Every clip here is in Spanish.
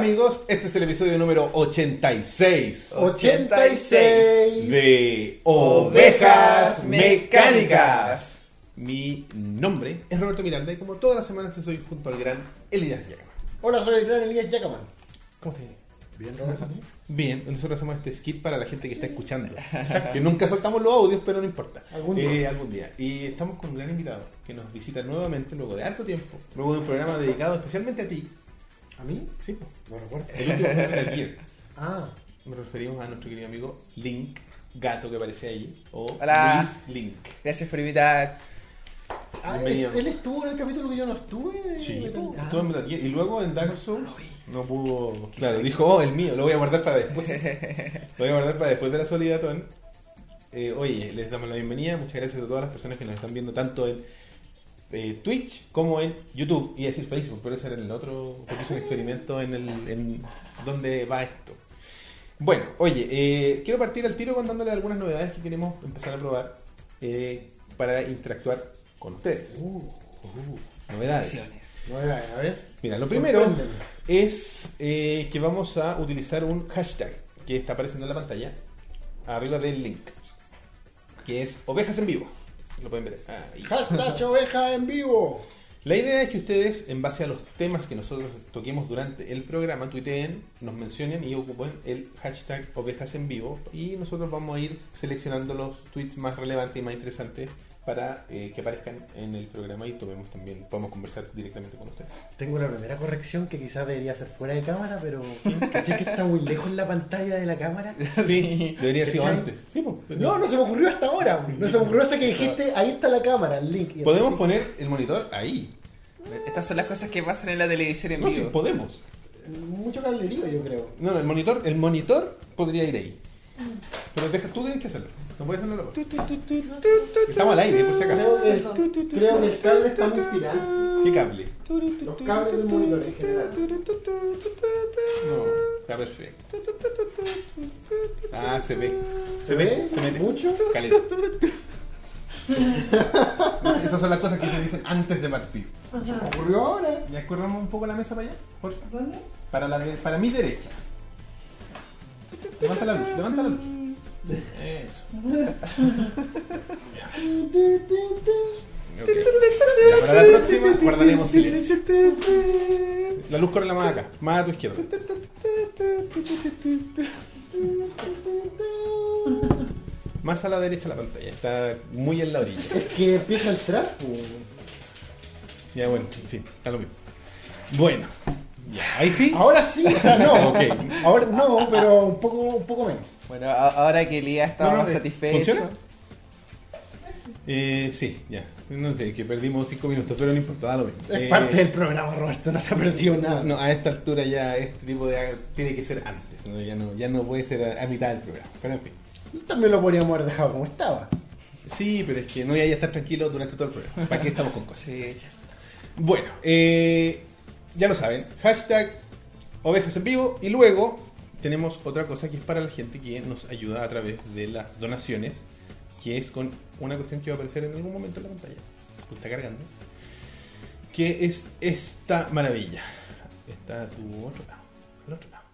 amigos, este es el episodio número 86 86 de Ovejas Mecánicas. Mi nombre es Roberto Miranda y como todas las semanas estoy junto al gran Elías Yacaman. Hola, soy el gran Elías Yacaman. ¿Cómo te Bien, Roberto. Bien, nosotros hacemos este skit para la gente que está escuchando. Que nunca soltamos los audios, pero no importa. Algún día. Eh, algún día. Y estamos con un gran invitado que nos visita nuevamente luego de harto tiempo, luego de un programa dedicado especialmente a ti. ¿A mí? Sí. No recuerdo. El último Gear. Ah, Nos referimos a nuestro querido amigo Link, gato que aparece ahí, o Hola. Luis Link. Gracias por invitar. ah él, estuvo en el capítulo que yo no estuve. Sí, Me- Ah. estuvo en Metal Gear. Y luego en Dark Souls no pudo. Claro, dijo, oh, el mío, lo voy a guardar para después. lo voy a guardar para después de la Solidatón. Eh, oye, les damos la bienvenida. Muchas gracias a todas las personas que nos están viendo tanto en eh, Twitch como en YouTube. Y decir Facebook, pero ese era el otro. Porque hice un experimento en, el, en dónde va esto. Bueno, oye, eh, quiero partir al tiro contándole algunas novedades que queremos empezar a probar eh, para interactuar con ustedes. Uh, Uh, novedades. no era, a ver. Mira, lo primero es que vamos a utilizar un hashtag que está apareciendo en la pantalla, arriba del link, que es ovejas en vivo. Lo pueden ver ahí. Hashtag oveja en vivo. La idea es que ustedes, en base a los temas que nosotros toquemos durante el programa, tuiteen, nos mencionen y ocupen el hashtag ovejas en vivo y nosotros vamos a ir seleccionando los tweets más relevantes y más interesantes para eh, que aparezcan en el programa y tomemos también, podemos conversar directamente con ustedes. Tengo la primera corrección que quizás debería ser fuera de cámara, pero caché que está muy lejos la pantalla de la cámara. Sí, debería haber sido ¿Cachai? antes. Sí, pues, No, no se me ocurrió hasta ahora. No se me ocurrió hasta que dijiste, ahí está la cámara, el link. Podemos poner el monitor ahí. Estas son las cosas que pasan en la televisión en No, sí, podemos. Mucho cablerío, yo creo. No, no, el monitor, el monitor podría ir ahí. Pero deja, tú tienes que hacerlo. No puedes hacerlo loco. Estamos al aire, por si acaso. Creo que, creo que el cable está muy tirado. ¿Qué cable? Los cables del monitor en general. No, está perfecto. Ah, se ve. ¿Se ve? Se mete. ¿Mucho? Caleta. Esas son las cosas que te dicen antes de partir. Ocurrió ahora. ¿Ya corremos un poco la mesa para allá? Por favor. Para, la de- para mi derecha. Levanta la luz, levanta la luz. Eso. Ok. Ya, para la próxima guardaremos silencio. La luz corre la más acá, más a tu izquierda. Más a la derecha la pantalla, está muy en la orilla. Es que empieza el trap. pues. Ya bueno, en fin, está lo mismo. Bueno, ya, ahí sí. Ahora sí, o sea, no. Ok. Ahora no, pero un poco, un poco menos. Bueno, ahora que Elías está No, no, más eh, satisfecho. ¿Funciona? Eh, sí, ya. No sé, que perdimos cinco minutos, pero no importa, da lo mismo. Es Eh, parte del programa, Roberto, no se ha perdido nada. No, a esta altura ya este tipo de tiene que ser antes, ¿no? Ya, no, ya no puede ser a, a mitad del programa. Pero en fin. También lo podríamos haber dejado como estaba. Sí, pero es que no voy a estar tranquilo durante todo el programa. ¿Para qué estamos con cosas? Sí. Bueno, eh, ya lo saben. Hashtag ovejas en vivo. Y luego tenemos otra cosa que es para la gente que nos ayuda a través de las donaciones. Que es con una cuestión que va a aparecer en algún momento en la pantalla. que Está cargando. Que es esta maravilla. Está a tu otro lado. Al otro lado.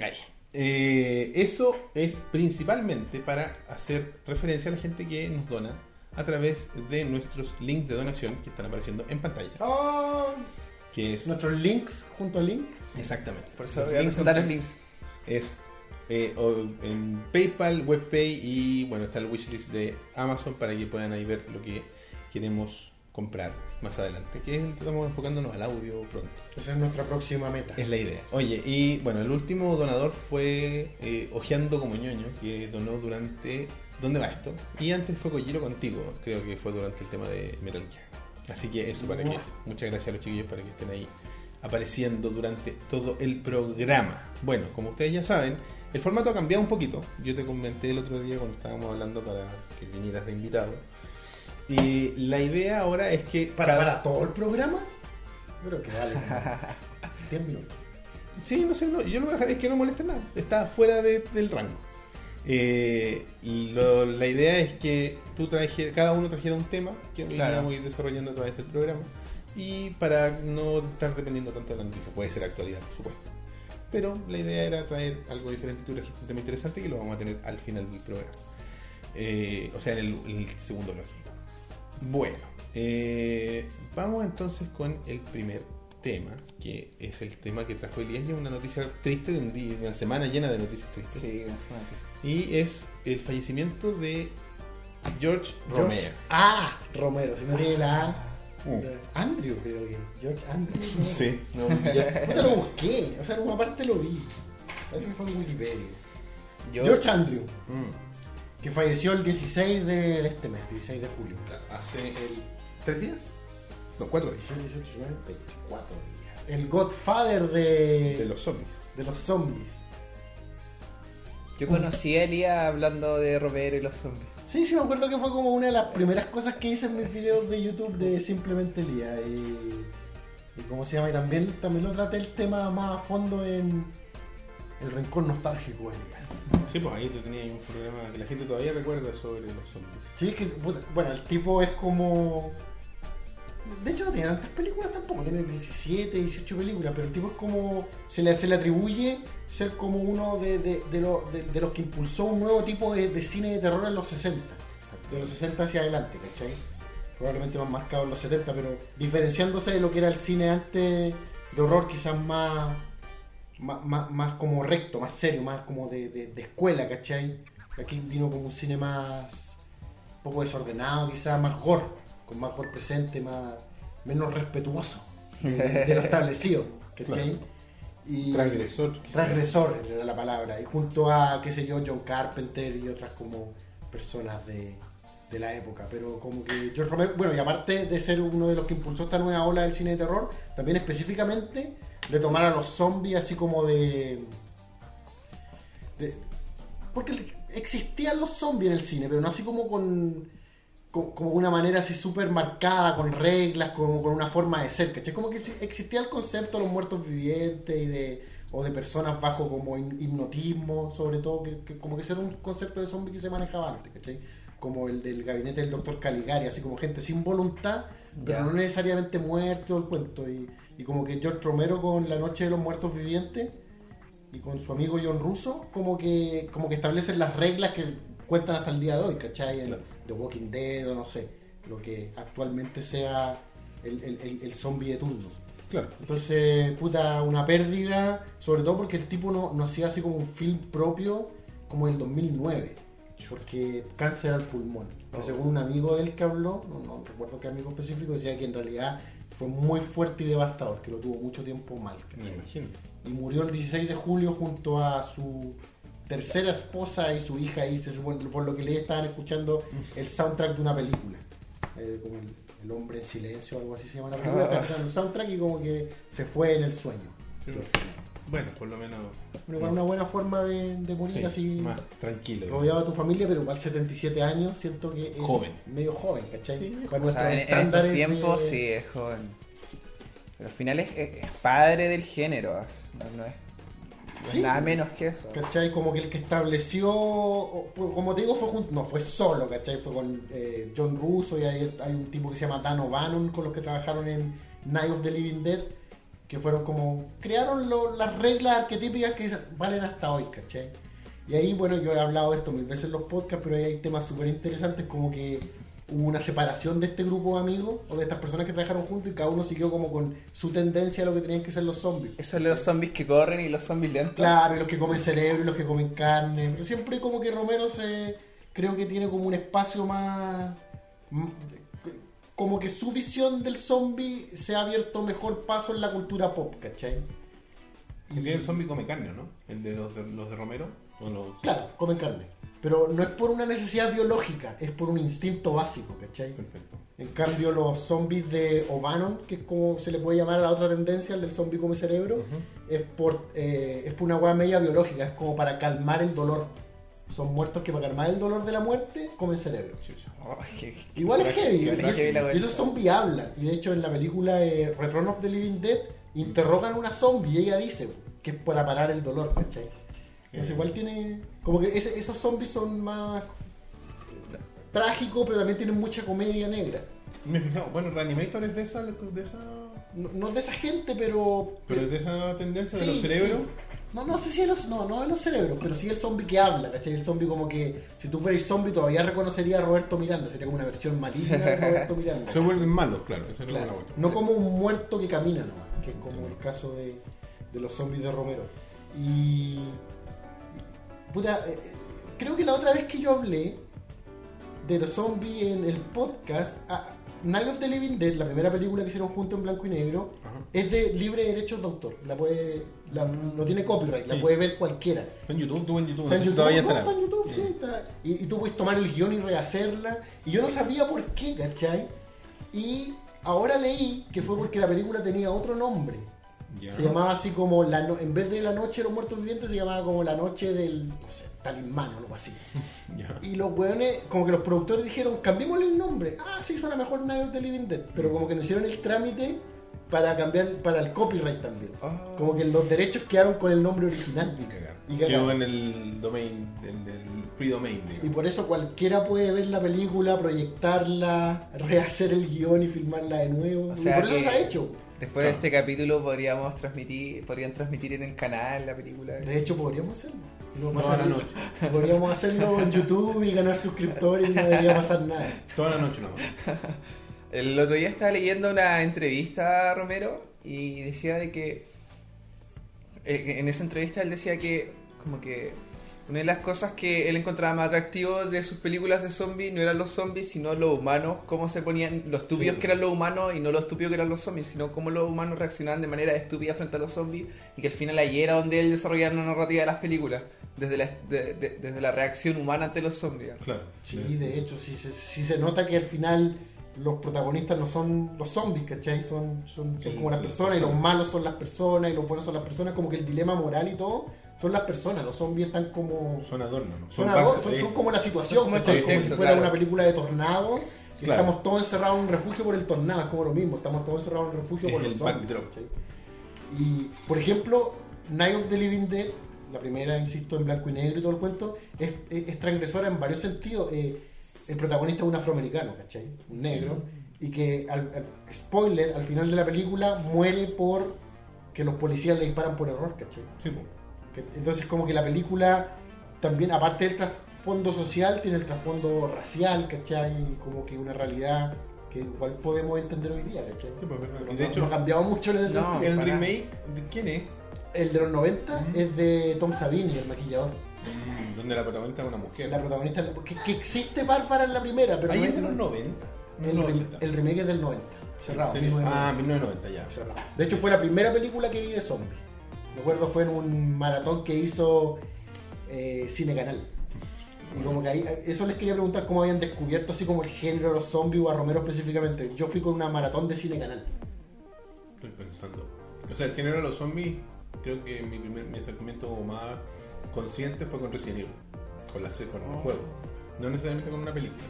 Ahí. Eh, eso es principalmente para hacer referencia a la gente que nos dona a través de nuestros links de donación que están apareciendo en pantalla. Oh, Que es nuestros links junto al link. exactamente. Por eso voy a links presentar los links. Es eh, en PayPal, WebPay y bueno, está el wishlist de Amazon para que puedan ahí ver lo que queremos comprar más adelante. Que estamos enfocándonos al audio pronto. Esa es nuestra próxima meta. Es la idea. Oye, y bueno, el último donador fue eh, Ojeando como ñoño, que donó durante. ¿Dónde va esto? Y antes fue Kojiro contigo, creo que fue durante el tema de Metal Gear. Así que eso para que. Muchas gracias a los chiquillos para que estén ahí apareciendo durante todo el programa. Bueno, como ustedes ya saben, el formato ha cambiado un poquito. Yo te comenté el otro día cuando estábamos hablando para que vinieras de invitado. Y la idea ahora es que. ¿Para, cada- para todo el programa? Creo que vale. como 10 minutos. Sí, no sé, no, yo lo voy a dejar, es que no molesta nada, está fuera de- del rango. Eh, lo- la idea es que tú traje, cada uno trajera un tema que Claro. vamos a ir desarrollando a través del programa y para no estar dependiendo tanto de la noticia, puede ser actualidad, por supuesto. pero la idea era traer algo diferente. Tú trajiste un tema interesante que lo vamos a tener al final del programa. Eh, o sea, en el, en el segundo bloque. Bueno, eh, vamos entonces con el primer tema, que es el tema que trajo Elías, una noticia triste de un día, de una semana llena de noticias tristes. Sí, una semana triste. Y es el fallecimiento de George George Romero. A. Romero, si no tiene la A. Uh. Andrew, creo que. George Andrew. ¿no? Sí, no, ya- Puta, lo busqué, o sea, en una parte lo vi. Parece que fue en Wikipedia. Yo, George Andrew, Mm. que falleció el 16 de, de este mes, 16 de julio. Hace el... ¿Tres días? No, cuatro días. 16, 18, 19, 24 días. El Godfather de, De los zombies. de los zombies. Yo conocí a Elías hablando de Romero y los zombies. Sí, sí, me acuerdo que fue como una de las primeras cosas que hice en mis videos de YouTube de Simplemente Lía. Y, y cómo se llama, y también, también lo traté el tema más a fondo en El Rincón Nostálgico de Elías. Sí, pues ahí tú tenías un programa que la gente todavía recuerda sobre los zombies. Sí, es que, bueno, el tipo es como. De hecho, no tiene tantas películas tampoco, tiene 17, 18 películas, pero el tipo es como. Se le, se le atribuye ser como uno de, de- de lo- de- los que impulsó un nuevo tipo de, cine de terror en los 60. De los 60 hacia adelante, ¿cachai? Probablemente más marcado en los 70, pero diferenciándose de lo que era el cine antes de horror, quizás más. Más, más, como recto, más serio, más como de, de- de escuela, ¿cachai? Aquí vino como un cine más un poco desordenado, quizás más gore, con más gore presente, más menos respetuoso de, de lo establecido, ¿cachai? Claro. Y, Transgresor, quizás. transgresor era la palabra, y junto a, qué sé yo, John Carpenter y otras como personas de, de la época, pero como que George Romero, bueno, y aparte de ser uno de los que impulsó esta nueva ola del cine de terror, también específicamente de tomar a los zombies así como de... de- porque existían los zombies en el cine, pero no así como con co- como una manera así súper marcada, con reglas, como con una forma de ser, ¿cachai? Como que existía el concepto de los muertos vivientes y de, o de personas bajo como hipnotismo, sobre todo, que, que como que ese era un concepto de zombie que se manejaba antes, ¿cachai? Como el del gabinete del doctor Caligari, así como gente sin voluntad, pero no necesariamente muerto el cuento. Y, y como que George Romero con La Noche de los Muertos Vivientes y con su amigo John Russo, como que, como que establecen las reglas que cuentan hasta el día de hoy, ¿cachai? Claro. The Walking Dead o no sé, lo que actualmente sea el, el, el- zombie de turno. Claro. Entonces, puta, una pérdida, sobre todo porque el tipo no, no hacía así como un film propio como en el 2009, porque cáncer al pulmón. Pero Oh. según un amigo del que habló, no, no recuerdo qué amigo específico, decía que en realidad fue muy fuerte y devastador, que lo tuvo mucho tiempo mal. Me imagino. y murió el 16 de julio junto a su tercera esposa y su hija y por lo que leí estaban escuchando el soundtrack de una película eh, como el, El hombre en silencio o algo así se llama la película estaban escuchando el soundtrack y como que se fue en el sueño Sí. Bueno, por lo menos. Pero igual una buena forma de, de morir sí, así más tranquilo. rodeado de tu familia pero igual 77 años siento que es Joven. medio joven ¿cachai? Sí, Para O sea, nuestros en, en estos estándares tiempos de- sí es joven. Pero al final es, es- es padre del género. es, no es Sí. nada menos que eso. ¿Cachai? Como que el que estableció, como te digo, fue junto, no fue solo, ¿cachai? Fue con eh, John Russo y hay, hay un tipo que se llama Dan O'Bannon con los que trabajaron en Night of the Living Dead, que fueron como, crearon lo- las reglas arquetípicas que valen hasta hoy, ¿cachai? Y ahí, bueno, yo he hablado de esto mil veces en los podcasts, pero ahí hay temas súper interesantes como que hubo una separación de este grupo de amigos o de estas personas que trabajaron juntos y cada uno siguió como con su tendencia a lo que tenían que ser los zombies. Eso es los zombies que corren y los zombies lentos. Claro, y los que comen cerebro y los que comen carne. Pero siempre como que Romero se creo que tiene como un espacio más... Como que su visión del zombie se ha abierto mejor paso en la cultura pop, ¿cachai? Y el zombie come carne, ¿no? El de los de, los de Romero. O los... Claro, comen carne. Pero no es por una necesidad biológica, es por un instinto básico, ¿cachai? Perfecto. En cambio, los zombies de O'Bannon, que es como se le puede llamar a la otra tendencia, el del zombie come cerebro, es por eh, es por una hueá media biológica, es como para calmar el dolor. Son muertos que para calmar el dolor de la muerte comen cerebro. Oh, qué- qué- Igual es heavy, y esos zombies hablan. Y de hecho en la película eh, Return of the Living Dead interrogan a una zombie y ella dice que es para parar el dolor, ¿cachai? Entonces Eh. igual tiene... Como que ese- esos zombies son más trágicos, pero también tienen mucha comedia negra. Fijado. Bueno, Reanimator es de esa. De esa no, no es de esa gente, pero... Pero es de esa tendencia de los cerebros. sí. No, no sé si es los, no, no de los cerebros, pero sí el zombie que habla, ¿cachai? El zombie como que si tú fueras zombie todavía reconocería a Roberto Miranda, sería como una versión maligna de Roberto Miranda. Se vuelven malos, claro. Esa es la Claro, vuelta. no como un muerto que camina nomás, que es como el caso de, de los zombies de Romero. Y. Puta, eh, eh, creo que la otra vez que yo hablé de los zombies en el podcast, ah, Night of the Living Dead, la primera película que hicieron junto en blanco y negro, Ajá. es de libre derechos de autor. La puede, la- no tiene copyright, la puede ver cualquiera. Está en YouTube, tú en YouTube. Está en YouTube, no, está en YouTube, sí, está. Y, y tú puedes tomar el guion y rehacerla. Y yo no sabía por qué, ¿cachai? Y ahora leí que fue porque la película tenía otro nombre. Se llamaba así como, la no- en vez de La Noche de los Muertos Vivientes, se llamaba como La Noche del, no sé, talismán o algo así. Ya. Y los weones, como que los productores dijeron, cambiémosle el nombre. Ah, sí, suena mejor Night of the Living Dead. Pero como que no hicieron el trámite para cambiar, para el copyright también. Ah. Como que los derechos quedaron con el nombre original. Y cagar. Y cagar. Quedó en el domain, en el free domain, Y digamos. por eso cualquiera puede ver la película, proyectarla, rehacer el guion y filmarla de nuevo. O sea y por eso que- se ha hecho. Después de este capítulo podríamos transmitir, podrían transmitir en el canal la película. De hecho, podríamos hacerlo. No Toda pasa la noche. Podríamos hacerlo en YouTube y ganar suscriptores y no debería pasar nada. Toda la noche nomás. El otro día estaba leyendo una entrevista a Romero y decía de que eh, en esa entrevista él decía que como que una de las cosas que él encontraba más atractivo de sus películas de zombies no eran los zombies, sino los humanos, cómo se ponían, los estúpidos Sí. que eran los humanos y no los estúpidos que eran los zombies, sino cómo los humanos reaccionaban de manera estúpida frente a los zombies y que al final ahí era donde él desarrollaba la narrativa de las películas, desde la, de- de- desde la reacción humana ante los zombies. Claro. Sí, de hecho, sí, se- sí se nota que al final los protagonistas no son los zombies, ¿cachai? Son, son, son Sí, como las son las personas y los personas. malos son las personas y los buenos son las personas. Como que el dilema moral y todo son las personas. Los zombies están como... Son adornos, ¿no? Son, parte- ador- son, son como la situación, Son como ¿cachai? como si fuera claro. una película de tornado. Claro. Estamos todos encerrados en un refugio por el tornado, es como lo mismo, estamos todos encerrados en un refugio Es por el los. Y, por ejemplo, Night of the Living Dead, la primera, insisto, en blanco y negro y todo el cuento, es, es- es transgresora en varios sentidos. Eh, el protagonista es un afroamericano, ¿cachai? Un negro, y que, al, al- spoiler, al final de la película muere por que los policías le disparan por error, ¿cachai? Sí, pues. Entonces como que la película también, aparte del trasfondo social, tiene el trasfondo racial, ¿cachai? Como que una realidad que igual podemos entender hoy día, ¿cachai? Sí, pues, verdad. No- Y de no- hecho- no ha cambiado mucho en ese No, sentido. El para- remake, ¿de quién es? El de los 90 Ujú. es de Tom Savini, el maquillador. Donde la protagonista es una mujer. La protagonista, que, que existe Bárbara en la primera, pero Ahí no es de los el, 90. No es el, los rem- 80. el remake es del 90. Cerrado. ¿En serio? 1990. Ah, 1990 ya. Cerrado. De hecho, fue la primera película que vi de zombies. Recuerdo fue en un maratón que hizo eh, Cine Canal. Y como que ahí, eso les quería preguntar cómo habían descubierto así como el género de los zombies o a Romero específicamente. Yo fui con una maratón de Cine Canal. Estoy pensando. O sea, el género de los zombies, creo que mi primer mi acercamiento más consciente fue con Resident Evil. Con la con el Oh. juego. No necesariamente con una película.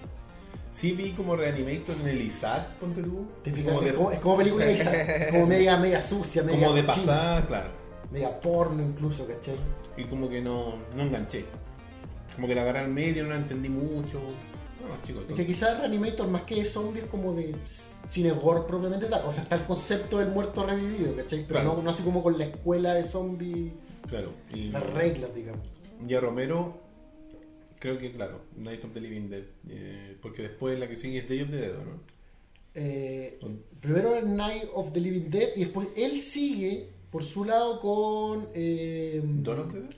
Sí vi como Reanimator en el ISAT, ponte tú. Como de, es, como, película de Isaac, como media, media sucia, media como de pasada, claro. Media porno incluso, ¿cachai? Y como que no, no enganché. Como que la agarré al medio, no la entendí mucho. No, chicos, Es que quizás Reanimator más que zombies es como de cine gore propiamente tal. O sea, está el concepto del muerto revivido, ¿cachai? Pero Claro. no, no así como con la escuela de zombies, claro. Y, las reglas, digamos. y a Romero, creo que claro, Night of the Living Dead. eh, porque después la que sigue es Day of the Dead, ¿no? Eh, primero el Night of the Living Dead y después él sigue por su lado con eh, Dawn of the Dead.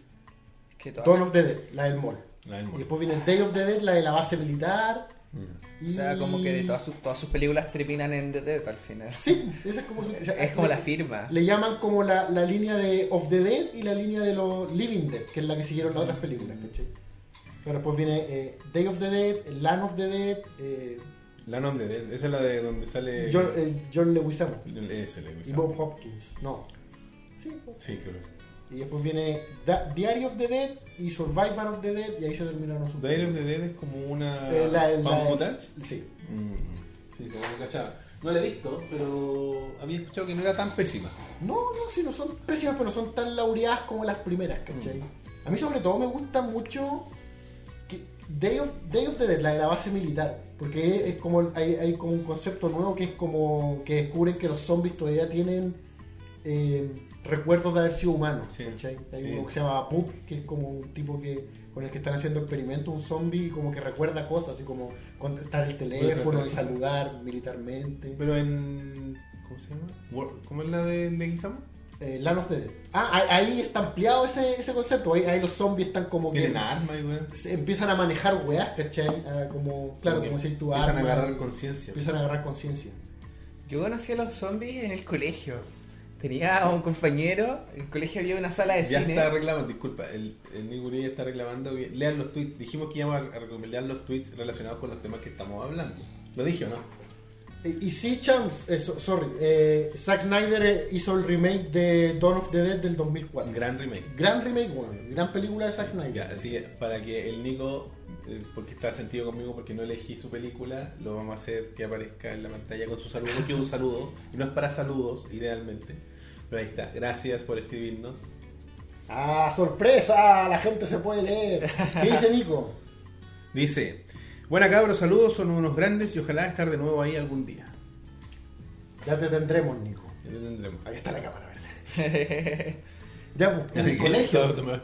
Es que Dawn of the Dead, la del mall. La del Y mono. después viene Day of the Dead, la de la base militar. Mm. Y... O sea, como que de todas sus, todas sus películas terminan en The Dead al final. Sí, esa es como su- o sea, Es como le- la firma. Le llaman como la, la línea de Of the Dead y la línea de los Living Dead, que es la que siguieron las otras películas, ¿cachai? Pero después viene eh, Day of the Dead, Land of the Dead, eh, Land of the Dead, esa es la de donde sale. John, eh, John Leguizamo Ese, y Bob Hopkins. No. Sí. Sí, creo. Y después viene Da- Diary of the Dead y Survivor of the Dead y ahí se terminaron sus Day of the Dead es como una. Eh, la- la-. Sí. Mm, Sí, se me cachaba. No la he visto, pero había escuchado que no era tan pésima. No, no, sí, no son pésimas, pero son tan laureadas como las primeras, ¿cachai? A mí sobre todo me gusta mucho que Day of, Day of the Dead, la de la base militar, porque es, es como hay, hay como un concepto nuevo que es como que descubren que los zombies todavía tienen eh, recuerdos de haber sido. Sí, ¿cachai? Hay sí. uno que se llama Pup, que es como un tipo que con el que están haciendo experimentos, un zombie y como que recuerda cosas, así como contestar el teléfono y saludar militarmente. Pero en. ¿Cómo se llama? ¿Cómo es la de Leguizamo? Eh, Land of the Dead. Ah, ahí- está ampliado ese, ese concepto. Ahí, ahí los zombies están como que Tienen armas y empiezan a manejar weas, ¿cachai? Ah, como, claro, como si tu Empiezan a agarrar conciencia. Empiezan a agarrar conciencia. Yo conocí a los zombies en el colegio. Tenía un compañero, en el colegio había una sala de Ya cine. está reclamando, disculpa, el, el Nick Uribe está reclamando que lean los tweets. Dijimos que íbamos a recomendar los tweets relacionados con los temas que estamos hablando. ¿Lo dije o no? Eh, Y sí, Chams, eh, so- sorry, eh, Zack Snyder eh, hizo el remake de Dawn of the Dead del 2004. Gran remake. Gran remake, bueno, gran película de Zack Ya, Snyder. así que para que el Nico, eh, porque está sentido conmigo porque no elegí su película, lo vamos a hacer que aparezca en la pantalla con su saludo, que es un saludo, y no es para saludos, idealmente. Pero ahí está, gracias por escribirnos. ¡Ah, sorpresa! La gente se puede leer. ¿Qué dice Nico? Dice, buena cabros, saludos, son unos grandes y ojalá estar de nuevo ahí algún día. Ya te tendremos, Nico. Ya lo tendremos. Ahí está la cámara, ¿verdad? ya, pues, en el colegio.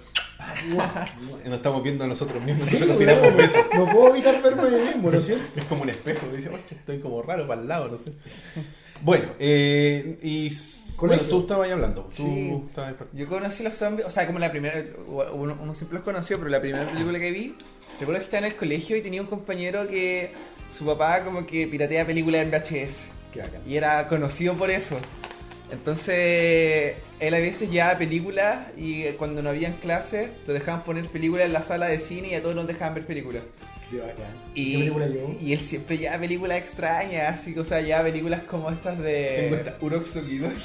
Nos estamos viendo a nosotros mismos, Sí, entonces nos weón, tiramos no puedo evitar verme mismo, ¿no es cierto? Es como un espejo, dice, "Oye, estoy como raro para el lado, no sé. Bueno, eh, y bueno, tú estabas ahí hablando. Tú Sí. estabas Yo conocí a los zombies, o sea, como la primera, uno, uno siempre los conoció, pero la primera película que vi, recuerdo que estaba en el colegio y tenía un compañero que su papá como que piratea películas en VHS Qué bacán. y era conocido por eso. Entonces, él a veces llevaba películas y cuando no habían clases, lo dejaban poner películas en la sala de cine y a todos nos dejaban ver películas. Qué bacán. Y, ¿Qué película llevó? y él siempre lleva películas extrañas, así o sea, lleva películas como estas de... Tengo esta Uroxokidoki.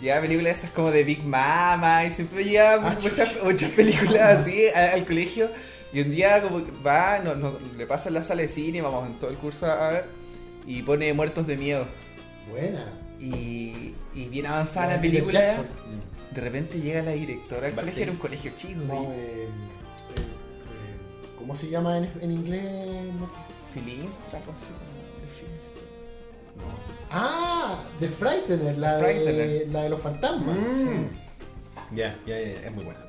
Lleva películas esas como de Big Mama y siempre lleva Ah, muchas, muchas películas así al, colegio. Y un día como que va, no, no- le pasa en la sala de cine, vamos en todo el curso a ver, y pone Muertos de Miedo. Buena. Y, y bien avanzada la, La de película. Jackson. De repente llega la directora al colegio, era un colegio chico. No, eh, eh, eh, ¿Cómo se llama en, en inglés? No. Philinstra, algo así de Philinstra. Ah, The Frightener, la, De, Frightener. la de los fantasmas. Mm. Ya, ya, ya, es muy buena.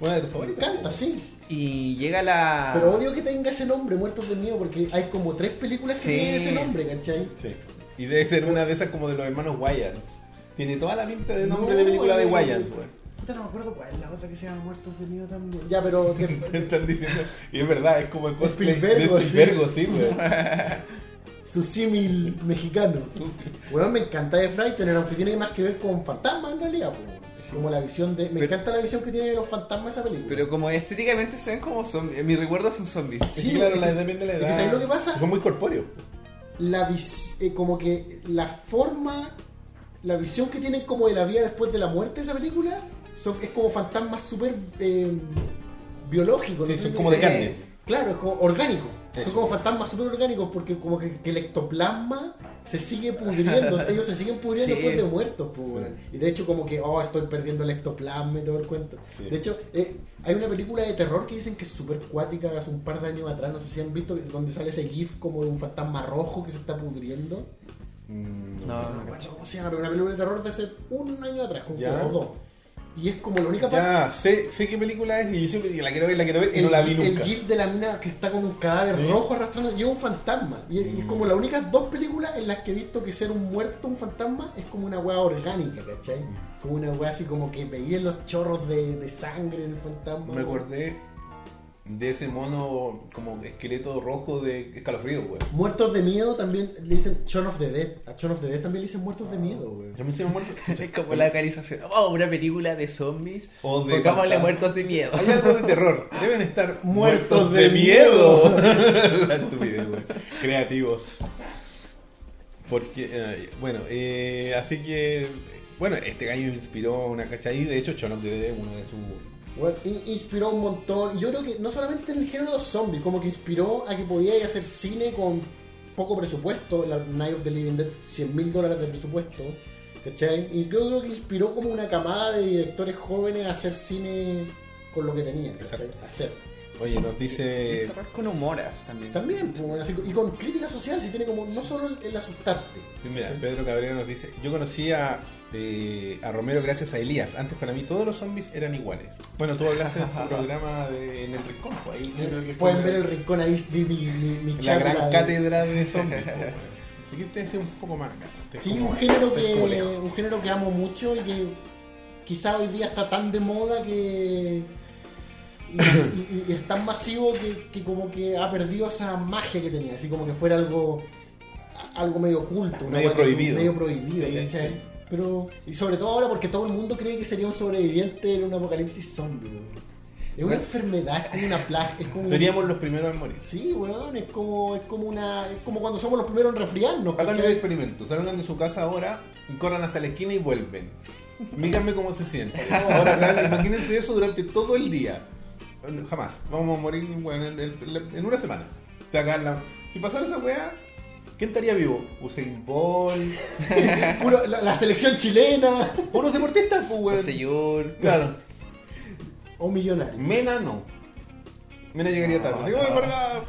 Una de tus Me favoritas. encanta, sí. Y llega la... Pero odio que tenga ese nombre, Muertos de Miedo, porque hay como tres películas que Sí. tienen ese nombre, ¿cachai? Sí. Y debe ser una de esas como de los hermanos Wayans. Tiene toda la pinta de nombre No, de película de eh, Wayans, güey. Puta, no me acuerdo cuál es la otra que se llama Muertos de Miedo también. Ya, pero. Están diciendo. Y es verdad, es como el cosplay Spielbergo, de Spielbergo, sí, güey. su símil mexicano. Bueno, me encanta de Frightener, aunque tiene más que ver con fantasmas en realidad. pues. Como la visión de. Me Pero- encanta la visión que tiene de los fantasmas esa película. Pero como estéticamente se ven como zombies. En mi recuerdo son zombies. Es Sí, que claro, es la depende de la es que edad. ¿sabes lo que pasa? Son muy corpóreos. La vis- eh, como que la forma, la visión que tienen como de la vida después de la muerte de esa película, son, es como fantasmas súper eh, biológicos. Sí, no son como de carne. Claro, es como orgánico. Eso. Son como fantasmas súper orgánicos porque como que, que el ectoplasma se sigue pudriendo, ellos se siguen pudriendo Sí. después de muertos. pues, Sí. Y de hecho como que, oh, estoy perdiendo el ectoplasma y todo el cuento. Sí. De hecho, eh, hay una película de terror que dicen que es súper cuática hace un par de años atrás, no sé si han visto, donde sale ese gif como de un fantasma rojo que se está pudriendo. Mm, No. No me acuerdo cómo se llama, pero una película de terror de hace un año atrás, como dos. Y es como la única parte... Ya, sé, sé qué película es y yo siempre digo, la quiero ver, la quiero ver y no la vi el nunca. gif de la mina que está con un cadáver Sí. rojo arrastrando lleva un fantasma. Y, y es Mm. como las únicas dos películas en las que he visto que ser un muerto, un fantasma, es como una weá orgánica, ¿cachai? Mm. Como una weá así como que veían los chorros de, de sangre en el fantasma. Me acordé de ese mono como esqueleto rojo de escalofrío, güey. Muertos de miedo también le dicen Shaun of the Dead. A Shaun of the Dead también le dicen muertos de miedo, weón. Yo me hice muerto. Es como la localización. Oh, una película de zombies. O de Pongámosle muertos de miedo. Hay algo de terror. Deben estar Muertos muertos de de miedo. La estupidez, güey. Creativos. Porque, eh, bueno, eh, así que, bueno, este gallo inspiró una cachai. De hecho, Shaun of the Dead es uno de sus. Bueno, in- inspiró un montón. Yo creo que no solamente en el género de los zombies, como que inspiró a que podíais hacer cine con poco presupuesto. La Night of the Living Dead, 100 mil dólares de presupuesto. ¿Cachai? Y yo creo que inspiró como una camada de directores jóvenes a hacer cine con lo que tenía, ¿cachai? Exacto. Hacer. Oye, nos dice. con humoras también. También, pues, así, y con crítica social, si tiene como no solo el, asustarte. Mira, Sí. Pedro Cabrera nos dice: Yo conocí a, eh, a Romero gracias a Elías. Antes para mí todos los zombies eran iguales. Bueno, tú hablaste de tu programa de, en el Rincón. pues, ahí Pueden ver el rincón ahí, vi mi, mi, mi La gran de- cátedra de zombies. pues. Así que usted es un poco más Sí, como- un género que un género que amo mucho y que quizá hoy día está tan de moda que y, y- y es tan masivo que, que como que ha perdido esa magia que tenía, así como que fuera algo algo medio oculto, Medio prohibido. medio prohibido, Sí, sí. Pero y sobre todo ahora porque todo el mundo cree que sería un sobreviviente en un apocalipsis zombie. Es una enfermedad, es como una plaga, es como un- Seríamos los primeros en morir. Sí, weón, es como, es como una. Es como cuando somos los primeros en resfriarnos. Hagan el experimento, salgan de su casa ahora y corran hasta la esquina y vuelven. Díganme cómo se siente. Ahora, imagínense eso durante todo el día. Jamás. Vamos a morir bueno, en, en- en una semana. O sea, acá la- si pasara esa weá, ¿quién estaría vivo? Usain Bolt. Puro- la, la selección chilena Puros deportistas, pues, weón. Señor. Claro. o millonarios. Mena no. Mena llegaría tarde. Así, "Oye, para la-".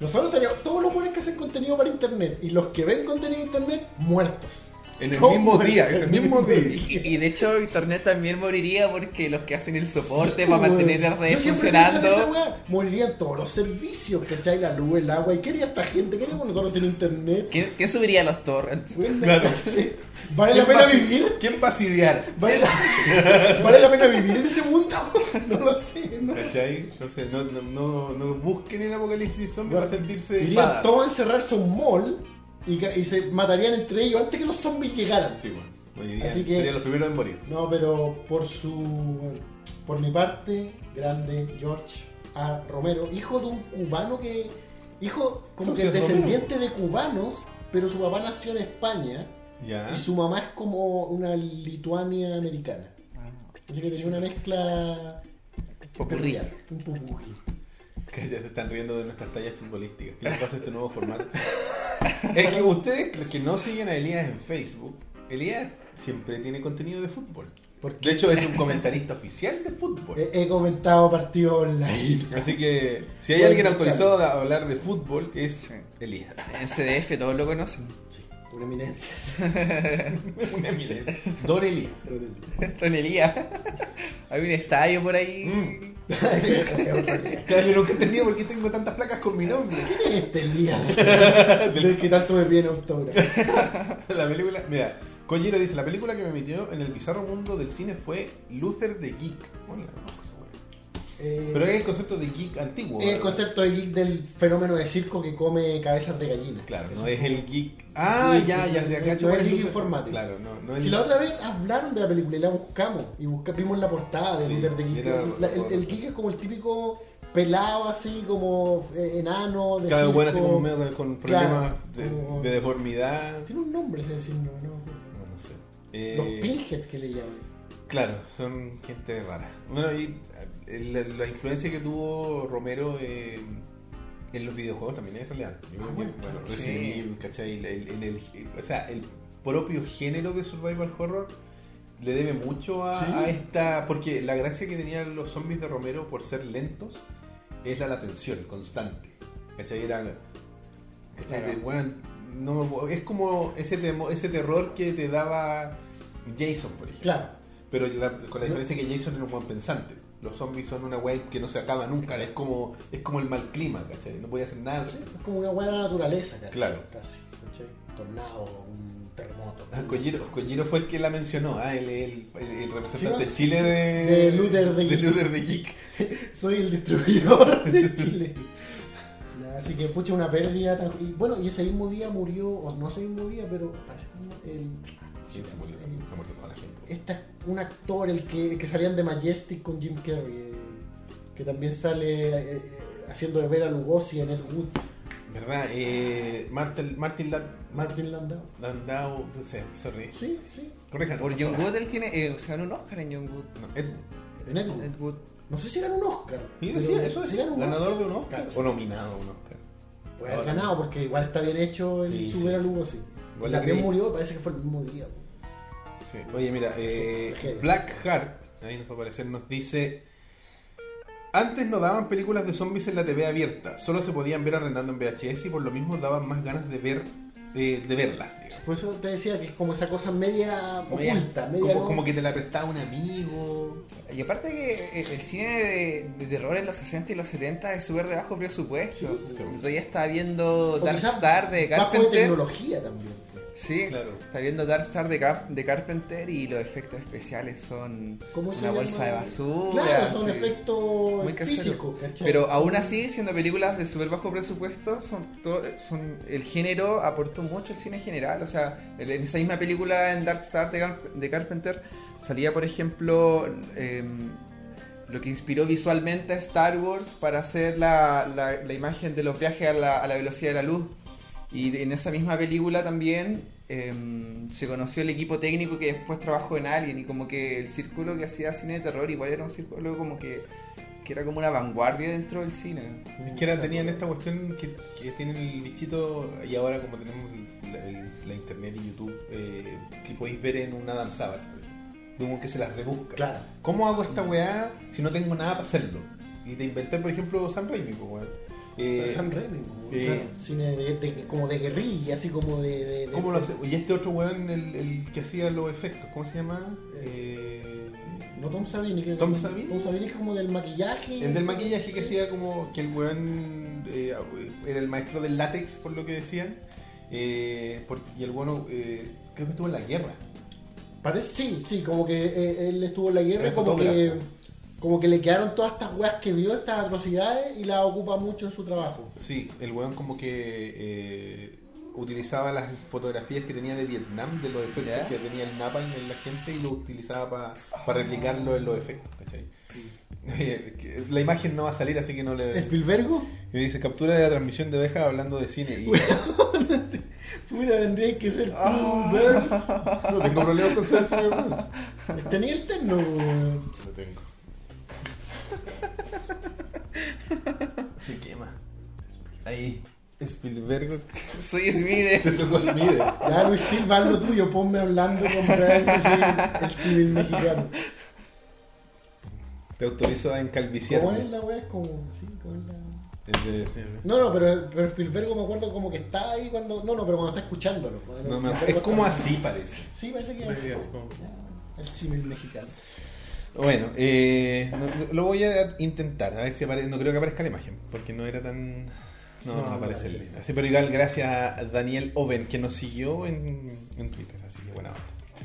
Nosotros teníamos todos los buenos que hacen contenido para internet y los que ven contenido en internet muertos. En el mismo día, en ese mismo día. Y, y de hecho internet también moriría porque los que hacen el soporte Sí, para mantener las redes Yo en esa funcionando. weá, Morirían todos los servicios, ¿cachai? La luz, el agua. ¿Y qué haría esta gente? ¿Qué haríamos nosotros sin internet? ¿Quién, quién subiría los torrents? Claro. sí. ¿Vale la ¿Quién pena vivir? ¿Quién va a sidiar? ¿Vale la, ¿Vale la pena vivir en ese mundo? No lo sé. No. ¿Cachai? Entonces, no, no, no, no busquen el apocalipsis zombie para sentirse Irían todos a encerrarse a un mall y, y se matarían entre ellos antes que los zombies llegaran. Sí, bueno. Así que- Serían los primeros en morir. No, pero por su. Por mi parte, grande George A. Romero, hijo de un cubano que. Hijo como ¿Cómo que descendiente de cubanos, pero su papá nació en España Ya. y su mamá es como una lituania americana. Así que tenía una mezcla. Popurrí. Un pupurrí. Que ya se están riendo de nuestras tallas futbolísticas. ¿Qué les pasa a este nuevo formato? es que ustedes los que no siguen a Elías en Facebook, Elías siempre tiene contenido de fútbol. De hecho, es un comentarista oficial de fútbol. he, he comentado partidos online. Así que si hay alguien autorizado a hablar de fútbol, es. Elías. En CDF todos lo conocen. Una eminencia. Una eminencia. Don Elías. Tonelía. Hay un estadio por ahí. Mm. Claro, yo nunca he entendido por qué tengo tantas placas con mi nombre. ¿Quién es este día? Del que tanto me piden autógrafo. La película, mira, Collero dice, la película que me metió en el bizarro mundo del cine fue Luther the Geek. Bueno, Eh, Pero es el concepto de geek antiguo. el ¿verdad? concepto de geek del fenómeno de circo que come cabezas de gallina. Claro, no es el geek. Ah, Geek, ya, ya, no ya, es cacho. el es geek informático. Claro, no, no es Si la otra vez hablaron de la película y la buscamos y busca- vimos la portada de Sí, the Geek. era- La- el, el geek es como el típico pelado así, como eh, enano. De Cada buena así como medio con, con Claro, problemas de, de deformidad. Tiene un nombre ese signo, ¿no? No, no sé. Eh, Los pinhead que le llaman. Claro, son gente rara. Bueno, y eh, la, la influencia que tuvo Romero eh, en los videojuegos también es real. Yo Ah, bueno, bueno, sí. ¿cachai? El- el- en el- o sea, el propio género de survival horror le debe mucho a, Sí. a esta... Porque la gracia que tenían los zombies de Romero por ser lentos es la latención constante. ¿Cachai? Era... ¿cachai? Claro. Weón, no es como ese, temo- ese terror que te daba Jason, por ejemplo. Claro. Pero la- con la diferencia que Jason era un buen pensante. Los zombies son una web que no se acaba nunca. Es como es como el mal clima, ¿cachai? No podía hacer nada. Sí, es como una buena naturaleza, casi. Claro. Casi. ¿cachai? Tornado, un terremoto. Ah, Collero, Collero fue el que la mencionó, ah, el, el- el representante de Chile de, de Luther de Geek. Luther de Geek. Soy el distribuidor de Chile. Así que, pucha, una pérdida tan... Y bueno, y ese mismo día murió, o no ese mismo día, pero parece que el... Sí, se murió, el- se ha muerto toda la gente. esta- un actor, el que, el que salían de Majestic con Jim Carrey, eh, que también sale eh, eh, haciendo de ver a Lugosi en Ed Wood, ¿Verdad? Eh, Martin, Martin Land- Martin Landau. Landau, no sé, sorry. Sí, sí, Corrijan. Por John Wood él tiene. eh, se ganó un Oscar en John Wood. No, Ed- en Ed Wood. Ed Wood. No sé si ganó un Oscar. sí, pero decía, eso sí decía, un ganador Oscar. de un Oscar. O nominado a un Oscar. Puede haber ganado porque igual está bien hecho el Sí, subir sí. a Lugosi. También murió, parece que fue el mismo día. Sí. Oye, mira, eh. Black Heart, ahí nos va a aparecer, nos dice: Antes no daban películas de zombies en la TV abierta, solo se podían ver arrendando en VHS y por lo mismo daban más ganas de ver eh, de verlas, digamos. Por eso te decía que es como esa cosa media Media- oculta, media como, no- como que te la prestaba un amigo. Y aparte que el- el cine de, de terror en los 60 y los 70 es súper de bajo presupuesto. Sí. El otro día estaba viendo o Dark Star de bajo de Carpenter. tecnología también. Sí, Claro. está viendo Dark Star de, Cap- de Carpenter y los efectos especiales son ¿Cómo se una llama? bolsa de basura. Claro, son sí. efectos Muy casero. físicos. Pero aún así, siendo películas de súper bajo presupuesto, son, to- son el género aportó mucho al cine general. O sea, en esa misma película en Dark Star de, Gar- de Carpenter salía, por ejemplo, em, lo que inspiró visualmente a Star Wars para hacer la, la- la imagen de los viajes a la, a la velocidad de la luz. Y en esa misma película también em, se conoció el equipo técnico que después trabajó en Alien y como que el círculo que hacía cine de terror igual era un círculo como que, que era como una vanguardia dentro del cine. Es que era, tenían esta cuestión que, que tienen el bichito y ahora como tenemos la, el- la internet y YouTube, eh, que podéis ver en un Adam Savage, por ejemplo. De un que se las rebusca. Claro. ¿Cómo hago esta weá si no tengo nada para hacerlo? Y te inventé, por ejemplo, Sam Raimi, pues, weón. Eh, Sam Raimi, eh, claro, cine de, de- como de guerrilla, así como de... ¿Cómo lo hace? Y este otro weón, el, el que hacía los efectos, ¿cómo se llama? Eh, No Tom Savini, que ¿Tom Savini? Tom Savini es como del maquillaje. el del maquillaje que Sí. hacía como que el weón eh, era el maestro del látex, por lo que decían. Eh, por- y el bueno, eh, creo que estuvo en la guerra. Parece, sí, sí, como que él estuvo en la guerra como que. Como que le quedaron todas estas weas que vio, estas atrocidades, y las ocupa mucho en su trabajo. Sí, el weón como que eh, utilizaba las fotografías que tenía de Vietnam, de los efectos Ya. que tenía el napalm en la gente y lo utilizaba para replicarlo en los efectos, ¿cachai? La imagen no va a salir, así que no le... ¿Spielbergo? Me dice, captura de la transmisión de ovejas hablando de cine. Y Puta, tendría que ser tú, Ah. Burns. no tengo problemas con ser señor Burns. Tenía el terno. Lo tengo. Se quema. Ahí. Spielberg. Soy Smith. Te tocó Smides. Ya, Luis Silva, lo tuyo, ponme hablando con el civil mexicano. Te autorizo a encalviciar. ¿Cómo es la wea? Es como, sí, ¿cómo es la...? No, No, no, pero, pero Spielberg me acuerdo como que está ahí cuando... No, no, pero cuando está escuchándolo. Cuando no, es como está- así parece. Sí, parece que es así. como- El civil mexicano. Bueno, eh, no- lo voy a intentar, a ver si aparece. No creo que aparezca la imagen, porque no era tan. No, No, no, aparece. aparece. Así, pero igual, gracias a Daniel Oven, que nos siguió en, en Twitter, así que buena onda.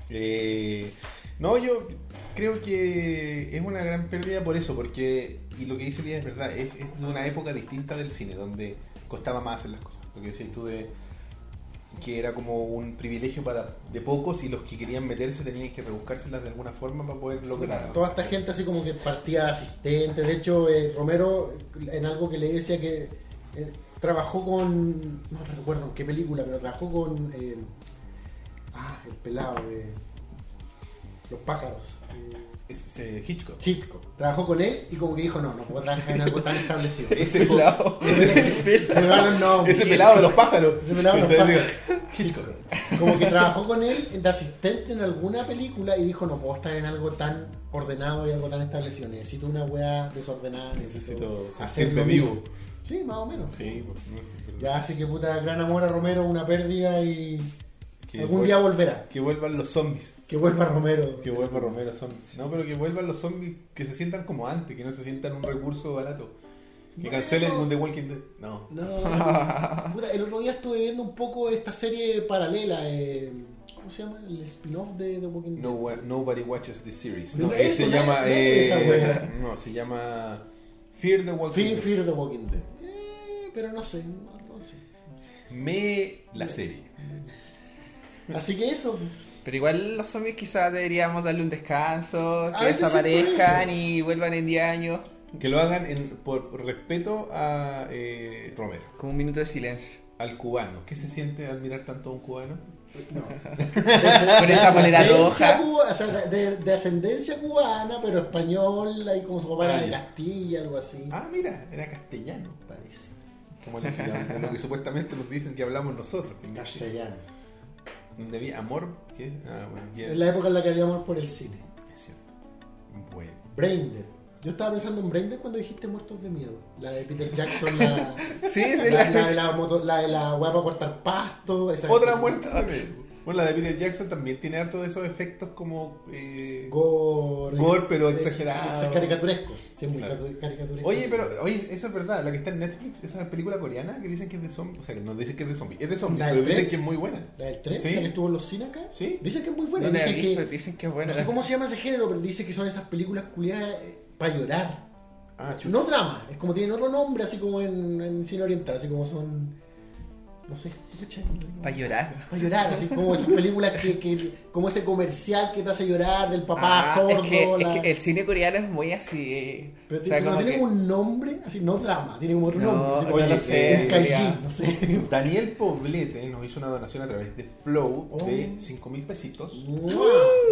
Eh, no, yo creo que es una gran pérdida por eso, porque, y lo que dice Lía es verdad, es, es de una época distinta del cine, donde costaba más hacer las cosas. Lo que decías tú de que era como un privilegio para de pocos y los que querían meterse tenían que rebuscárselas de alguna forma para poder lograrlo. Toda esta gente así como que partía asistente. De hecho, eh, Romero, en algo que le decía que eh, trabajó con... No recuerdo en qué película, pero trabajó con... eh, ah, el pelado de... Los pájaros. Es, eh, Hitchcock. Hitchcock. Trabajó con él y como que dijo, no, no puedo trabajar en algo tan establecido. Ese, Pelado. Ese pelado de los pájaros. Ese pelado de los pájaros. Hitchcock. Como que trabajó con él de asistente en alguna película y dijo, no puedo estar en algo tan ordenado y algo tan establecido. Necesito una wea desordenada, necesito, Necesito mío". vivo. Sí, más o menos. Sí, pues, no. Ya, así que puta, gran amor a Romero, una pérdida y Que algún vuel- día volverá. Que vuelvan los zombies. Que vuelva Romero. Que vuelva Romero zombies. No, pero que vuelvan los zombies que se sientan como antes, que no se sientan un recurso barato. Que Bueno. cancelen un The Walking Dead. No. No, puta, el otro día estuve viendo un poco esta serie paralela. eh, ¿Cómo se llama? El spin-off de The Walking Dead. No wa- nobody watches this series. No, No, eh, se no llama. no eh, no, se llama. Fear the Walking Fear, Dead. Fear the Walking Dead. Eh, pero no sé, no, no sé. Me la serie. Así que eso. Pero igual los zombies quizás deberíamos darle un descanso, que desaparezcan y vuelvan en 10 años. Que lo hagan en- por respeto a eh, Romero, Como un minuto de silencio. al cubano. ¿Qué se siente admirar tanto a un cubano? No. Con esa Ascendencia roja. cuba- o sea, de, de ascendencia cubana, pero española y como su papá era Ah, de ya. Castilla, algo así. Ah, mira, era castellano. Parece. Como lo que, lo que supuestamente nos dicen que hablamos nosotros. Castellano. Donde había amor, ¿qué? Ah, bueno, Es la época en la que habíamos por el cine. es cierto. Bueno. Braindead. Yo estaba pensando en Braindead cuando dijiste Muertos de Miedo. La de Peter Jackson, la, Sí, sí, la, la- la de la, moto, la de la weá para cortar pasto. Esa Otra muerte también. Bueno, la de Peter Jackson también tiene harto de esos efectos como. eh, Gore. Gore, pero eh, exagerado. Es caricaturesco. Sí, es muy Claro. caricaturesco. Oye, pero, oye, eso es verdad, la que está en Netflix, esa película coreana que dicen que es de zombies, o sea, que no dicen que es de zombies, es de zombies, ¿La del pero dicen que es muy buena. La del tren, Sí. la que estuvo en los cines acá. Sí. Dicen que es muy buena. no dicen visto, que, dicen que es buena. no sé cómo se llama ese género, pero dice que son esas películas culiadas para llorar. Ah, chucha. No drama, es como tienen otro nombre, así como en, en cine oriental, así como son. No sé. Para llorar. Para llorar, así como esas películas que, que- como ese comercial que te hace llorar del papá Ah, sordo. es, que, la- es que el cine coreano es muy así. eh, Pero o sea, tiene- no tiene que- un nombre, así, no drama, tiene como otro No, nombre. así no sé, Kaijin, ya. no sé. Daniel Poblete nos hizo una donación a través de Flow Oh. de 5 mil pesitos.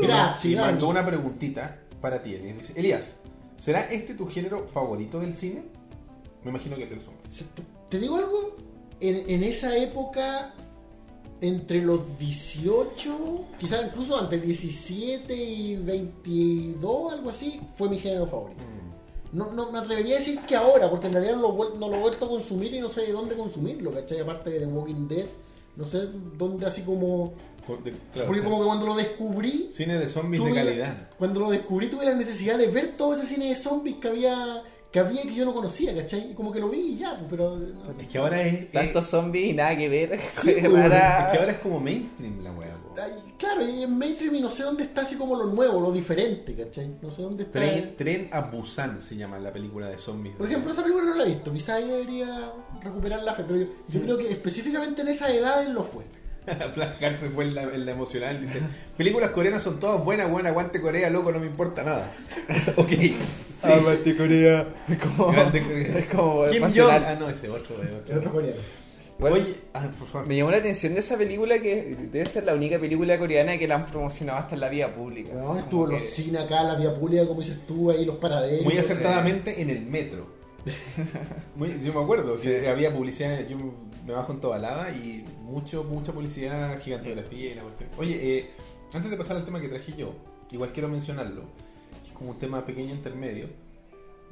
Gracias, Y Dani. mandó una preguntita para ti, Elías. Dice, Elías, ¿será este tu género favorito del cine? Me imagino que es de los hombres. ¿Te digo algo? En, en esa época, entre los 18, quizás incluso antes 17 y 22, algo así, fue mi género favorito. No, no me atrevería a decir que ahora, porque en realidad no lo, no lo he vuelto a consumir y no sé de dónde consumirlo, ¿cachai? Aparte de The Walking Dead, no sé dónde así como... De- claro, Porque como que cuando lo descubrí, Cine de zombies de tuve calidad. cuando lo descubrí tuve la necesidad de ver todo ese cine de zombies que había que había que yo no conocía, ¿cachai? Y como que lo vi y ya, pues, pero... no. Es que ahora es... es- Tantos zombies y nada que ver. Sí, pues, Para- es que ahora es como mainstream la wea. po. Ay, Claro, y en mainstream y no sé dónde está así como lo nuevo, lo diferente, ¿cachai? No sé dónde está. Tren, Tren a Busan se llama la película de zombies. Por ejemplo, esa película no la he visto, quizás ahí debería recuperar la fe, pero yo, yo creo que específicamente en esa edad él lo fue. Black Heart se fue en la, en la emocional. Dice: Películas coreanas son todas buenas, buenas, aguante Corea, loco, no me importa nada. ok. Sí. Aguante Corea. Es como, Grande Corea. es como Kim Jong. emocional. Ah, no, ese otro. otro. otro coreano. Bueno, Oye, ah, por favor. Me llamó la atención de esa película que debe ser la única película coreana que la han promocionado hasta en la vía pública. Como estuvo en los que- cines acá, en la vía pública, como dices tú, ahí los paraderos. Muy acertadamente en el metro. Muy- yo me acuerdo que había publicidad, yo me bajo en Tobalaba y mucho, mucha publicidad, gigantografía y la cuestión. Oye, eh, antes de pasar al tema que traje yo, igual quiero mencionarlo, que es como un tema pequeño intermedio.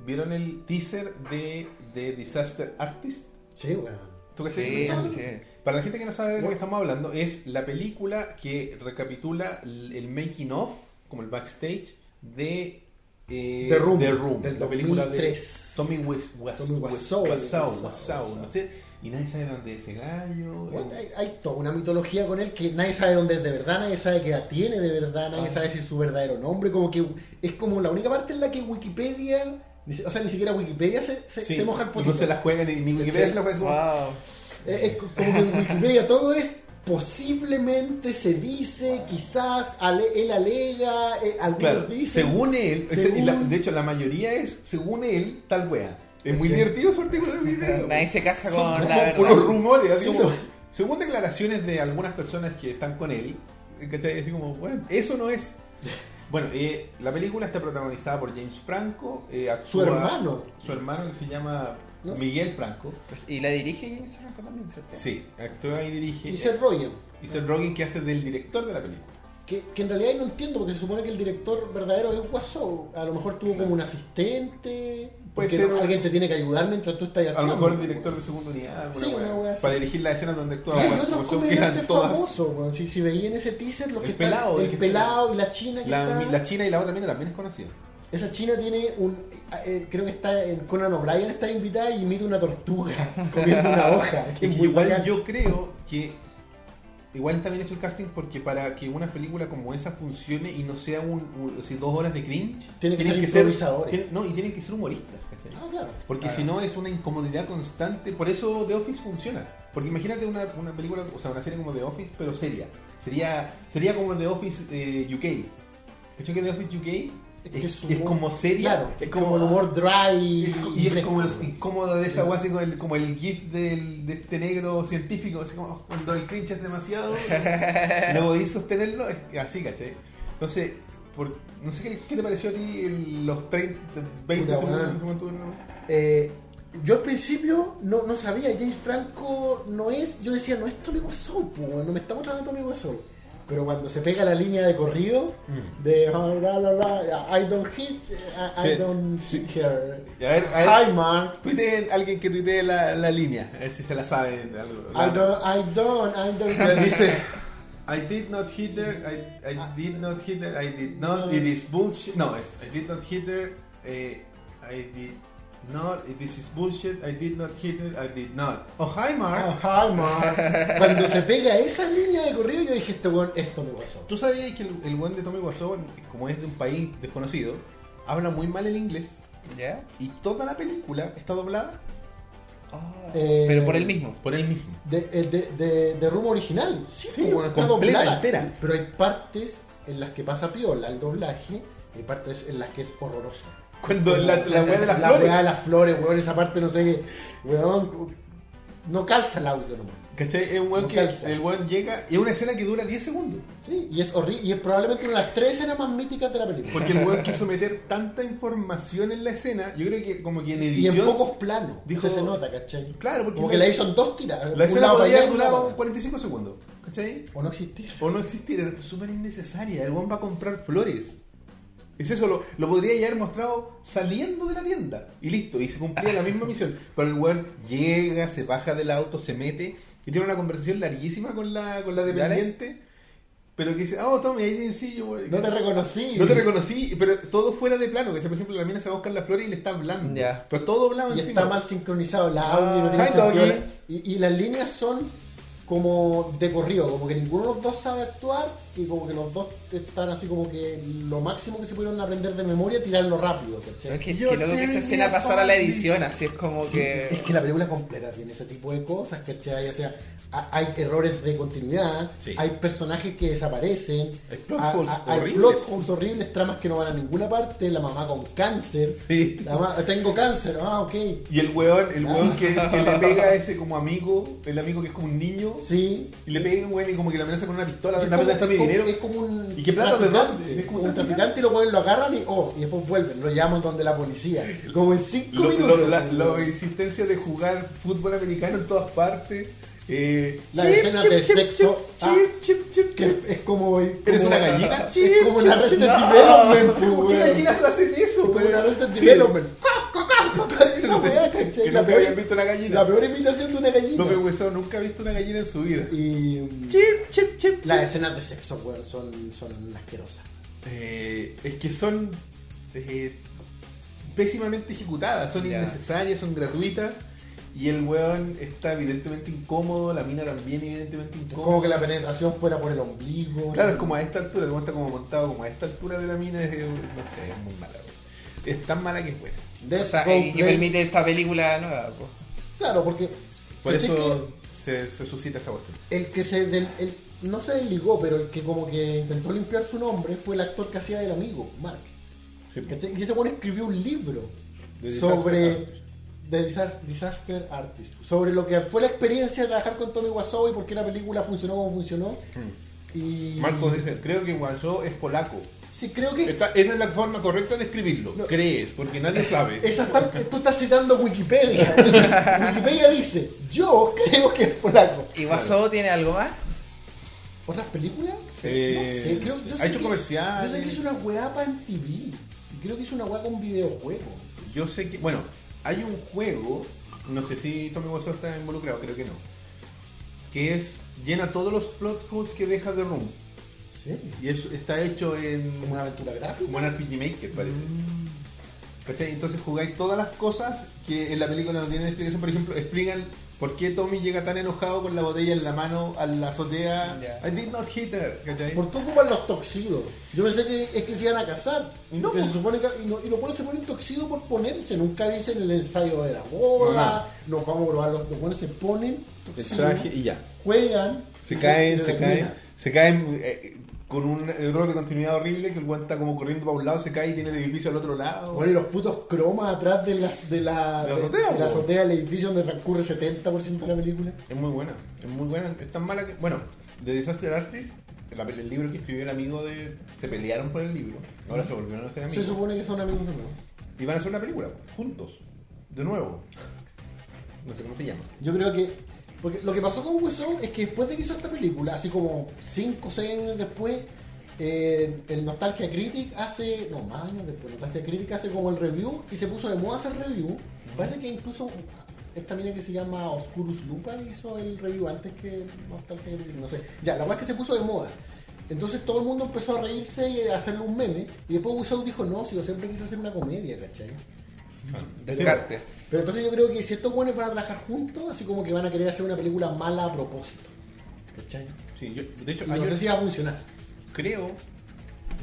¿Vieron el teaser de, de Disaster Artist? Sí, weón. ¿Tú Sí, qué sí. hablando? Para la gente que no sabe de lo que estamos hablando, es la película que recapitula el el making of, como el backstage, de eh, The Room, The Room, del la película 2003. de Tommy Wiseau, no sé, y nadie sabe dónde es ese gallo. Eh, Hay, hay toda una mitología con él que nadie sabe dónde es de verdad, nadie sabe qué edad tiene de verdad, nadie Ah. sabe si es su verdadero nombre, como que es como la única parte en la que Wikipedia, o sea, ni siquiera Wikipedia se, se, sí, se moja el potito. no se la juega ni, Wikipedia se la juega. es como- Wow. Es, es como que en Wikipedia todo es posiblemente se dice, quizás ale- él alega, eh, algunos Claro, dicen. según él, según- la- de hecho la mayoría es, según él, tal wea. Es muy Sí. divertido su artículo de video. Nadie se casa Son con como la verdad. rumores, así Sí, como, son- según declaraciones de algunas personas que están con él, ¿cachai? Así como, bueno, eso no es. Bueno, eh, la película está protagonizada por James Franco, eh, actúa- Su hermano. su hermano que se llama No sé. Miguel Franco, Y la dirige James Franco también, ¿cierto? sí, actúa y dirige, Y Seth Rogen. y Seth Rogen que hace del director de la película. Que, que en realidad no entiendo, porque se supone que el director verdadero es Guasó. A lo mejor tuvo como un asistente. Puede porque ser alguien te tiene que ayudar mientras tú estás A lo actuando. mejor el director de segunda unidad, Sí, wea, una wea para dirigir las escenas donde actúa Claro, y Guas- otros Guasón, que eran todas weón. si, si veía en ese teaser los El que están- pelado, el el que pelado y la china que la, está, la china y la otra mina también es conocida. Esa china tiene un eh, creo que está en Conan O'Brien está invitada y imita una tortuga comiendo una hoja que Es que igual bacán. yo creo que igual está bien hecho el casting porque para que una película como esa funcione y no sea un, un- así, dos horas de cringe, Tiene que tienen ser improvisadores. tienen- no, y tienen que ser humoristas. ¿cachai? ah claro Porque si no es una incomodidad constante. Por eso The Office funciona. Porque imagínate una, una película, o sea, una serie como The Office, pero seria. Sería, sería como The Office eh, UK. ¿Cachai que The Office UK es, es como seria? claro es como el humor dry y, y, y es como weón. incómoda de esa Sí. guay, así como el, como el gif del, de este negro científico, así como oh, cuando el cringe es demasiado, no podéis sostenerlo, es así, ¿cachai? Entonces, por, no sé qué, qué te pareció a ti el- los 30, 20 Puta, segundos. Eh, yo al principio no, no sabía, James Franco no es, yo decía, no es Tommy Wiseau, no me está mostrando Tommy Wiseau. Pero cuando se pega la línea de corrido, Mm. de ah, bla, bla, bla, I don't hit, I, I Sí, don't sí. hit her. A ver, a ver, Hi, Mark. tuiteen, alguien que tuitee la, la línea, a ver si se la algo. I don't, I don't, I don't. Dice, I did not hit her, I, I did not hit her, I did not, it is bullshit. No, I did not hit her, eh, I did not, this is bullshit, I did not hit her, I did not. Oh, hi, Mark. Oh, hi, Mark. Cuando se pega esa línea de corrido, yo dije, este weón, esto me pasó. ¿Tú sabías que el, el buen de Tommy Wiseau, como es de un país desconocido, habla muy mal el inglés ¿Ya? y toda la película está doblada Eh, Pero por él mismo. por él mismo? De, eh, de, de, de rumbo original. Sí, Sí, bueno, está completa, doblada. entera. Pero hay partes en las que pasa piola el doblaje, y hay partes en las que es horrorosa. Cuando la, la weá de las la flores. weá de las flores, weón, esa parte no sé qué. Weón, no calza el audio nomás. ¿Cachai? Es un weón No que calza. el weón llega y es una escena que dura 10 segundos. Sí, y es horrible. Y es probablemente una de las tres escenas más míticas de la película. Porque el weón quiso meter tanta información en la escena, yo creo que como que en y edición. en pocos planos. dijo- se nota, ¿cachai? Claro, porque Como la que la hizo en dos tiras. La escena podría haber y durado para acá. 45 segundos. ¿Cachai? O no existir. O no existir, era súper innecesaria. El weón va a comprar flores. Es eso, lo, lo podría ya haber mostrado saliendo de la tienda. Y listo, y se cumplía la misma misión. Pero el weón llega, se baja del auto, se mete y tiene una conversación larguísima con la, con la dependiente. Pero que dice, oh, Tommy, ahí tienes sí, yo. No te reconocí. No te reconocí, pero todo fuera de plano. Que por ejemplo, la mina se va a buscar las flores y le está hablando. Pero todo hablaba Y encima. está mal sincronizado el audio, no tiene Hi, sentido. Y, y las líneas son como de corrido, como que ninguno de los dos sabe actuar y como que los dos están así como que lo máximo que se pudieron aprender de memoria tirarlo rápido, Pero ¿cachai? es que, Yo que luego que esa escena pasara a la edición, así es como Es que. que la película completa tiene ese tipo de cosas, ¿cachai? O sea, ha- hay errores de continuidad, Sí. hay personajes que desaparecen, Hay plot holes hay horribles. plot holes horribles, tramas que no van a ninguna parte, la mamá con cáncer, Sí. la ma- tengo cáncer, ah, ok, Y el weón, el Ah. weón que, que le pega a ese como amigo, el amigo que es como un niño, sí. y le pega un weón y como que le amenaza con una pistola, Es dame como, está es mi como- dinero. es como un ¿Y qué plata de dónde? Es como un traficante y lo, ponen, lo agarran y, oh, y después vuelven, lo llaman donde la policía. Como en cinco Lo- minutos. lo- la, la insistencia de jugar fútbol americano en todas partes. Eh, chip, escenas chip, de chip, sexo, chip, ah, chip, chip, que chip. es como... ¿Eres una gallina? Es como una Arrested. Development, No sé por qué gallinas hacen eso, Como una Arrested Sí. Development. Esa weá, ¿cachai? Que La nunca peor- habían visto una gallina. La peor imitación de una gallina. No me hueso, nunca ha visto una gallina en su vida. Y... mm, Chip, chip, chip, Las chip. escenas de sexo, weón, son, son asquerosas. Eh, es que son eh, pésimamente ejecutadas, son Ya. innecesarias, son gratuitas. Y el weón está evidentemente incómodo, la mina también evidentemente incómoda. como que la penetración fuera por el ombligo. Claro, es como a esta altura, como está como montado como a esta altura de la mina, es, no sé, es muy mala. weón. Es tan mala que es buena. O sea, y que Play- permite esta película nueva. Claro, porque Por ¿cachai eso se, se suscita esta cuestión. el que se del- el- no se desligó, pero el que como que intentó limpiar su nombre fue el actor que hacía del amigo, Mark. Y ese bueno escribió un libro sobre Artist. De Disas- Disaster Artist, sobre lo que fue la experiencia de trabajar con Tommy Wiseau y por qué la película funcionó como funcionó. Y Marcos dice, creo que Guanzó es polaco. Sí, creo que Esta- esa es la forma correcta de escribirlo. No. Crees, porque nadie sabe. Esa está- tú estás citando Wikipedia. Wikipedia dice, yo creo que es polaco. ¿Y Guasó tiene algo más? ¿Otras películas? Eh, no sé, creo yo sé Ha hecho que- comerciales. Yo sé que es una weá para MTV. Y creo que es una weá con videojuego. Yo sé que, bueno, hay un juego, no sé si Tommy Wiseau está involucrado, creo que no, que es, llena todos los plot holes que deja The Room. ¿Sí? Y eso está hecho en, Como una aventura gráfica. como en RPG Maker, parece. Mm. ¿Cachai? Entonces jugáis todas las cosas que en la película no tienen explicación. Por ejemplo, explican por qué Tommy llega tan enojado con la botella en la mano a la azotea. Ya. I did not hit her, ¿cachai? ¿Por qué ocupan los toxidos? Yo pensé que es que se iban a casar. No, Que se pues. supone que, y, no- y los buenos se ponen toxidos por ponerse. Nunca dicen el ensayo de la boda. Nos vamos a probar los, los buenos se ponen El toxidos. traje y ya. Juegan. Se caen, se caen, se caen eh, con un error de continuidad horrible que el weón está como corriendo para un lado, se cae y tiene el edificio al otro lado. Bueno, y los putos cromas atrás de, las, de, la, De la de- azotea, de la azotea del edificio donde transcurre 70% de la película. Es muy buena, es muy buena, es tan mala que. Bueno, The Disaster Artist, la- el libro que escribió el amigo de. Se pelearon por el libro, ahora se volvieron a ser amigos. Se supone que son amigos de nuevo. Y van a hacer una película, juntos, de nuevo. No sé cómo se llama. Yo creo que Porque lo que pasó con Wesson es que después de que hizo esta película, así como 5 o 6 años después, eh, el Nostalgia Critic hace, no, más años después, Nostalgia Critic hace como el review y se puso de moda hacer review. Parece que incluso esta mina que se llama Oscurus Lupa hizo el review antes que Nostalgia Critic, no sé. Ya, la verdad es que se puso de moda. Entonces todo el mundo empezó a reírse y a hacerle un meme. Y después Wiseau dijo, no, si yo siempre quise hacer una comedia, ¿cachai? Descarte. Pero entonces yo creo que si estos buenos van a trabajar juntos, así como que van a querer hacer una película mala a propósito. ¿Cachai? Sí, yo, de hecho, Y no sé si va a funcionar. creo,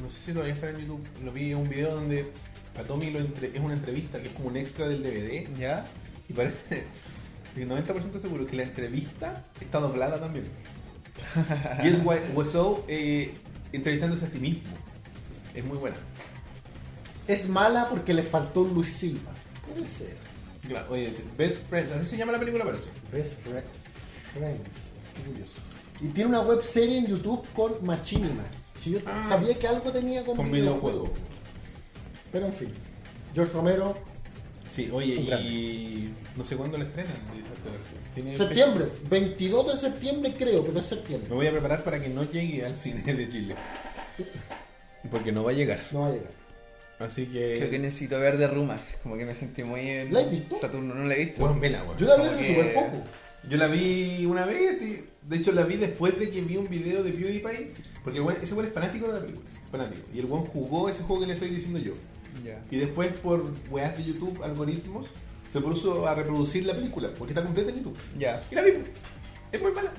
no sé si todavía está en YouTube, lo vi en un video donde a Tommy lo entre- es una entrevista que es como un extra del DVD ¿Ya? y parece, el 90% seguro que la entrevista está doblada también. y es Wesau eh, entrevistándose a sí mismo. Es muy buena. Es mala porque le faltó un Luis Silva. Puede ser. Claro, oye, Best Friends, así se llama la película parece. Best Fri- Friends. Qué curioso. Y tiene una web serie en YouTube con Machinima. Si yo Ah. sabía que algo tenía con, Con videojuego. videojuego. Pero en fin. George Romero, Sí, oye, grande. y no sé cuándo la estrenan. Tiene septiembre. 22 de septiembre creo, pero es Me septiembre. voy a preparar para que no llegue al cine de Chile. Porque no va a llegar. No va a llegar. Así que. Creo que necesito ver de Rumas. Como que me sentí muy en ¿La has visto? Saturno, no la he visto. Bueno, vela, weón. Yo la vi hace que- súper poco. Yo la vi una vez, de hecho la vi después de que vi un video de PewDiePie, porque el weón- ese weón es fanático de la película, es fanático. Y el weón jugó ese juego que le estoy diciendo yo. Ya. Y después por weas de YouTube, algoritmos, se puso a reproducir la película, porque está completa en YouTube. Ya. Y la vi, es muy mala.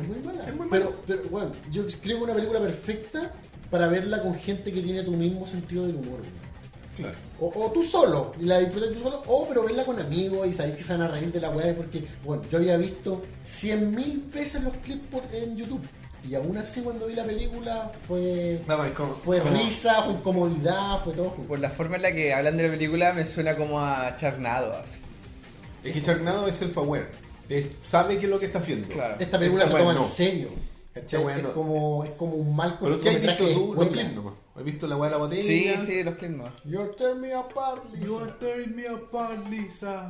Es muy mala. Es muy pero, mala. pero, bueno, yo creo que una película perfecta para verla con gente que tiene tu mismo sentido del humor. weón. Claro. O, o tú solo, y la disfrutas tú solo, o pero verla con amigos y sabéis que se van a reír de la weá, porque, bueno, yo había visto 100.000 veces los clips por- en YouTube. Y aún así cuando vi la película fue, Nada más, como- fue como- risa, fue incomodidad, fue todo junto. Por la forma en la que hablan de la película me suena como a charnado. así. Es que Charnado es self-aware. Es- Sabe qué es lo que está haciendo. Claro. Esta película Esta se toma no. en serio. weá es, no. como, es como un mal Pero ¿qué has visto de tú? Los escuela. clips nomás. ¿Has visto la weá de la botella? Sí, sí, los clips no. You're tearing me apart, Lisa. You are tearing me apart, Lisa.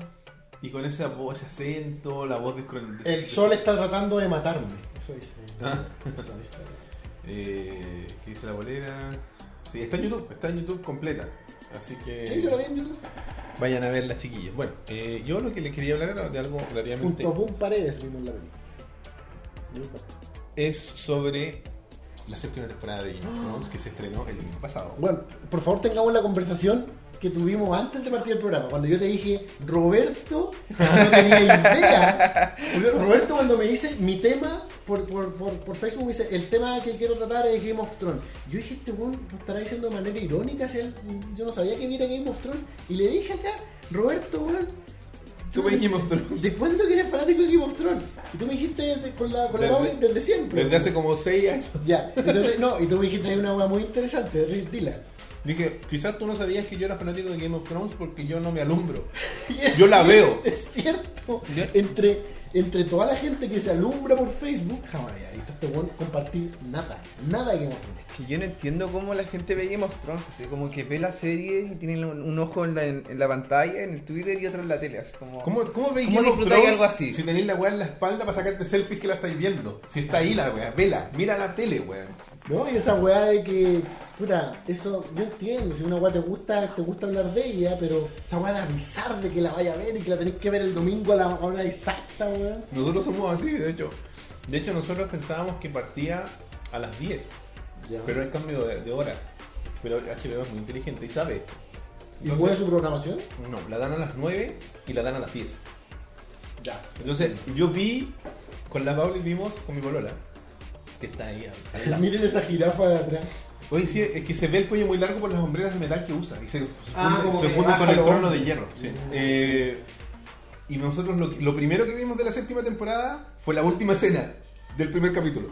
Y con esa voz, ese acento, la voz descron- El sol está tratando de matarme. Eso dice. Ah. Eso dice. Eh, ¿Qué dice la bolera? Sí, está en YouTube, está en YouTube completa. Así que Sí, yo lo vi en YouTube. vayan a ver las chiquillas. Bueno, eh, yo lo que les quería hablar era de algo relativamente. Junto a Boom Paredes vimos la película. Es sobre la séptima temporada de Game of Thrones que se estrenó el año pasado. Bueno, por favor tengamos la conversación que tuvimos antes de partir el programa. Cuando yo te dije, Roberto, no tenía idea. Roberto cuando me dice mi tema por, por, por, por Facebook, me dice, el tema que quiero tratar es Game of Thrones. Yo dije, este weón lo estará diciendo de manera irónica, si él- yo no sabía que viera Game of Thrones. Y le dije acá, Roberto, weón, ¿Tú ves Game of Thrones? ¿de cuándo que eres fanático de Game of Thrones? Y tú me dijiste con la, con la Desde- Pauli desde siempre. Desde hace como 6 años. Ya, entonces, no, y tú me dijiste hay una hueá muy interesante, Rick Dila. Dije, quizás tú no sabías que yo era fanático de Game of Thrones porque yo no me alumbro. Es Yo la cierto, veo. Es cierto. Entre, entre toda la gente que se alumbra por Facebook, jamás había visto a este weón compartir nada. Nada de Game of Thrones. Que yo no entiendo cómo la gente ve Game of Thrones, así como que ve la serie y tiene un un ojo en la, en, en la pantalla, en el Twitter y otro en la tele. Así como... ¿Cómo, cómo veis ¿Cómo Game of Thrones algo así? Si tenéis la weá en la espalda para sacarte selfies que la estáis viendo. Si está ahí la weá, vela, mira la tele, weón. ¿No? Y esa weá de que, puta, eso yo entiendo. Si una weá te gusta, te gusta hablar de ella, pero esa weá de avisar de que la vaya a ver y que la tenéis que ver el domingo a la hora exacta, weón. Nosotros somos así, de hecho. De hecho, nosotros pensábamos que partía a las 10. Ya. Pero hay cambio de, de hora. Pero HBO es muy inteligente y sabe esto. ¿Y cuál es su programación? No, la dan a las 9 y la dan a las 10. Ya. Entonces, yo vi, con la Pauli vimos con mi polola, que está ahí. Miren esa jirafa de atrás. Oye, sí, es que se ve el cuello muy largo por las hombreras de metal que usa. Y se, Ah, funde, se con el trono de hierro. sí. Mm. Eh, y nosotros lo, lo primero que vimos de la séptima temporada fue la última escena del primer capítulo.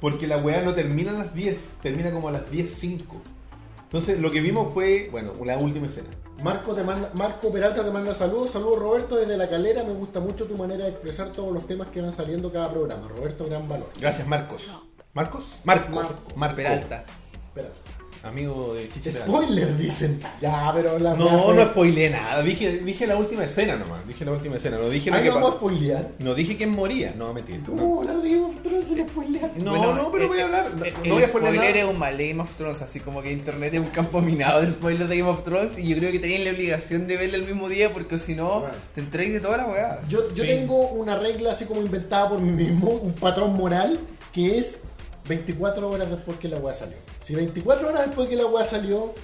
Porque la weá no termina a las 10, termina como a las 10.05. Entonces lo que vimos fue, bueno, la última escena. Marco, te manda, Marco Peralta te manda saludos. Saludos Roberto desde La Calera. Me gusta mucho tu manera de expresar todos los temas que van saliendo cada programa. Roberto, gran valor. Gracias, Marcos. ¿Marcos? Marco. Marco. Marco. Peralta. Espera. Amigo de Chichi Peralta. Spoiler, dicen. Ya, pero la No, fue- no spoileé nada. Dije, dije la última escena nomás. Dije la última escena. No dije lo Ay, que no vamos a pasó. spoilear. No dije quién moría. No, mentira. ¿Cómo hablar de Game of Thrones sin spoilear? no, Bueno, no, pero el- voy a hablar. No, el, no voy a el spoiler spoiler nada. es un mal de Game of Thrones, así como que internet es un campo minado de spoilers de Game of Thrones y yo creo que tenían la obligación de verlo el mismo día porque si no Bueno. te entregues de toda la weá. Yo, yo Sí. tengo una regla así como inventada por mí mismo, un patrón moral, que es 24 horas después que la weá salió. Si 24 horas después que la weá salió,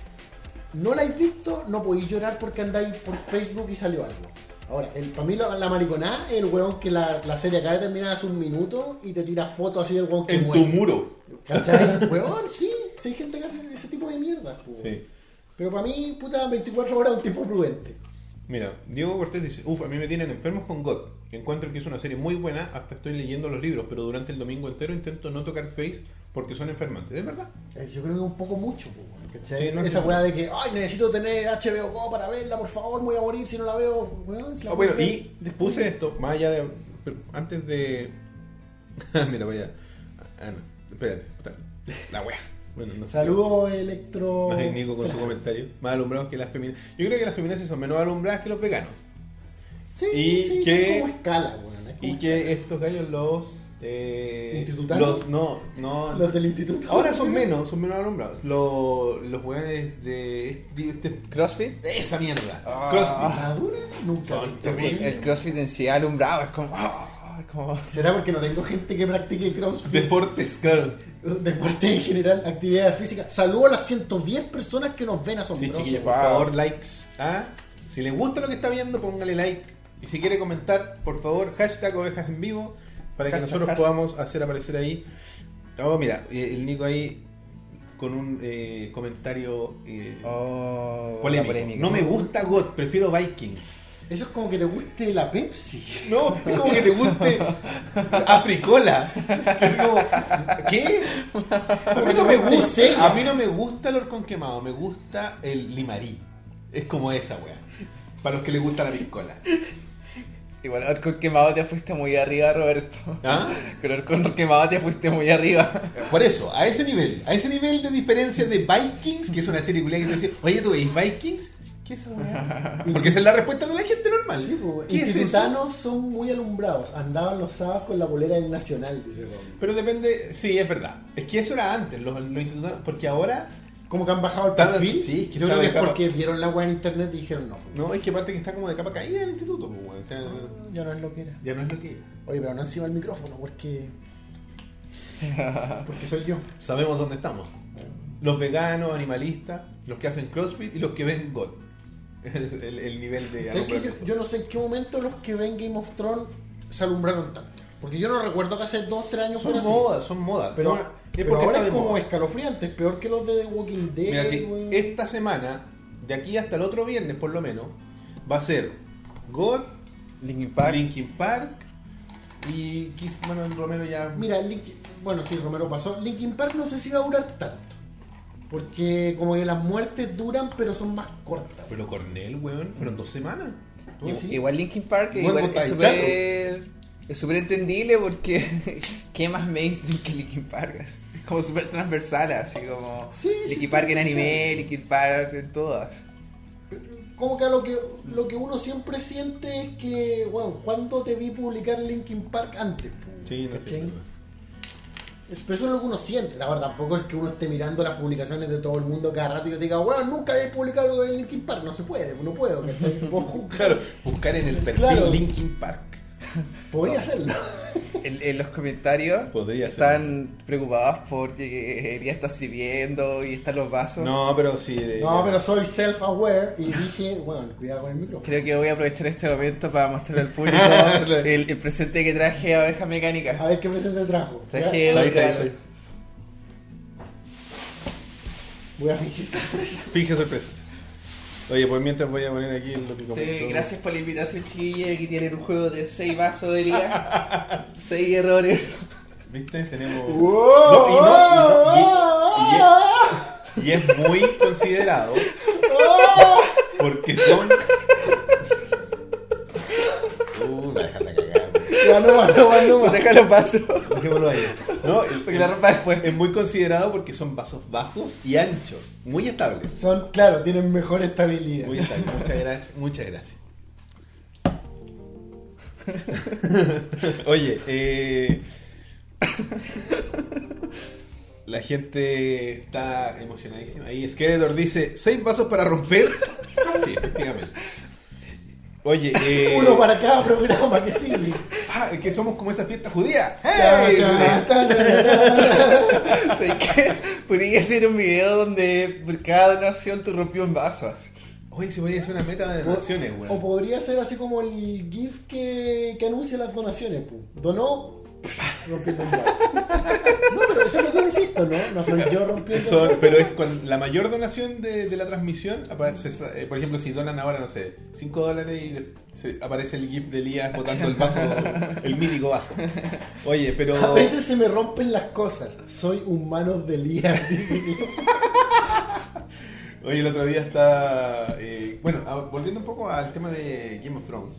no la habéis visto, no podéis llorar porque andáis por Facebook y salió algo. Ahora, el, para mí la, la mariconada es el weón que la, la serie acaba de terminar hace un minuto y te tira fotos así del weón que En tu muere. muro. ¿Cachai? weón, sí, sí hay gente que hace ese tipo de mierda. Sí. Pero para mí, puta, 24 horas es un tiempo prudente. Mira, Diego Cortés dice, uff, a mí me tienen enfermos con God. Encuentro que es una serie muy buena, hasta estoy leyendo los libros, pero durante el domingo entero intento no tocar Face porque son enfermantes. ¿Es verdad? Eh, Yo creo que un poco mucho. Sí, no Esa weá de que, ay, necesito tener HBO Go para verla, por favor, me voy a morir si no la veo. Weón, si la Ah, puedo bueno, ver y después puse esto, más allá de... pero antes de... Mira, vaya. Ah, no, espérate. La wea. Bueno, no sé. Saludos, Electro. Más Nico con su comentario. Más alumbrados que las femininas. Yo creo que las femininas son menos alumbradas que los veganos. Sí, Y sí, que- son como escala, weón. es como Y que estos gallos los... Eh, los no, no. Los del instituto. Ahora son menos, son menos alumbrados. Los, los weones de, de este- ¿Crossfit? esa mierda. Ah. CrossFit. Nunca. Weón. El CrossFit en sí alumbrado es como... ah, como... ¿Será porque no tengo gente que practique CrossFit? Deportes, claro. Deporte en general, actividad física. Saludos a las 110 personas que nos ven Sí, asombrosos. chiquillos, por favor, likes. ¿ah? Si les gusta lo que está viendo, póngale like. Y si quiere comentar, por favor, hashtag ovejas en vivo, para que Hashtag, nosotros hashtag. podamos hacer aparecer ahí. Oh, mira, eh, el Nico ahí con un eh, comentario eh, Oh, polémico. polémica. No me gusta God, prefiero Vikings. Eso es como que te guste la Pepsi. No, es como que te guste Africola. Que es como, ¿Qué? A mí no me gusta. A mí no me gusta el horcón quemado, me gusta el limarí. Es como esa wea. Para los que les gusta la piscola. Igual con quemado te fuiste muy arriba, Roberto. ¿Ah? Con con quemado te fuiste muy arriba. Por eso, a ese nivel, a ese nivel de diferencia de Vikings, que es una serie culiada que te dice, oye, ¿tú veis Vikings? ¿Qué es esa weá? Porque esa es la respuesta de la gente normal. Sí, pues, ¿Qué es eso? son muy alumbrados. Andaban los sábados con la bolera del Nacional, dice. Pero depende, sí, es verdad. Es que eso era antes, los, los porque ahora Como que han bajado el Está- perfil. sí, que Yo creo que es porque vieron la weá en internet y dijeron no. No, es que aparte que está como de capa caída el instituto, pues, weón. O sea, Ya no es lo que era. ya no es lo que Oye, pero no encima del micrófono, porque. Porque soy yo. sabemos dónde estamos. Los veganos, animalistas, los que hacen CrossFit y los que ven God. Es el, el nivel de ¿Sabes que yo, alumbramiento. yo no sé en qué momento los que ven Game of Thrones se alumbraron tanto. Porque yo no recuerdo que hace 2, 3 años Son fuera así. modas, son modas. Pero, Bueno, es pero porque ahora es como moda. escalofriante, es peor que los de The Walking Dead. Mira, sí, weón. esta semana, de aquí hasta el otro viernes por lo menos, va a ser God, Linkin Park. Linkin Park y Kiss Manuel Romero ya. Mira, Link- bueno, sí, Romero pasó. Linkin Park no sé si va a durar tanto. Porque como que las muertes duran, pero son más cortas. Pero Cornell, weón, fueron dos semanas. Igual Linkin Park Bueno, igual está es el súper es súper entendible porque qué más mainstream que Linkin Park es como súper transversal así como Sí, sí, Linkin Park en anime Linkin Park en todas Como que lo que lo que uno siempre siente es que, bueno, ¿cuándo te vi publicar Linkin Park antes? Sí, no sé. Pero eso es lo que uno siente, la verdad. Tampoco es que uno esté mirando las publicaciones de todo el mundo cada rato y yo te diga, bueno, nunca habéis publicado algo de Linkin Park. No se puede, no puedo, ¿cachai? Claro, buscar en el perfil Claro. Linkin Park. Podría hacerlo. en, en los comentarios Podría ser. están preocupados porque Elia está sirviendo y están los vasos No, pero sí. eh, No, pero soy self-aware y dije, bueno, cuidado con el micrófono. creo que voy a aprovechar este momento para mostrar al público el, el presente que traje a Oveja A Mecánica ver qué presente trajo. traje está. Voy a fingir sorpresa. Finge sorpresa. Oye, pues mientras voy a poner aquí lo que Sí, comentó. gracias por la invitación, chiquilla. Aquí tienen un juego de 6 vasos de día. 6 errores. ¿Viste? Tenemos. ¡Wow! No, y no, y no, y- y es muy considerado porque son. Uh, la dejan la. Ya, no más, no más, no más. Déjalo paso. Dejémoslo ahí. No, Porque la ropa después. es muy considerado porque son vasos bajos y anchos, muy estables. Son, claro, tienen mejor estabilidad. Muy estables. Muchas gracias. Muchas gracias. Oye, eh, la gente está emocionadísima. Ahí Skeletor dice, ¿seis vasos para romper? Sí, efectivamente. Oye, eh, Uno para cada programa que sigue. ah, que somos como esa fiesta judía. ¡Hey! Podría ser un video donde por cada donación tú rompió en vasos. Oye, se podría hacer una meta de donaciones, O weón. podría ser así como el GIF que, que anuncia las donaciones. pu. Donó rompiendo un vaso. No, pero eso es lo que yo insisto, ¿no? No soy yo rompiendo Son- un pero es con la mayor donación de, de la transmisión. aparece eh, por ejemplo, si donan ahora, no sé, 5 dólares y de- se- aparece el GIF de Elías botando el vaso, el mítico vaso. Oye, pero. A veces se me rompen las cosas. Soy un manos de Lía. Oye, el otro día está. eh, bueno, volviendo un poco al tema de Game of Thrones.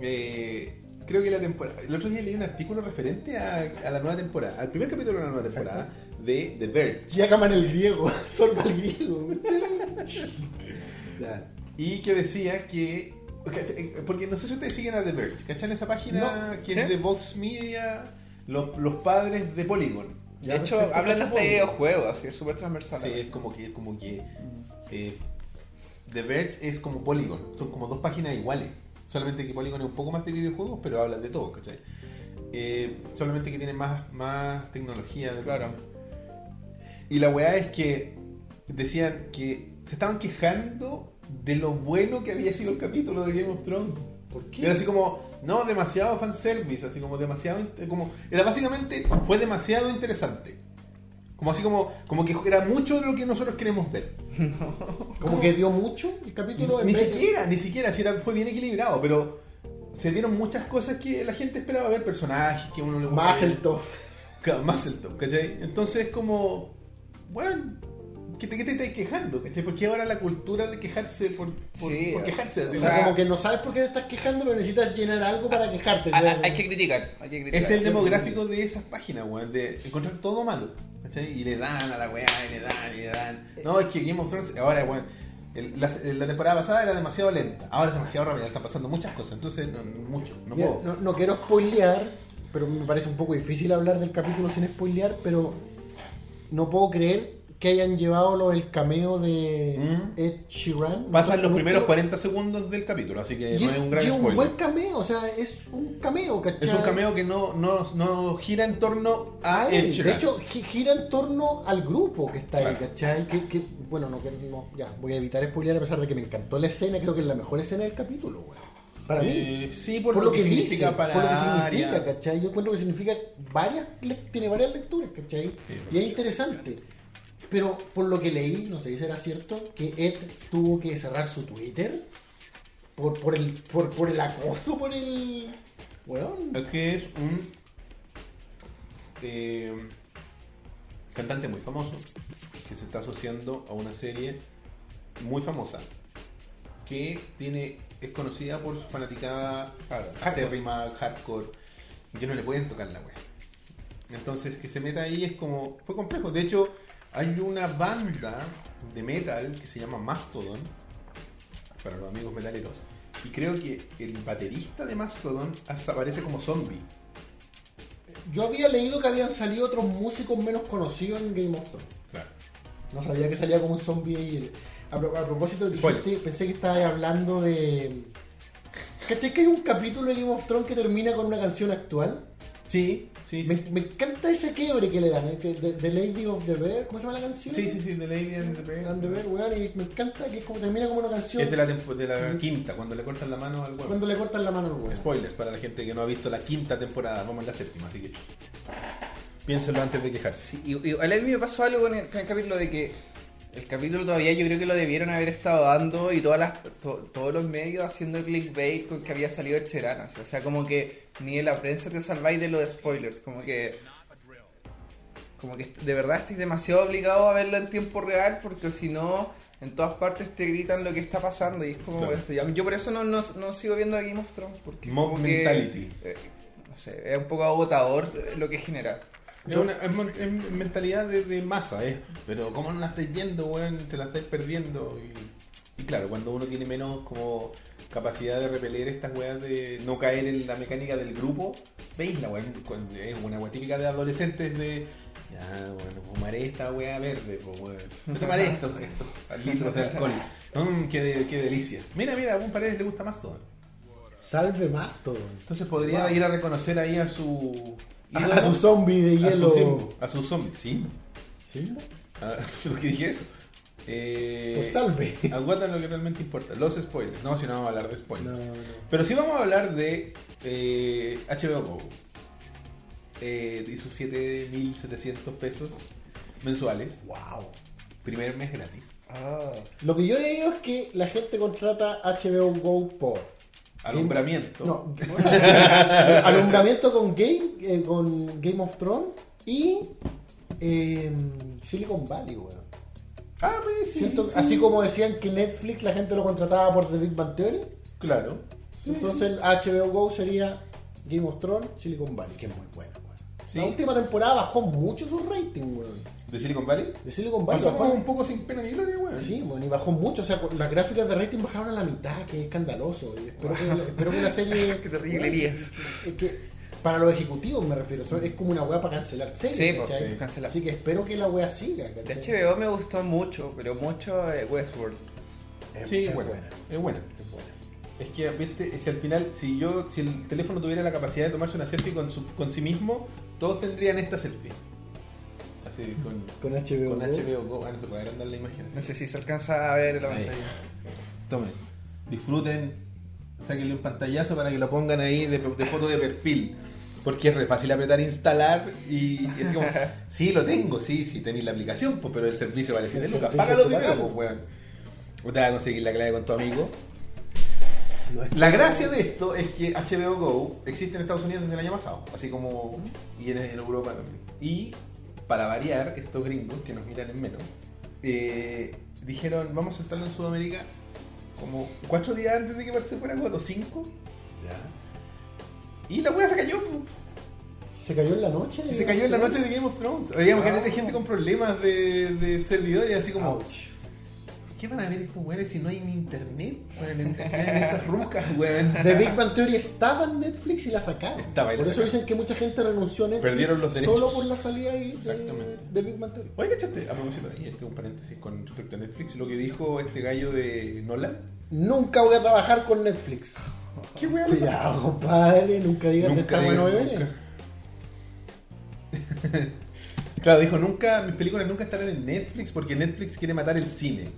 eh, creo que la temporada. El otro día leí un artículo referente a, a la nueva temporada, al primer capítulo de la nueva temporada de The Verge. Llamaban el griego. Sorba el griego. Y que decía que. Porque no sé si ustedes siguen a The Verge. ¿Cachan esa página No. que ¿Sí? es de Vox Media? Los, los padres de Polygon. De Ya, hecho, hablan hasta de videojuegos, así es súper transversal. Sí, es como que. Es como que eh, The Verge es como Polygon. Son como dos páginas iguales. Solamente que Polygon es un poco más de videojuegos, pero hablan de todo, ¿cachai? Eh, solamente que tiene más, más tecnología. de- Claro. Y la weá es que decían que se estaban quejando de lo bueno que había sido el capítulo de Game of Thrones. ¿Por qué? Era así como, no, demasiado fanservice, así como demasiado, int- como, era básicamente, fue demasiado interesante. Como así como, como que era mucho de lo que nosotros queremos ver. Como que dio mucho el capítulo. Ni de- siquiera, ni siquiera, si era, fue bien equilibrado, pero se vieron muchas cosas que la gente esperaba ver, personajes que uno le gusta Más el top. Más el top, ¿cachai? Entonces como, bueno, ¿qué te, qué te estás quejando? ¿cachai? Porque ahora la cultura de quejarse por, por, Sí, por quejarse. O sea, sea, como que no sabes por qué te estás quejando, pero necesitas llenar algo para quejarte. Ah, ah, Hay que criticar, hay que criticar. Es el demográfico de esas páginas, weón, de encontrar todo malo. ¿cachai? Y le dan a la weá, y le dan, y le dan. No, es que Game of Thrones, ahora, weón, la, la temporada pasada era demasiado lenta, ahora es demasiado rápida, están pasando muchas cosas, entonces, no, mucho, no Mira, puedo. no, no quiero spoilear, pero me parece un poco difícil hablar del capítulo sin spoilear, pero no puedo creer que hayan llevado lo del cameo de Mm. Ed Sheeran. Pasan los primeros quiero- 40 segundos del capítulo, así que Y no es, un gran y es un spoiler. buen cameo, o sea, es un cameo, ¿cachai? Es un cameo que no, no, no gira en torno a a Ed. Sheeran. De hecho, gi- gira en torno al grupo que está ahí, Claro. ¿cachai? Que, que- bueno, no, que no, ya, voy a evitar spoilear a pesar de que me encantó la escena, creo que es la mejor escena del capítulo, weón. Para mí. Eh, sí, por, por, lo, que, dice, significa para por lo que significa. ¿cachai? Yo encuentro que significa varias, tiene varias lecturas, ¿cachai? Sí, y es interesante. Pero por lo que leí, no sé si será cierto, que Ed tuvo que cerrar su Twitter por, por, el, por, por el acoso, por el... Bueno, Es que es un eh, cantante muy famoso que se está asociando a una serie muy famosa que tiene es conocida por su fanaticada acérrima, hardcore, que no le pueden tocar la wea. Entonces que se meta ahí es como fue complejo. De hecho hay una banda de metal que se llama Mastodon para los amigos metaleros y creo que el baterista de Mastodon hasta aparece como zombie. yo había leído que habían salido otros músicos menos conocidos en Game of Thrones. Claro. No sabía que salía como un zombie ahí. A, a propósito, dijiste, pensé que estabas hablando de... ¿Cachai que hay un capítulo de Game of Thrones que termina con una canción actual? Sí, sí, sí. Me, sí. me encanta ese quiebre que le dan, ¿eh? que- de, The Lady of the Bear, ¿cómo se llama la canción? Sí, sí, sí, The Lady and the Bear. And the Bear, weón, y me encanta que es como termina como una canción Es de la, de la quinta, cuando le cortan la mano al huevo. cuando le cortan la mano al weón. Spoilers para la gente que no ha visto la quinta temporada, vamos en la séptima, así que piénsenlo antes de quejarse. Sí, y, y a mí me pasó algo con el, con el capítulo de que el capítulo todavía yo creo que lo debieron haber estado dando y todas las, to- todos los medios haciendo clickbait con que había salido el Cheranas. O sea, como que ni en la prensa te salváis de lo de spoilers. Como que. Como que de verdad estáis demasiado obligado a verlo en tiempo real porque si no, en todas partes te gritan lo que está pasando y es como Claro. esto. Yo por eso no, no, no sigo viendo Game of Thrones porque. Mob como que, mentality. eh, no sé, es un poco agotador lo que genera. Es, una, es mentalidad de, de masa, ¿eh? Pero ¿cómo no la estáis viendo, weón? Te la estáis perdiendo. Y, y claro, cuando uno tiene menos como capacidad de repeler estas weas de no caer en la mecánica del grupo, veis la weón. Es una wea típica de adolescentes de... Ya, bueno, fumaré esta wea verde, pues weón. Tomaré estos, estos litros de alcohol. Mm, qué, qué delicia. Mira, mira, a un paredes le gusta más todo. Salve más todo. Entonces podría Wow. ir a reconocer ahí a su... A su zombie de a su hielo. A su zombie, sí. ¿Sí? Ah, ¿Por qué dije eso? Eh, Pues salve. aguantan lo que realmente importa, los spoilers. No, si no vamos a hablar de spoilers. No, no. Pero sí vamos a hablar de eh, HBO Go. Eh, y sus 7.700 pesos mensuales. Wow. Primer mes gratis. Ah, Lo que yo he leído es que la gente contrata HBO Go por Alumbramiento. No, alumbramiento con Game, eh, con Game of Thrones y eh, Silicon Valley, weón. Ah, pues sí. Siento- sí. Así como decían que Netflix la gente lo contrataba por The Big Bang Theory, Claro. Sí, entonces el HBO Go sería Game of Thrones, Silicon Valley, que es muy bueno. Sí. La última temporada bajó mucho su rating, weón. ¿De Silicon Valley? De Silicon Valley Pasó un poco sin pena ni gloria, weón. Sí, bueno, y bajó mucho, o sea, las gráficas de rating bajaron a la mitad, que es escandaloso. Y espero, que, espero que la serie... Qué terrible, Elías. Es que, para los ejecutivos me refiero, es como una weá para cancelar series, Sí, pues, ¿cachai? sí, cancelar. Así que espero que la weá siga, de. HBO me gustó mucho, pero mucho eh, Westworld. Es- Sí, es bueno, buena. es buena. Es buena. Es que, viste, si al final, si yo, si el teléfono tuviera la capacidad de tomarse una selfie con, su, con sí mismo, todos tendrían esta selfie. Así, con, Con HBO con. HBO Go. Bueno, se puede agrandar la imagen. así. No sé si se alcanza a ver la Ahí. pantalla. Tomen, disfruten, sáquenle un pantallazo para que lo pongan ahí de, de foto de perfil. Porque es re fácil apretar instalar y es como, sí, lo tengo, sí, sí, tenéis la aplicación, pues, pero el servicio vale 7 El lucas. Págalo primero, pues, weón. O te vas a conseguir la clave con tu amigo. No es La gracia de esto es que HBO Go existe en Estados Unidos desde el año pasado, así como y en, en Europa también. Y para variar, estos gringos que nos miran en menos, eh, dijeron vamos a soltarlo en Sudamérica como cuatro días antes de que se fuera o cinco. Y la wea se cayó. Se cayó en la noche. De- se cayó en la noche de Game of Thrones. Que hay gente con problemas de, de servidores, así como, Ouch. ¿Qué van a ver estos weones si no hay ni internet? Weón, en, en esas rucas, weón. The Big Bang Theory estaba en Netflix y la sacaron. Estaba y la por eso dicen que mucha gente renunció a Netflix Perdieron los derechos. solo por la salida ahí de, Exactamente. de Big Bang Theory. Oye, ¿cachaste? A propósito, ahí este es un paréntesis con respecto a Netflix, lo que dijo este gallo de Nolan. Nunca voy a trabajar con Netflix. ¿Qué weón? Cuidado, compadre, nunca digas que Nunca está bueno digas beber. nunca. Claro, dijo, nunca, mis películas nunca estarán en Netflix porque Netflix quiere matar el cine.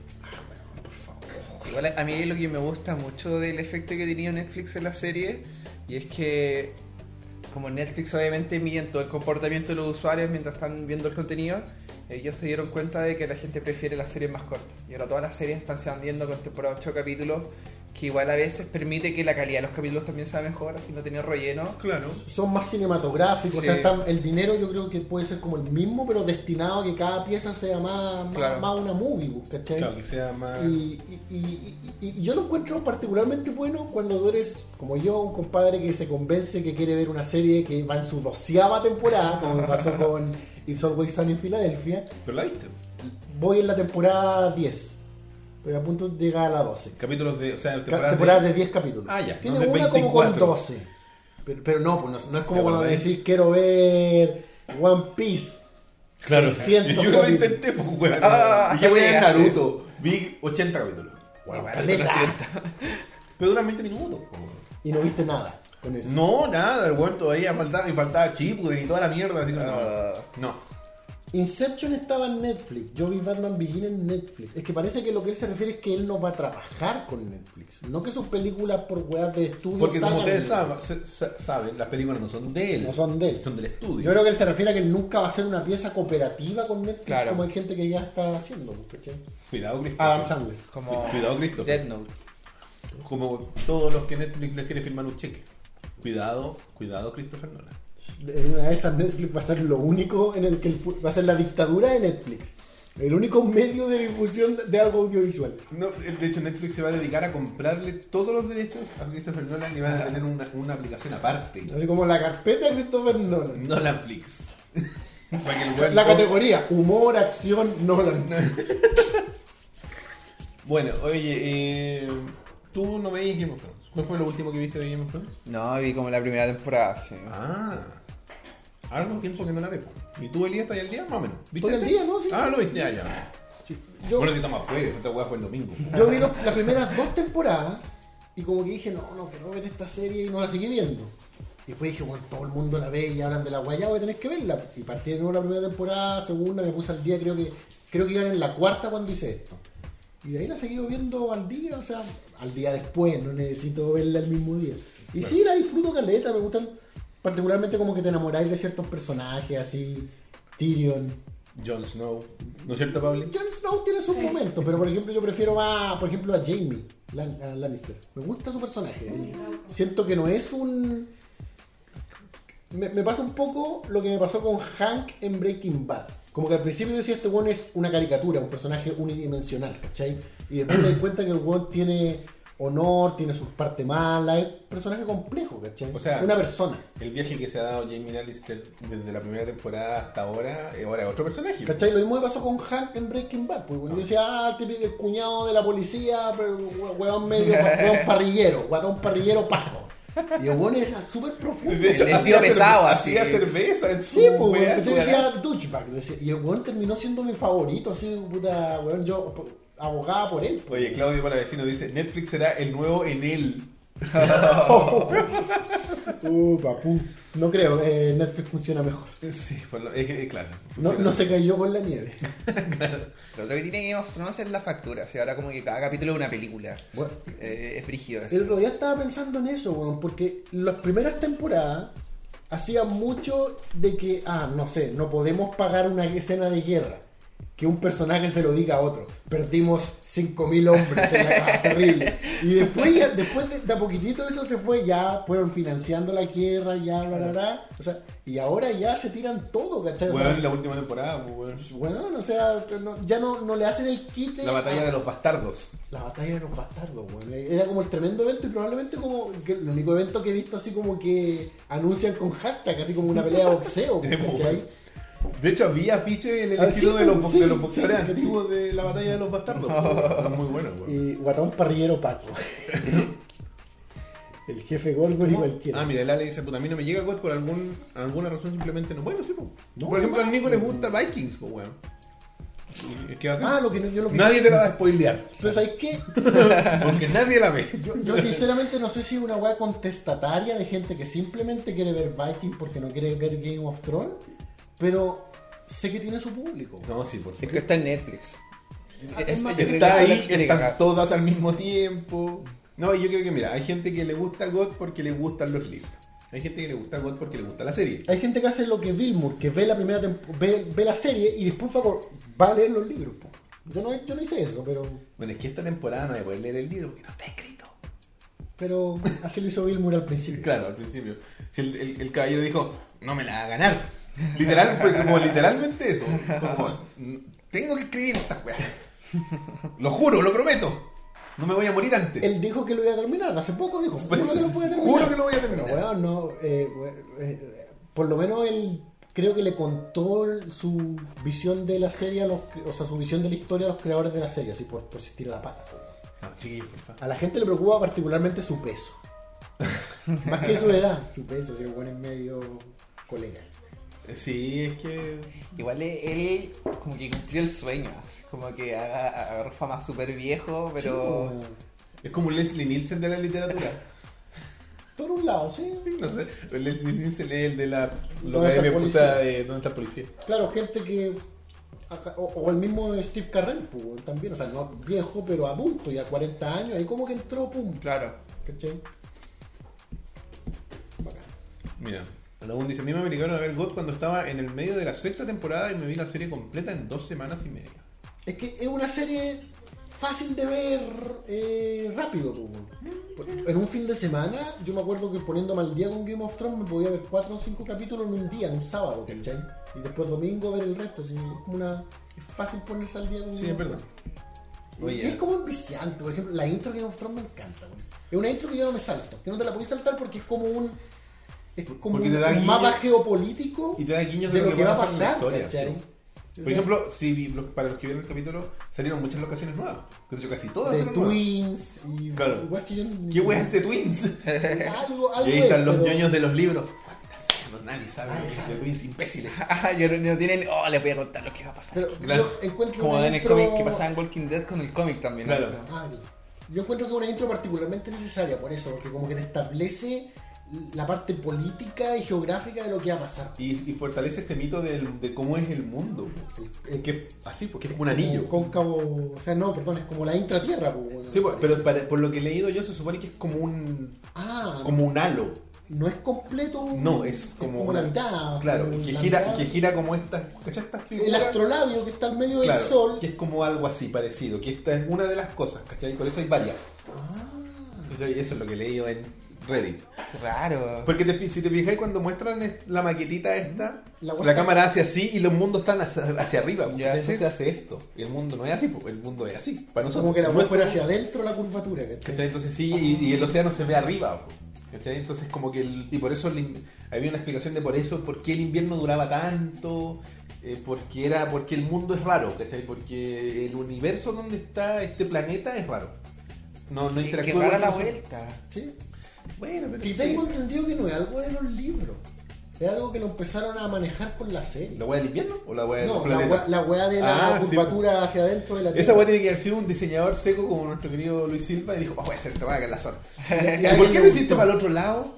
A mí lo que me gusta mucho del efecto que tenido Netflix en la serie y es que como Netflix obviamente miden todo el comportamiento de los usuarios mientras están viendo el contenido, ellos se dieron cuenta de que la gente prefiere las series más cortas. Y ahora todas las series están viendo con temporada 8 capítulos, que igual a veces permite que la calidad de los capítulos también sea mejor, así no tener relleno. Claro. Son más cinematográficos, Sí. o sea, están- el dinero yo creo que puede ser como el mismo, pero destinado a que cada pieza sea más, más, Claro. más una movie, pues, ¿cachai? Claro, que sea más... Y, y- y- y- y yo lo encuentro particularmente bueno cuando tú eres, como yo, un compadre que se convence que quiere ver una serie que va en su doceava temporada, como pasó con It's Always Sunny en Filadelfia. ¿Pero la viste? Voy en la temporada 10. Estoy a punto de llegar a la 12. Capítulos de... O sea, temporadas temporadas de... de 10 capítulos. Ah, ya, Tiene no de una como con 24. 12. Pero, pero no, pues no, no es como ¿Te cuando acordáis? decís quiero ver One Piece. Claro. 600 Yo lo intenté, pues, weón. Ah, Dije, voy a. Naruto. Vi 80 capítulos. Bueno, son 80. Pero duran 20 minutos. Y no viste nada con eso. No, nada, el weón todavía faltaba, y faltaba Chipuden y toda la mierda, así que no. Ah. No. Inception estaba en Netflix. Yo vi Batman Begin en Netflix. Es que parece que lo que él se refiere es que él no va a trabajar con Netflix. No que sus películas por weas de estudio. Porque como ustedes en saben, las películas no son de él. No son de él. Son del estudio. Yo creo que él se refiere a que él nunca va a ser una pieza cooperativa con Netflix Claro. como hay gente que ya está haciendo. ¿cachai? Cuidado, Christopher. Adam Sandler. Como Cuidado, Christopher. Dead Note. Como todos los que Netflix les quiere firmar un cheque. Cuidado, cuidado, Christopher Nolan. En una de esas Netflix va a ser lo único en el que pu- va a ser la dictadura de Netflix. El único medio de difusión de- algo audiovisual. No, de hecho, Netflix se va a dedicar a comprarle todos los derechos a Christopher Nolan y van a tener una, una aplicación aparte. Así como la carpeta de Christopher Nolan. Nolanflix. El La categoría, humor, acción, Nolan. Bueno, oye, eh, tú no veías Game of Thrones. ¿Cuál fue lo último que viste de Game of Thrones? No, vi como la primera temporada, sí. Ah, algo tiempo que no la veo. ¿Y tú, Elías, estás al día? Más o menos. Estoy al día, ¿no? Sí. Ah, lo viste, ya, ya. Yo, Bueno, si estamos jueves, esta weá fue el domingo. yo vi los- las primeras dos temporadas y como que dije, no, no quiero ver esta serie y no la seguí viendo. Y después dije, bueno, todo el mundo la ve y hablan de la ya voy a tener que verla. Y partí de nuevo la primera temporada, segunda, me puse al día, creo que creo que iban en la cuarta cuando hice esto. Y de ahí la he seguido viendo al día, o sea, al día después, no necesito verla el mismo día. Y sí, la disfruto caleta, me gustan particularmente como que te enamoráis de ciertos personajes, así, Tyrion, Jon Snow. ¿No es cierto, Pablo? Jon Snow tiene sus momentos, pero por ejemplo yo prefiero más, por ejemplo, a Jamie Lan- a Lannister. Me gusta su personaje. Siento que no es un... Me, me pasa un poco lo que me pasó con Hank en Breaking Bad. Como que al principio yo decía, este weón es una caricatura, un personaje unidimensional, ¿cachai? Y después te das cuenta que el weón tiene honor, tiene sus partes malas, es un personaje complejo, ¿cachai? O sea, una persona. El viaje que se ha dado Jamie Lannister desde la primera temporada hasta ahora, eh, ahora es otro personaje. ¿Cachai? Lo mismo me pasó con Hank en Breaking Bad. Pues, yo decía, ah, típico el cuñado de la policía, pero hue- huevón medio, huevón parrillero, guatón parrillero paco. Y el weón es súper profundo. De hecho, El hacía, tío pesado, así. hacía cerveza en su Sí, pues, decía douchebag. Y el weón terminó siendo mi favorito, así, puta, weón, yo abogaba por él. Oye, Claudio Palavecino dice, Netflix será el nuevo en él. Uh, papu. No creo, eh, Netflix funciona mejor. Sí, por lo- es, que, claro. No, no se cayó con la nieve. Lo otro que tiene Game of Thrones es la factura. O sea, ahora como que cada capítulo es una película. Bueno. Eh, es frígido eso. El otro día estaba pensando en eso, weón, porque las primeras temporadas hacían mucho de que, ah, no sé, no podemos pagar una escena de guerra. Que un personaje se lo diga a otro. Perdimos 5.000 hombres, era ah, terrible. Y después, ya, después de, de a poquitito eso se fue, ya fueron financiando la guerra, ya, bla, bla, bla. O sea, y ahora ya se tiran todo, ¿cachai? O sea, Bueno, en la última temporada, pues, weón. weón, o sea, no- ya no, no le hacen el quite. La batalla a- de los bastardos. la batalla de los bastardos, weón. Era como el tremendo evento y probablemente como que el único evento que he visto así como que anuncian con hashtag, así como una pelea de boxeo, ¿cachai? De hecho, había afiches en el Ah, estilo sí, de, los, sí, de los boxeadores sí, antiguos de la batalla de los bastardos. Son muy buenos, weón. Y Guatón Parrillero Paco. el jefe Gorgon y cualquiera. Ah, mira, el Ale dice, puta, a mí no me llega God por algún, alguna razón simplemente no. Bueno, sí, pues. No, Por ejemplo, no. al Nico le gusta Vikings, pues, weón. Es que acá Ah, lo que yo lo que nadie te la va a spoilear. Pero ¿sabes qué? Porque nadie la ve. Yo, yo sinceramente no sé si es una weá contestataria de gente que simplemente quiere ver Viking porque no quiere ver Game of Thrones, pero sé que tiene su público. No, sí, por Es que supuesto. está en Netflix. Ah, Es- yo creo que Está ahí, explica. están todas al mismo tiempo. No, y yo creo que, mira, hay gente que le gusta God porque le gustan los libros. Hay gente que le gusta God porque le gusta la serie. Hay gente que hace lo que Vilmur, que ve la primera ve, ve la serie y después va, a leer los libros. po. Yo no, yo no hice eso, pero, Bueno, es que esta temporada no voy a poder leer el libro porque no está escrito. pero así lo hizo Vilmur al principio. Claro, al principio. Si el, el- el caballero dijo, no me la va a ganar. Literal, fue como literalmente eso. Como, "Mm, tengo que escribir esta weá. Lo juro, lo prometo. No me voy a morir antes. Él dijo que lo iba a terminar, hace poco dijo. Juro que lo voy a terminar. juro que lo voy a terminar. Pero, weón, no, eh, eh, por lo menos él creo que le contó el- su visión de la serie, a los, cre- o sea, su visión de la historia a los creadores de la serie, así por, por existir la pata. No, por favor. A la gente le preocupa particularmente su peso. Más que su edad, su peso, si lo ponen medio colega. Sí, es que. Igual él como que cumplió el sueño. así como que aga- agarró fama súper viejo, pero... Sí, Es como Leslie Nielsen de la literatura. por un lado, sí. No sé. Leslie Nielsen es el de la. Lo ¿Dónde que está me policía? de ¿Dónde está el policía? Claro, gente que. O, o el mismo Steve Carell, pues, también, o sea, no viejo, pero adulto, ya 40 años, ahí como que entró, pum. Claro. ¿Cachai? Bacán. Mira, Alagún dice: A mí me obligaron a ver God cuando estaba en el medio de la sexta temporada y me vi la serie completa en dos semanas y media. Es que es una serie fácil de ver eh, rápido, pues. weón. En un fin de semana, yo me acuerdo que poniéndome al día con Game of Thrones me podía ver cuatro o cinco capítulos en un día, en un sábado, ¿cachai? Y después domingo ver el resto, así, es como una... Es fácil ponerse al día con Sí, Game es verdad. Oye. y es como enviciante, por ejemplo, la intro de Game of Thrones me encanta, güey. Es una intro que yo no me salto, que no te la podéis saltar porque es como un... Es como Porque un, te da un mapa geopolítico Y te da guiños de lo que va a pasar en la pasar, historia. Por sea, ejemplo, si para los que vieron el capítulo, salieron muchas locaciones nuevas. De hecho, casi todas de nuevas. Twins y Claro. igual que yo ¿Qué weas de Twins? algo, algo Y ahí es, están los pero- ñoños de los libros. No- Nadie sabe Nadie de. Twins, imbéciles. Ah, yo no, no tienen. Oh, les voy a contar lo que va a pasar. Pero Claro. yo encuentro Como en el intro... cómic que pasaba en Walking Dead con el cómic también. ¿no? Claro. Ah, bien. Yo encuentro que es una intro particularmente necesaria por eso, porque como que te establece la parte política y geográfica de lo que va a pasar. Y, y fortalece este mito del- de cómo es el mundo. El- el- Que así, porque es como un anillo. Como Cóncavo, o sea, no, perdón, es como la intratierra. pues. Sí, pues, pero para- por lo que he leído yo se supone que es como un Ah, como un halo. no es completo. No, es como, la una- mitad. Claro, como que la gira, mitad. que gira como estas. Estas figuras. El astrolabio que está al medio Claro, del sol. que es como algo así parecido, que esta es una de las cosas, ¿cachai? Por eso hay varias. Ah. Eso es lo que he leído en Reddit. Raro. Porque te- si te fijáis cuando muestran es- la maquetita esta, La la, vuelta- cámara hace así y los mundos están hacia, hacia arriba. Ya, Entonces sí. se hace esto. Y el mundo no es así, el mundo es así. Para nosotros. como que la Nuestro fuera hacia adentro la curvatura. ¿cachai? Entonces sí, y, y el océano se ve arriba. ¿cachai? Entonces como que el- y por eso el había una explicación de por eso, por qué el invierno duraba tanto, eh, porque era, porque el mundo es raro, ¿cachai? Porque el universo donde está este planeta es raro. No, no interactúa Qué rara igual la nosotros. ¿Sí? Pues Bueno, pero Y sí. tengo entendido que no es algo de los libros. Es algo que lo empezaron a manejar con la serie. ¿La hueá del invierno o la hueá del No, la la wea de la Ah, sí, curvatura hacia adentro de la Esa Tierra. weá tiene que haber sido un diseñador seco como nuestro querido Luis Silva y dijo, oh, voy a hacer esta weá que la zona. Y a ¿Y alguien por qué no hiciste para el otro lado?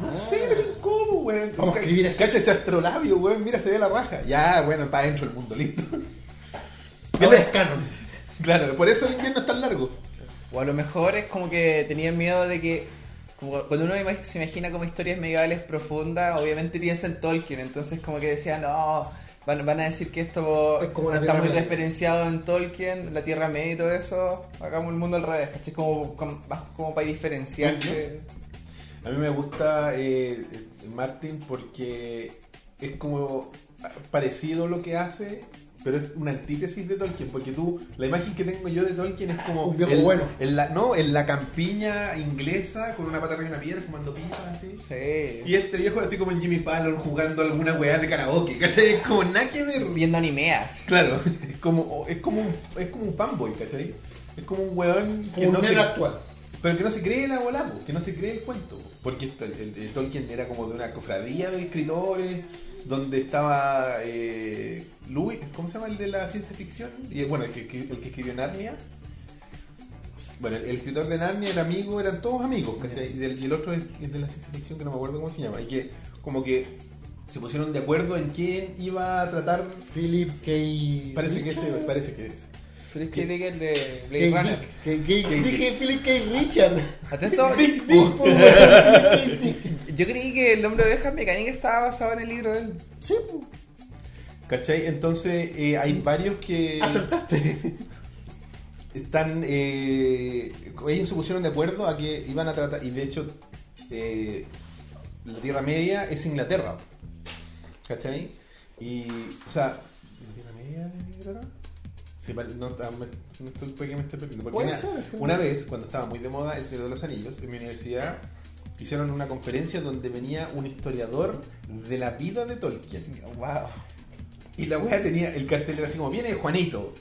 No Ah. sé, no tengo cómo, weón. Vamos a escribir eso. Cacha ese astrolabio, weón. Mira, se ve la raja. Ya, bueno, para adentro el mundo, listo. Ahora es canon. Claro, por eso el invierno es tan largo. O a lo mejor es como que tenían miedo de que. Como cuando uno se imagina como historias medievales profundas, obviamente piensa en Tolkien. Entonces, como que decían, no. Van, van a decir que esto Es como está muy Media. referenciado en Tolkien, la Tierra Media y todo eso. Hagamos el mundo al revés, ¿cachai? Como, como, como para diferenciarse. A mí me gusta eh, Martin porque es como parecido lo que hace, pero es una antítesis de Tolkien. Porque tú, la imagen que tengo yo de Tolkien es como. Un viejo el- bueno. En la, no, en la campiña inglesa con una pata arriba de una piedra fumando pipas así. Sí. Y este viejo así como en Jimmy Fallon jugando alguna weá de karaoke, ¿cachai? Es como nada que ver. Viendo animeas. Claro, es como, es como un, es como un fanboy, ¿cachai? Es como un weón que Como no se, actual. pero que no se cree la bola, po, que no se cree el cuento. po. Porque esto- el, el Tolkien era como de una cofradía de escritores, donde estaba eh, Louis, ¿cómo se llama el de la ciencia ficción? Y bueno, el que, el que escribió Narnia. Bueno, el, el escritor de Narnia era amigo, eran todos amigos, ¿cachai? Y el, y el otro es, es de la ciencia ficción que no me acuerdo cómo se llama. Y que como que se pusieron de acuerdo en quién iba a tratar. Philip K. Parece que ese, Richard. parece que es. Es que diga el de Blade K. Runner. K- K- K- Dije Philip K. Richard. A todo esto, Dick Dick, yo creí que el hombre de ovejas mecánica estaba basado en el libro de él. Sí. ¿Cachai? Entonces eh, hay varios que acertaste. están. eh, ellos se pusieron de acuerdo a que iban a tratar. Y de hecho, eh, la Tierra Media es Inglaterra. ¿Cachai? Y. O sea. ¿La Tierra Media es Inglaterra? Sí, no, está- me, estoy, me esté perdiendo. Una, una vez, cuando estaba muy de moda El Señor de los Anillos, en mi universidad, hicieron una conferencia donde venía un historiador de la vida de Tolkien. Wow. Y la weá tenía, el cartel era así como, viene Juanito.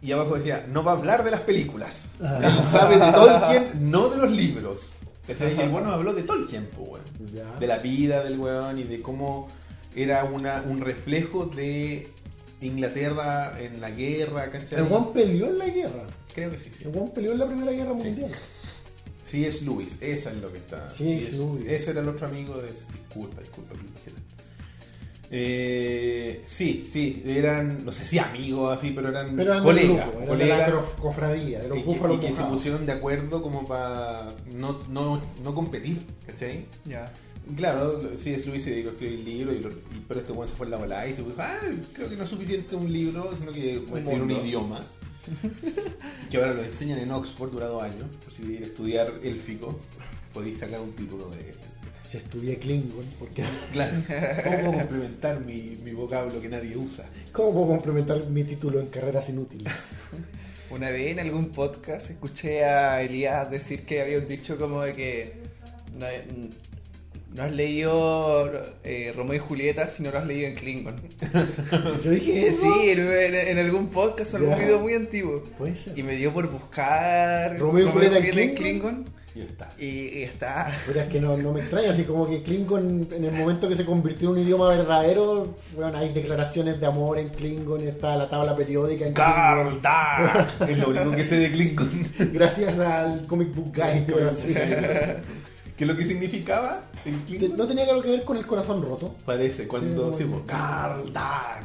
Y abajo decía, no va a hablar de las películas. Él sabe de Tolkien, no de los libros. ¿Cachai? Y el bueno habló de Tolkien, pues, weón. Ya. De la vida del weón y de cómo era una, un reflejo de Inglaterra en la guerra, ¿cachai? El Juan peleó en la guerra. Creo que sí, sí. El Juan peleó en la Primera Guerra. Mundial. Sí, es Luis, esa es lo que está. Sí, es Louis. Ese era el otro amigo de. Disculpa, disculpa. Eh, sí, sí, eran, no sé si amigos así, pero eran Pero eran colegas. grupo, eran colegas de la cofradía, de los y, que- búfalos y que se pusieron de acuerdo como para no, no, no competir, ¿cachai? Ya. Claro, sí, es Luis se dedicó a escribir el libro, y lo- y- pero este weón se fue en la bola y se dijo, ah, creo que no es suficiente un libro, sino que escribir un idioma. Que ahora lo enseñan en Oxford, dura dos años. Por si queréis estudiar élfico, podéis sacar un título de. Si estudié Klingon, porque Claro. ¿Cómo puedo complementar mi, mi vocablo que nadie usa? ¿cómo puedo complementar mi título en carreras inútiles? Una vez en algún podcast escuché a Elías decir que había un dicho como de que no, has leído eh, Romeo y Julieta si no lo has leído en Klingon. Yo dije, Sí, en, en- en algún podcast o algún video muy antiguo. Puede ser. Y me dio por buscar Romeo y Julieta en en Klingon. Y ya está. Y, y está. Pero es que no, no me extraña, así como que Klingon en el momento que se convirtió en un idioma verdadero, bueno, hay declaraciones de amor en Klingon, está la tabla periódica en Klingon, ¡Carta! Es lo único que sé de Klingon. gracias al comic book guy. ¿Qué es lo que significaba Klingon? ¿No tenía algo que ver con el corazón roto? Parece, cuando Sí, pues, ¡Carta!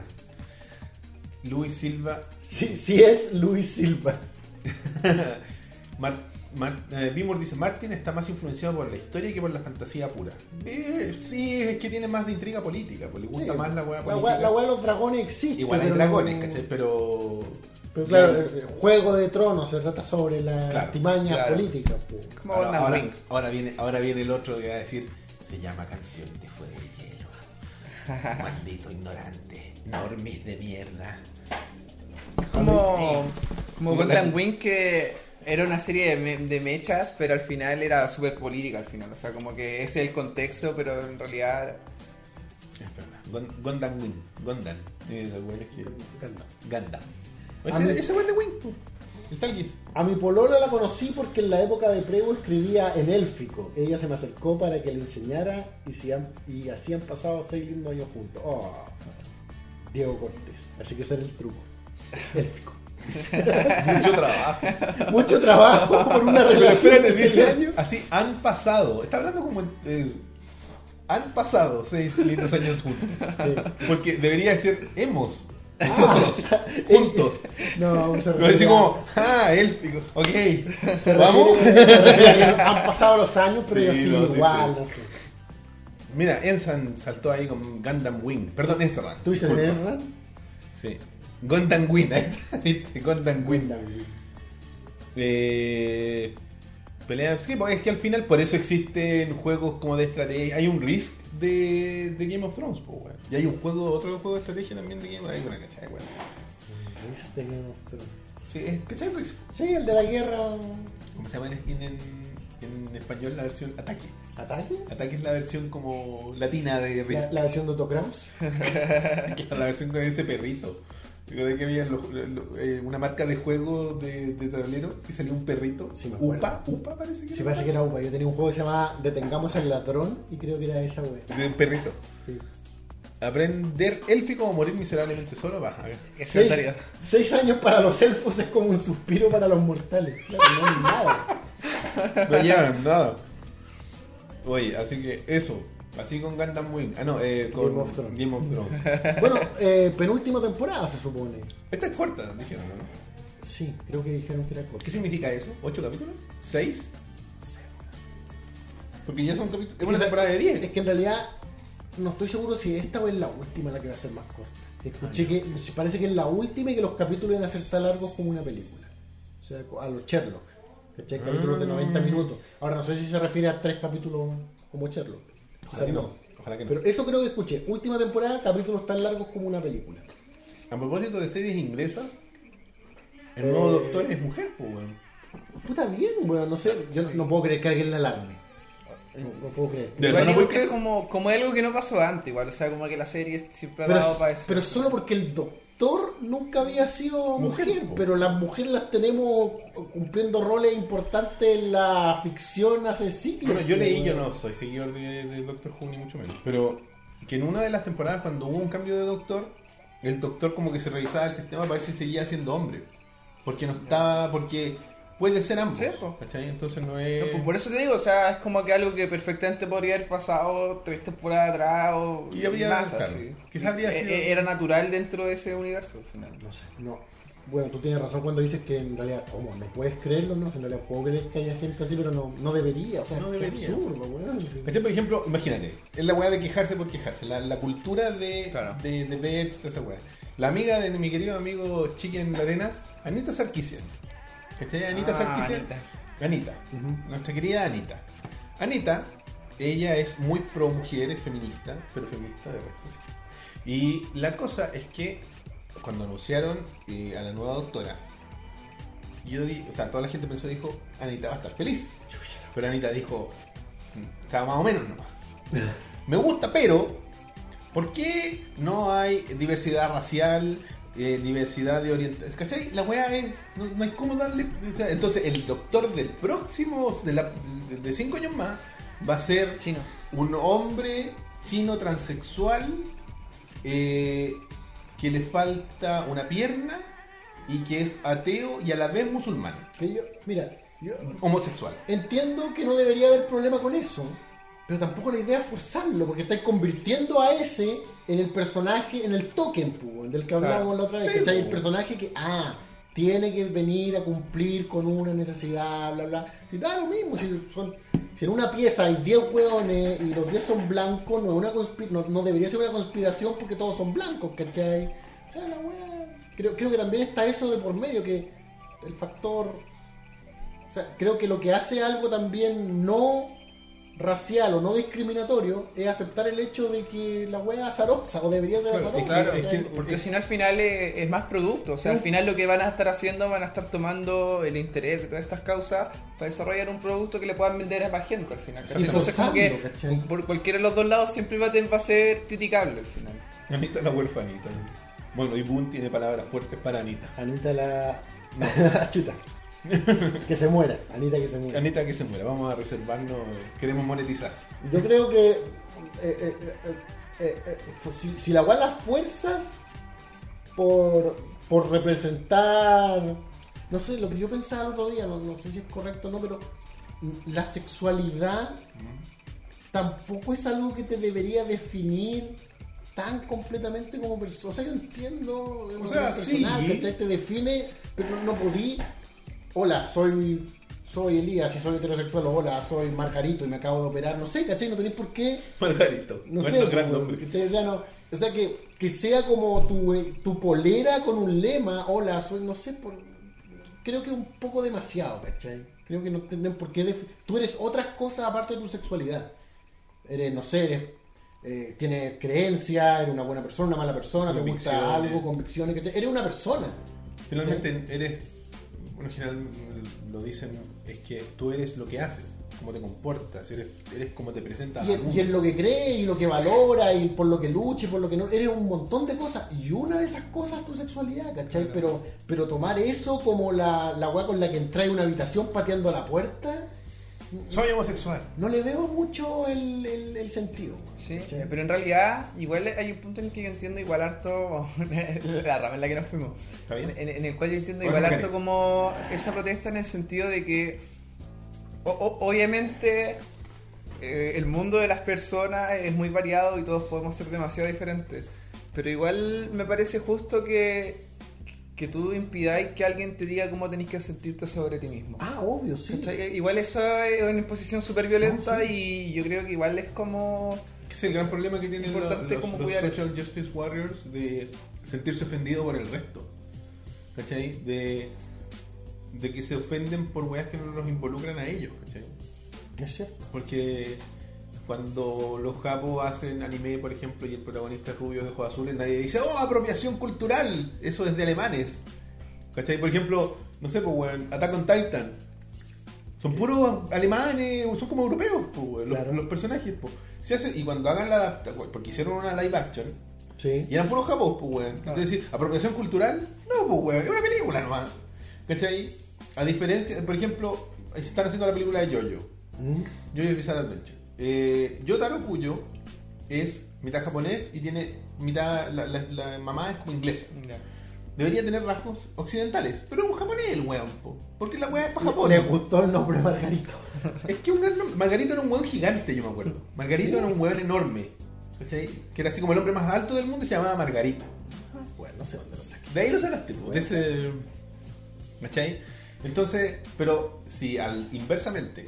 Luis Silva. Sí, sí es Luis Silva. Mar- Mar- eh, Bimur dice: Martin está más influenciado por la historia que por la fantasía pura. Eh, sí, es que tiene más de intriga política, pues le gusta Sí, más la hueá política. la wea de los dragones existe. Igual hay dragones, no- ¿cachai? Pero. Pero claro, eh, Juego de Tronos se trata sobre las Claro, artimañas claro. políticas. po. Como Ahora, Gundam ahora, Wing. ahora viene, ahora viene el otro que va a decir: Se llama Canción de Fuego y Hielo. Maldito ignorante. Normis de mierda. Como, como Como Gundam la- Wing que era una serie de, me- de mechas, pero al final era súper política al final. O sea, como que ese es el contexto, pero en realidad. Es verdad. Gundam Wing. Gundam. Sí, que- Gundam. Mí- Ese, ese güey de Wing, pues. El. A mi polola la conocí porque en la época de Prego escribía en élfico. Ella se me acercó para que le enseñara y, han- y así han pasado seis lindos años juntos. Oh, Diego Cortés. Así que ese era el truco. Élfico. Mucho trabajo. Mucho trabajo por una relación espérate, de dice, años. así han pasado. Está hablando como. eh, han pasado seis lindos años juntos. Sí. Porque debería decir hemos. Ah, juntos. No, se Lo refiere como, ah, élfico. Ok. se Vamos. refiere- se refiere han pasado los años, pero Sí, yo sigo no, sí, igual. sí. No sé. Mira, Ensan saltó ahí con Gundam Wing. Perdón, Ezran. ¿Tú dices. Erran? Sí. Gundam Wing. Ahí está. ¿viste? Gundam Wing. Eh, pelea, sí, porque es que al final por eso existen juegos como de estrategia. Hay un Risk de, de Game of Thrones, pues. Y hay un juego, otro juego de estrategia también de Game of Thrones. Hay una cachai, weón. Este Game of Thrones. Sí, es, ¿cachai Risk? Sí, el de la guerra. ¿Cómo se llama en, en, en español la versión Ataque? ¿Ataque? Ataque es la versión como latina de Risk. La, la versión de Otto Kraus. la versión con ese perrito. Recuerda que había lo- eh, una marca de juego de, de tablero y salió un perrito. Sí, me. Upa, Upa parece que Sí, era. parece que era UPA. Yo tenía un juego que se llamaba Detengamos al ladrón y creo que era esa, güey. De un perrito. Sí. Aprender élfico o morir miserablemente solo, va, Seis, seis años para los elfos es como un suspiro para los mortales. Claro, no hay nada. No llevan nada. Oye, así que eso. Así con Gundam Wing. Ah, no, eh, con Game of Thrones. Game of Thrones. Bueno, eh, penúltima temporada se supone. Esta es corta, dijeron, ¿no? Sí, creo que dijeron que era corta. ¿Qué significa eso? ¿Ocho capítulos? ¿Seis? Porque ya son capítulos. Es una que- temporada de Es 10. que en realidad no estoy seguro si esta o es la última la que va a ser más corta. Escuché que si parece que es la última y que los capítulos van a ser tan largos como una película. O sea, a los Sherlock. ¿Cachai? Capítulos de Ah. 90 minutos. Ahora no sé si se refiere a tres capítulos como Sherlock. Ojalá que no. Ojalá que no. Pero eso creo que escuché. Última temporada, capítulos tan largos como una película. A propósito de series inglesas, el nuevo Eh. doctor es mujer, pues, weón. Puta bien, weón. No sé. Yo no puedo creer que alguien la alarme. No, no puedo creer. De no puedo creer. como, como algo que no pasó antes, igual. O sea, como que la serie siempre ha Pero, dado para eso. pero solo porque el doctor nunca había sido Mujer, pero las mujeres las tenemos cumpliendo roles importantes en la ficción hace siglos. Bueno, yo leí, yo no soy seguidor de, de Doctor Who ni mucho menos, pero que en una de las temporadas cuando hubo un cambio de doctor, el doctor como que se revisaba el sistema para ver si seguía siendo hombre, porque no estaba, porque puede ser ambos, Sí. ¿cachai? Entonces no es... No, pues por eso te digo, o sea, es como que algo que perfectamente podría haber pasado tres temporadas atrás o Y habría- más, claro, quizás habría E- sido- e- Era natural dentro de ese universo al final. No sé, no. Bueno, tú tienes razón cuando dices que en realidad, ¿cómo? ¿No puedes creerlo? No, en realidad puedo creer que haya gente así, pero no, no debería. O sea, No es debería. absurdo, weón. ¿Cachai? Por ejemplo, imagínate, es la weá de quejarse por quejarse, la, la cultura de, Claro. de, de ver toda esa weá. La amiga de mi querido amigo Chiquen Arenas, Anita Sarkisian. ¿Cachai? Anita Ah, Sarkisian. Anita. Anita. Nuestra querida Anita. Anita, ella es muy pro mujer, es feminista, pero feminista de redes sociales. Y la cosa es que cuando anunciaron eh, a la nueva doctora, yo di, o sea, toda la gente pensó, dijo, Anita va a estar feliz. Pero Anita dijo, "Mm, estaba más o menos nomás. Me gusta, pero ¿por qué no hay diversidad racial, eh, diversidad de orientación? ¿Cachai? La weá es, no, no hay cómo darle... o sea, entonces el doctor del próximo, de, la- de- de cinco años más, va a ser Chino. un hombre chino transexual eh, que le falta una pierna y que es ateo y a la vez musulmán, Que yo, mira, yo homosexual. entiendo que no debería haber problema con eso, pero tampoco la idea es forzarlo, porque estáis convirtiendo a ese en el personaje, en el token, pues, del que hablábamos Claro. la otra vez, Sí, ¿cachai? El personaje que, ah, tiene que venir a cumplir con una necesidad, bla, bla. Y da lo mismo, si son... Si en una pieza hay 10 hueones y los 10 son blancos, no, es una no, no debería ser una conspiración porque todos son blancos, ¿cachai? O sea, la wea... Creo, creo que también está eso de por medio, que el factor o sea, creo que lo que hace algo también no racial o no discriminatorio es aceptar el hecho de que la wea es azarosa o debería ser azarosa. claro, es ¿cachai? que- Porque si no al final es, es más producto, o sea, al final lo que van a estar haciendo van a estar tomando el interés de todas estas causas para desarrollar un producto que le puedan vender a más gente al final. Entonces como que por cualquiera de los dos lados siempre va a, ten- va a ser criticable al final. Anita la huerfanita. Bueno, y Boone tiene palabras fuertes para Anita. Anita la... Chuta. Que se muera. Anita que se muera. Anita que se muera, vamos a reservarnos, queremos monetizar. Yo creo que eh, eh, eh, si, si la wea las fuerzas por, por representar, no sé, lo que yo pensaba el otro día, no, no sé si es correcto o no, pero la sexualidad tampoco es algo que te debería definir tan completamente como persona. O sea, yo entiendo, una sea, personal, sí. Te define, pero no, no podí. Hola, soy soy Elías y soy heterosexual, o hola, soy Margarito y me acabo de operar, no sé, ¿cachai? No tenés por qué Margarito, no bueno, sé, gran nombre. O sea, no- o sea, que, que sea como tu, eh, tu polera con un lema, hola, soy, no sé, por, creo que es un poco demasiado, ¿cachai? Creo que no tienen por qué, tú eres otras cosas aparte de tu sexualidad. Eres, no sé, eres, eh, tienes creencia, eres una buena persona, una mala persona, te gusta algo, convicciones, ¿cachai? Eres una persona. Finalmente eres, bueno, en general lo dicen, es que tú eres lo que haces, cómo te comportas, eres, eres cómo te presentas Y, y en lo que cree y lo que valora y por lo que lucha y por lo que no. Eres un montón de cosas. Y una de esas cosas es tu sexualidad, ¿cachai? Pero, pero tomar eso como la, la weá con la que entras en una habitación pateando a la puerta, Soy homosexual. no le veo mucho el, el- el sentido. Sí, pero en realidad igual hay un punto en el que yo entiendo igual harto la rama en la que nos fuimos. ¿Está bien? En, en el cual yo entiendo igual ¿qué harto como esa protesta en el sentido de que o- o- obviamente eh, el mundo de las personas es muy variado y todos podemos ser demasiado diferentes. Pero igual me parece justo que, que tú impidáis que alguien te diga cómo tenés que sentirte sobre ti mismo. Ah, obvio, sí. ¿Cachai? Igual eso es una imposición súper violenta No, sí. y yo creo que igual es como... Es el gran problema que tienen los, Importante los- cómo los cuidar social justice warriors de sentirse ofendido por el resto. ¿Cachai? De, de que se ofenden por weas que no los involucran a ellos. ¿Cachai? Es cierto. Porque cuando los japos hacen anime, por ejemplo, y el protagonista es rubio de ojos azules, nadie dice, oh, apropiación cultural, eso es de alemanes. ¿Cachai? Por ejemplo, no sé, pues, weón, Attack on Titan. Son puros alemanes, son como europeos, pues, weón, los, Claro. los personajes. Pues. Se y cuando hagan la adaptación, porque hicieron una live action, Sí. y eran puros japos, pues, weón. Claro. Entonces, decir, apropiación cultural, no, pues, weón, es una película nomás. ¿Cachai? A diferencia, por ejemplo, están haciendo la película de Jojo. Mm. Jojo Bizarre Adventure. Eh, Yotaro Kuyo es mitad japonés y tiene mitad. La, la- la mamá es como inglesa. Debería tener rasgos occidentales, pero es un japonés el weón, po, porque la weá es para Japón. Le gustó el nombre Margarito. Es que un, Margarito era un weón gigante, yo me acuerdo. Margarito Sí. era un weón enorme, ¿cachai? Que era así como el hombre más alto del mundo y se llamaba Margarito. Bueno, no sé dónde lo saqué. De ahí lo sacaste, po, de ese. ¿Cachai? Entonces, pero si al inversamente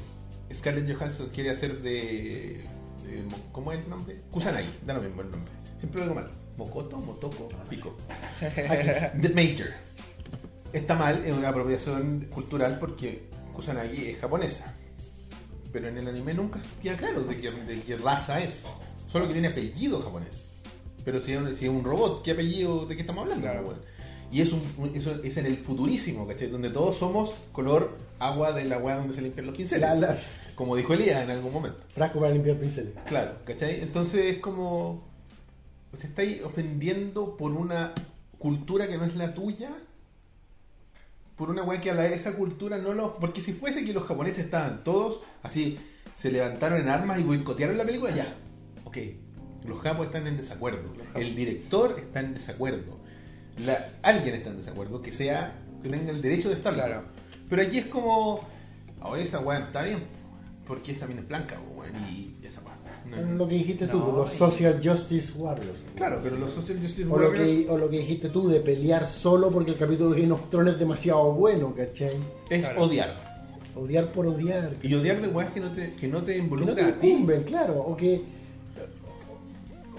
Scarlett Johansson quiere hacer de. de- ¿Cómo es el nombre? Kusanagi, da lo mismo el nombre. Siempre lo digo mal. Mokoto, Motoko, pico. The Major. Está mal, es una apropiación cultural porque Kusanagi es japonesa. Pero en el anime nunca queda claro de qué, de qué raza es. Solo que tiene apellido japonés. Pero si es, un, si es un robot, ¿qué apellido de qué estamos hablando? Claro. weón? Y es, un, eso es en el futurísimo, ¿cachai? Donde todos somos color agua de la weá donde se limpian los pinceles. La- la- Como dijo Elías en algún momento. Frasco para limpiar pinceles. Claro, ¿cachai? Entonces es como. Te estáis ofendiendo por una cultura que no es la tuya. Por una weá que a la, esa cultura no lo. Porque si fuese que los japoneses estaban todos así, se levantaron en armas y boicotearon la película, ya. Ok. Los japos están en desacuerdo. El director está en desacuerdo. La, alguien está en desacuerdo que sea. que tenga el derecho de estar Claro. Pero aquí es como. Oh, esa weá no está bien. Porque esta también es blanca, weón. Y esa weá. no- Lo que dijiste tú, No, los y- Social Justice Warriors. Claro, pero los Social Justice O lo, Warriors que, o lo que dijiste tú de pelear solo porque el capítulo de Game of Thrones es demasiado bueno, ¿cachai? es Claro. odiar. Odiar por odiar. Y odiar de weas que no te, que no te Que no te a ti. incumben, claro. O que,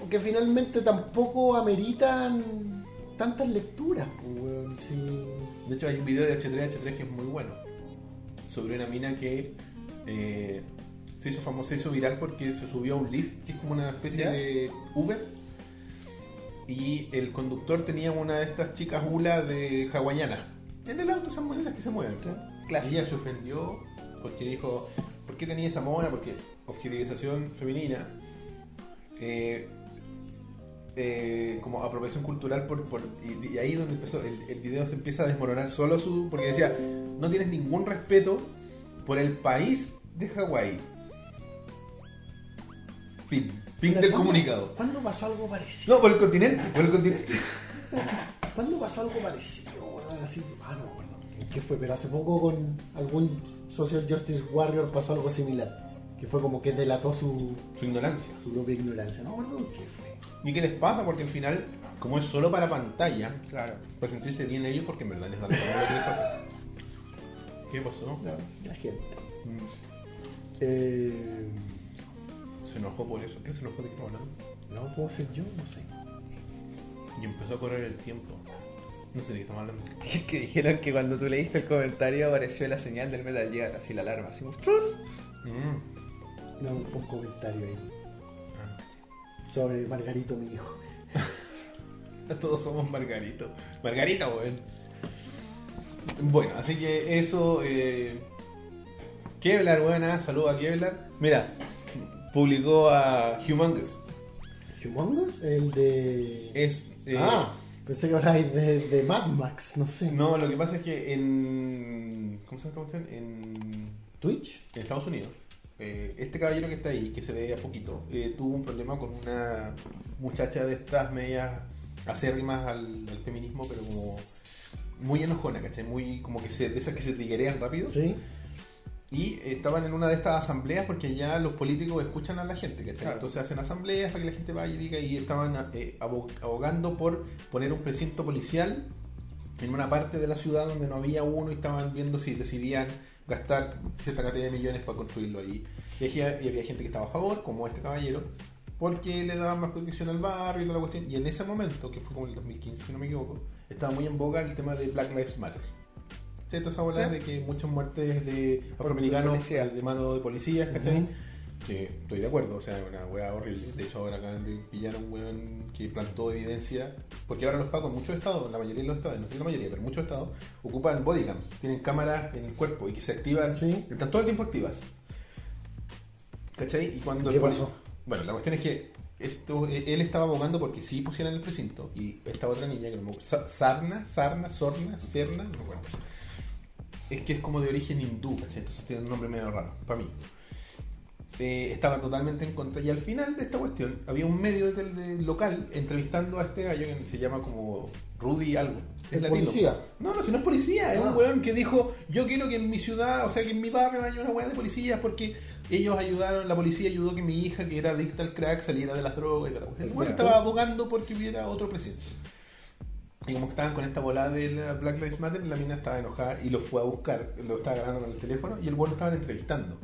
o que finalmente tampoco ameritan tantas lecturas. pues, weón, sí. De hecho, hay un video de H3H3 que es muy bueno. Sobre una mina que eh, se hizo famosa, se hizo viral porque se subió a un lift, que es como una especie ¿Ya? de Uber. Y el conductor tenía una de estas chicas hula de hawaiana. En el auto esas monedas que se mueven. Y Clásico. ella se ofendió porque dijo, ¿por qué tenía esa mona? Porque objetivización femenina, eh, eh, como apropiación cultural, por, por- y, y ahí donde empezó, el, el video se empieza a desmoronar solo su, porque decía, no tienes ningún respeto por el país de Hawái. Fin, fin del ¿Cuándo- comunicado. ¿Cuándo pasó algo parecido? No, por el continente, por el continente. ¿Cuándo pasó algo parecido? Así, ah, no me acuerdo. ¿En ¿Qué fue? Pero hace poco con algún Social Justice Warrior pasó algo similar. Que fue como que delató su, Su ignorancia. su propia ignorancia. No qué fue. ¿Y qué les pasa? Porque al final, como es solo para pantalla, Claro. para sentirse bien ellos porque en verdad les da lo que les pasa. ¿Qué pasó? No, la gente. Mm, Eh, Se enojó por eso. ¿Qué se enojó de qué estamos hablando? no puedo ser yo, no sé. Y empezó a correr el tiempo. No sé de qué estamos hablando. que dijeron que cuando tú leíste el comentario apareció la señal del Metal Gear, así la alarma, así. ¡trun! Mm. No, un comentario ahí. Ah, Sobre Margarito, mi hijo. Todos somos Margarito. Margarita, weón. Bueno, así que eso. Eh... Kevlar, buena. Saludos a Kevlar. Mira, publicó a Humongous. ¿Humongous? El de. Es. eh, Ah, pensé que habláis de, de Mad Max, no sé. No, lo que pasa es que en. ¿Cómo se llama esta cuestión? En, ¿Twitch? en Estados Unidos. Eh, este caballero que está ahí, que se ve a poquito, eh, tuvo un problema con una muchacha de estas medias acérrimas al, al feminismo, pero como muy enojona, ¿cachai? Muy como que se, de esas que se triguerean rápido. Sí. Y estaban en una de estas asambleas porque ya los políticos escuchan a la gente, ¿cachai? Claro. Entonces hacen asambleas para que la gente vaya y diga y estaban eh, abo- abogando por poner un precinto policial en una parte de la ciudad donde no había uno y estaban viendo si decidían gastar cierta cantidad de millones para construirlo ahí. Y había, y había gente que estaba a favor, como este caballero, porque le daban más protección al barrio y toda la cuestión. Y en ese momento, que fue como en el 2015, si no me equivoco, estaba muy en boga el tema de Black Lives Matter. ¿Cierto? Esa bola Sí. de que muchas muertes de afroamericanos de mano de policías, ¿cachai? Que estoy de acuerdo, o sea, es una weá horrible. De hecho, ahora acaban de pillar a un weón que plantó evidencia. Porque ahora los pagos en muchos estados, la mayoría de los estados, no sé si la mayoría, pero muchos estados, ocupan bodycams. Tienen cámaras en el cuerpo y que se activan, Sí. están todo el tiempo activas. ¿Cachai? Y cuando ¿Qué pasó? Bueno, la cuestión es que esto, eh, él estaba abogando porque sí pusieran el precinto. Y esta otra niña, que no me acuerdo, Sa- Sarna, Sarna, Sorna, Serna, no me acuerdo. Es que es como de origen hindú, ¿cachai? Entonces tiene un nombre medio raro, para mí. Eh, estaba totalmente en contra. Y al final de esta cuestión, había un medio del local entrevistando a este gallo que se llama como Rudy algo. ¿Es latino. policía? No, no, si no es policía, es Ah. un weón que dijo, yo quiero que en mi ciudad, o sea, que en mi barrio haya una weá de policías porque ellos ayudaron, la policía ayudó que mi hija, que era adicta al crack, saliera de las drogas y tal. El weón estaba abogando porque hubiera otro presidente. Y como que estaban con esta volada de la Black Lives Matter, la mina estaba enojada y lo fue a buscar, lo estaba grabando con el teléfono y el weón lo estaban entrevistando.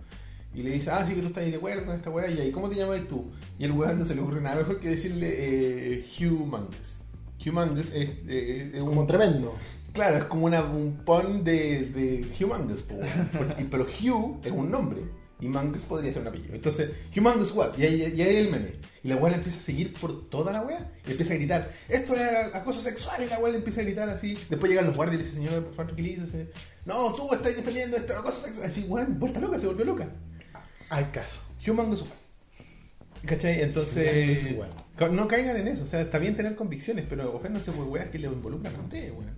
Y le dice, ah, sí que tú estás ahí de acuerdo con esta weá, y ahí, ¿cómo te llamas tú? Y el weón no se le ocurre nada mejor que decirle eh, Humongous. Humongous es, eh, es un... Como tremendo. Claro, es como una, un pun de, de Humongous. Porque- pero Hugh es un nombre. Y Mangus podría ser un apellido. Entonces, Humongous what? Y ahí, y ahí el meme. Y la weá le empieza a seguir por toda la weá. Y empieza a gritar, esto es acoso sexual. Y la weá le empieza a gritar así. Después llegan los guardias y le dicen, señor, por favor, tranquilícese. No, tú estás defendiendo esto, acoso sexual. Así, weón, vuelta loca, se volvió loca. Al caso. Humongous what? ¿Cachai? Entonces, no caigan en eso. O sea, está bien tener convicciones, pero oféndanse por weas que le involucran a ustedes, weón.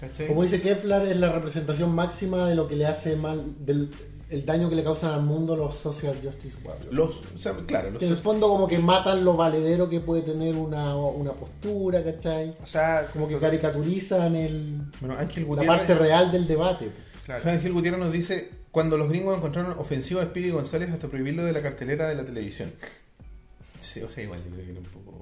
¿Cachai? Como dice Kevlar, es la representación máxima de lo que le hace mal, del el daño que le causan al mundo los social justice warriors. Los, o sea, claro, los Que en el fondo como que matan lo valedero que puede tener una, una postura, ¿cachai? O sea, Como que caricaturizan el, Bueno, Ángel la parte real del debate. claro. Ángel Gutiérrez nos dice, cuando los gringos encontraron ofensivo a Speedy González hasta prohibirlo de la cartelera de la televisión. Sí, o sea, igual yo creo que era un poco...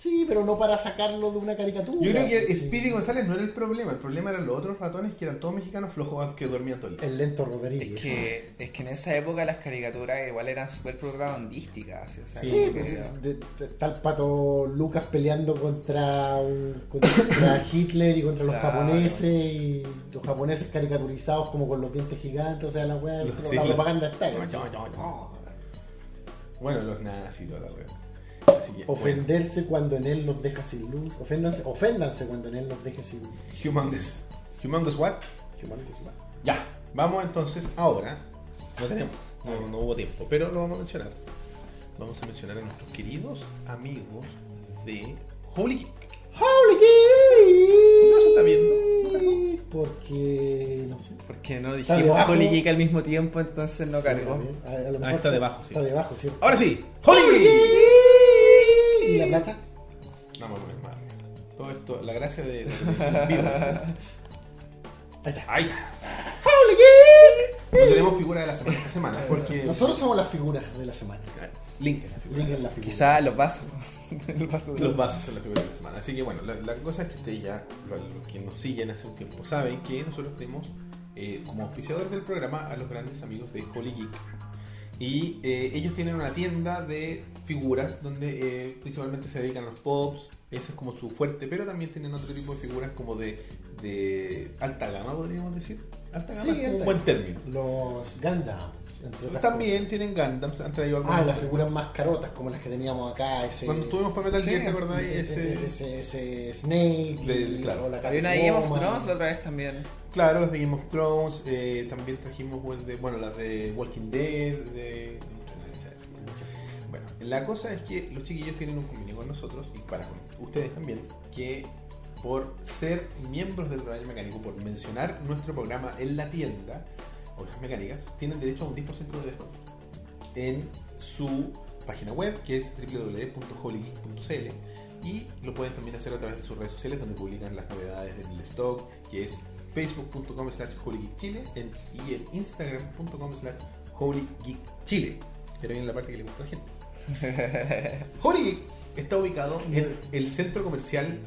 Sí, pero no para sacarlo de una caricatura. Yo creo que Sí. Speedy González no era el problema, el problema eran los otros ratones que eran todos mexicanos flojos que dormían todo el día. El lento Es Rodríguez. que, es que en esa época las caricaturas igual eran súper propagandísticas. o sea, Sí, como pues, está el pato Lucas peleando contra, Hitler y contra los Claro. japoneses y los japoneses caricaturizados como con los dientes gigantes, o sea, la, wea, Los- la sí, la- propaganda está. No. Bueno, los nazis, toda la wea. Ofenderse cuando en él los deja sin luz. Oféndanse, oféndanse cuando en él los deje sin luz. humongous. Humongous what? Humongous, va. Ya, vamos entonces ahora. No tenemos, no, no hubo tiempo, pero lo vamos a mencionar. Vamos a mencionar a nuestros queridos amigos de Holy Geek. ¡Holy Geek! ¿No se está viendo? Porque, no sé. Porque no dijimos. Holy Geek al mismo tiempo, entonces no cargó. A, a lo Ah, está debajo, sí. Está debajo, sí. Ahora sí, Holy Geek. ¿Y la plata? No, vamos a poner más. Todo esto, la gracia de vivo. Ahí está. Ahí está. ¡Holy Geek! No tenemos figura de la semana esta semana porque. Nosotros somos las figuras de la semana. Link es la figura. Link la figura. Quizá los vasos. El vaso de Los vasos son la figura de la semana. Así que bueno, la, la cosa es que ustedes ya, los, los que nos siguen hace un tiempo, saben que nosotros tenemos eh, como auspiciadores del programa a los grandes amigos de Holy Geek. Y eh, ellos tienen una tienda de figuras donde eh, principalmente se dedican a los pops, ese es como su fuerte, pero también tienen otro tipo de figuras como de, de alta gama, podríamos decir. Alta gama Sí, es un buen gama. término. Los Gundams, entre otras También cosas. tienen Gundams, han traído Ah, algunos. las figuras más carotas, como las que teníamos acá. Ese, Cuando estuvimos para Metal Sí, Gear, ¿te acordáis? ese, Ese, ese, ese Snake. Del- y- claro. la Había una Game of. Thrones la otra vez también. Claro, las de Game of Thrones, eh, también trajimos de- bueno, las de Walking Dead, de... La cosa es que los chiquillos tienen un convenio con nosotros y para ustedes también, que por ser miembros del Rayo Mecánico, por mencionar nuestro programa en la tienda, Ovejas Mecánicas, tienen derecho a un 10% de descuento en su página web, que es www.holygeek.cl y lo pueden también hacer a través de sus redes sociales, donde publican las novedades del stock, que es facebook.com slash holygeekchile en- y en instagram.com slash holygeekchile. Pero viene la parte que le gusta a la gente. Holy Geek está ubicado en el centro comercial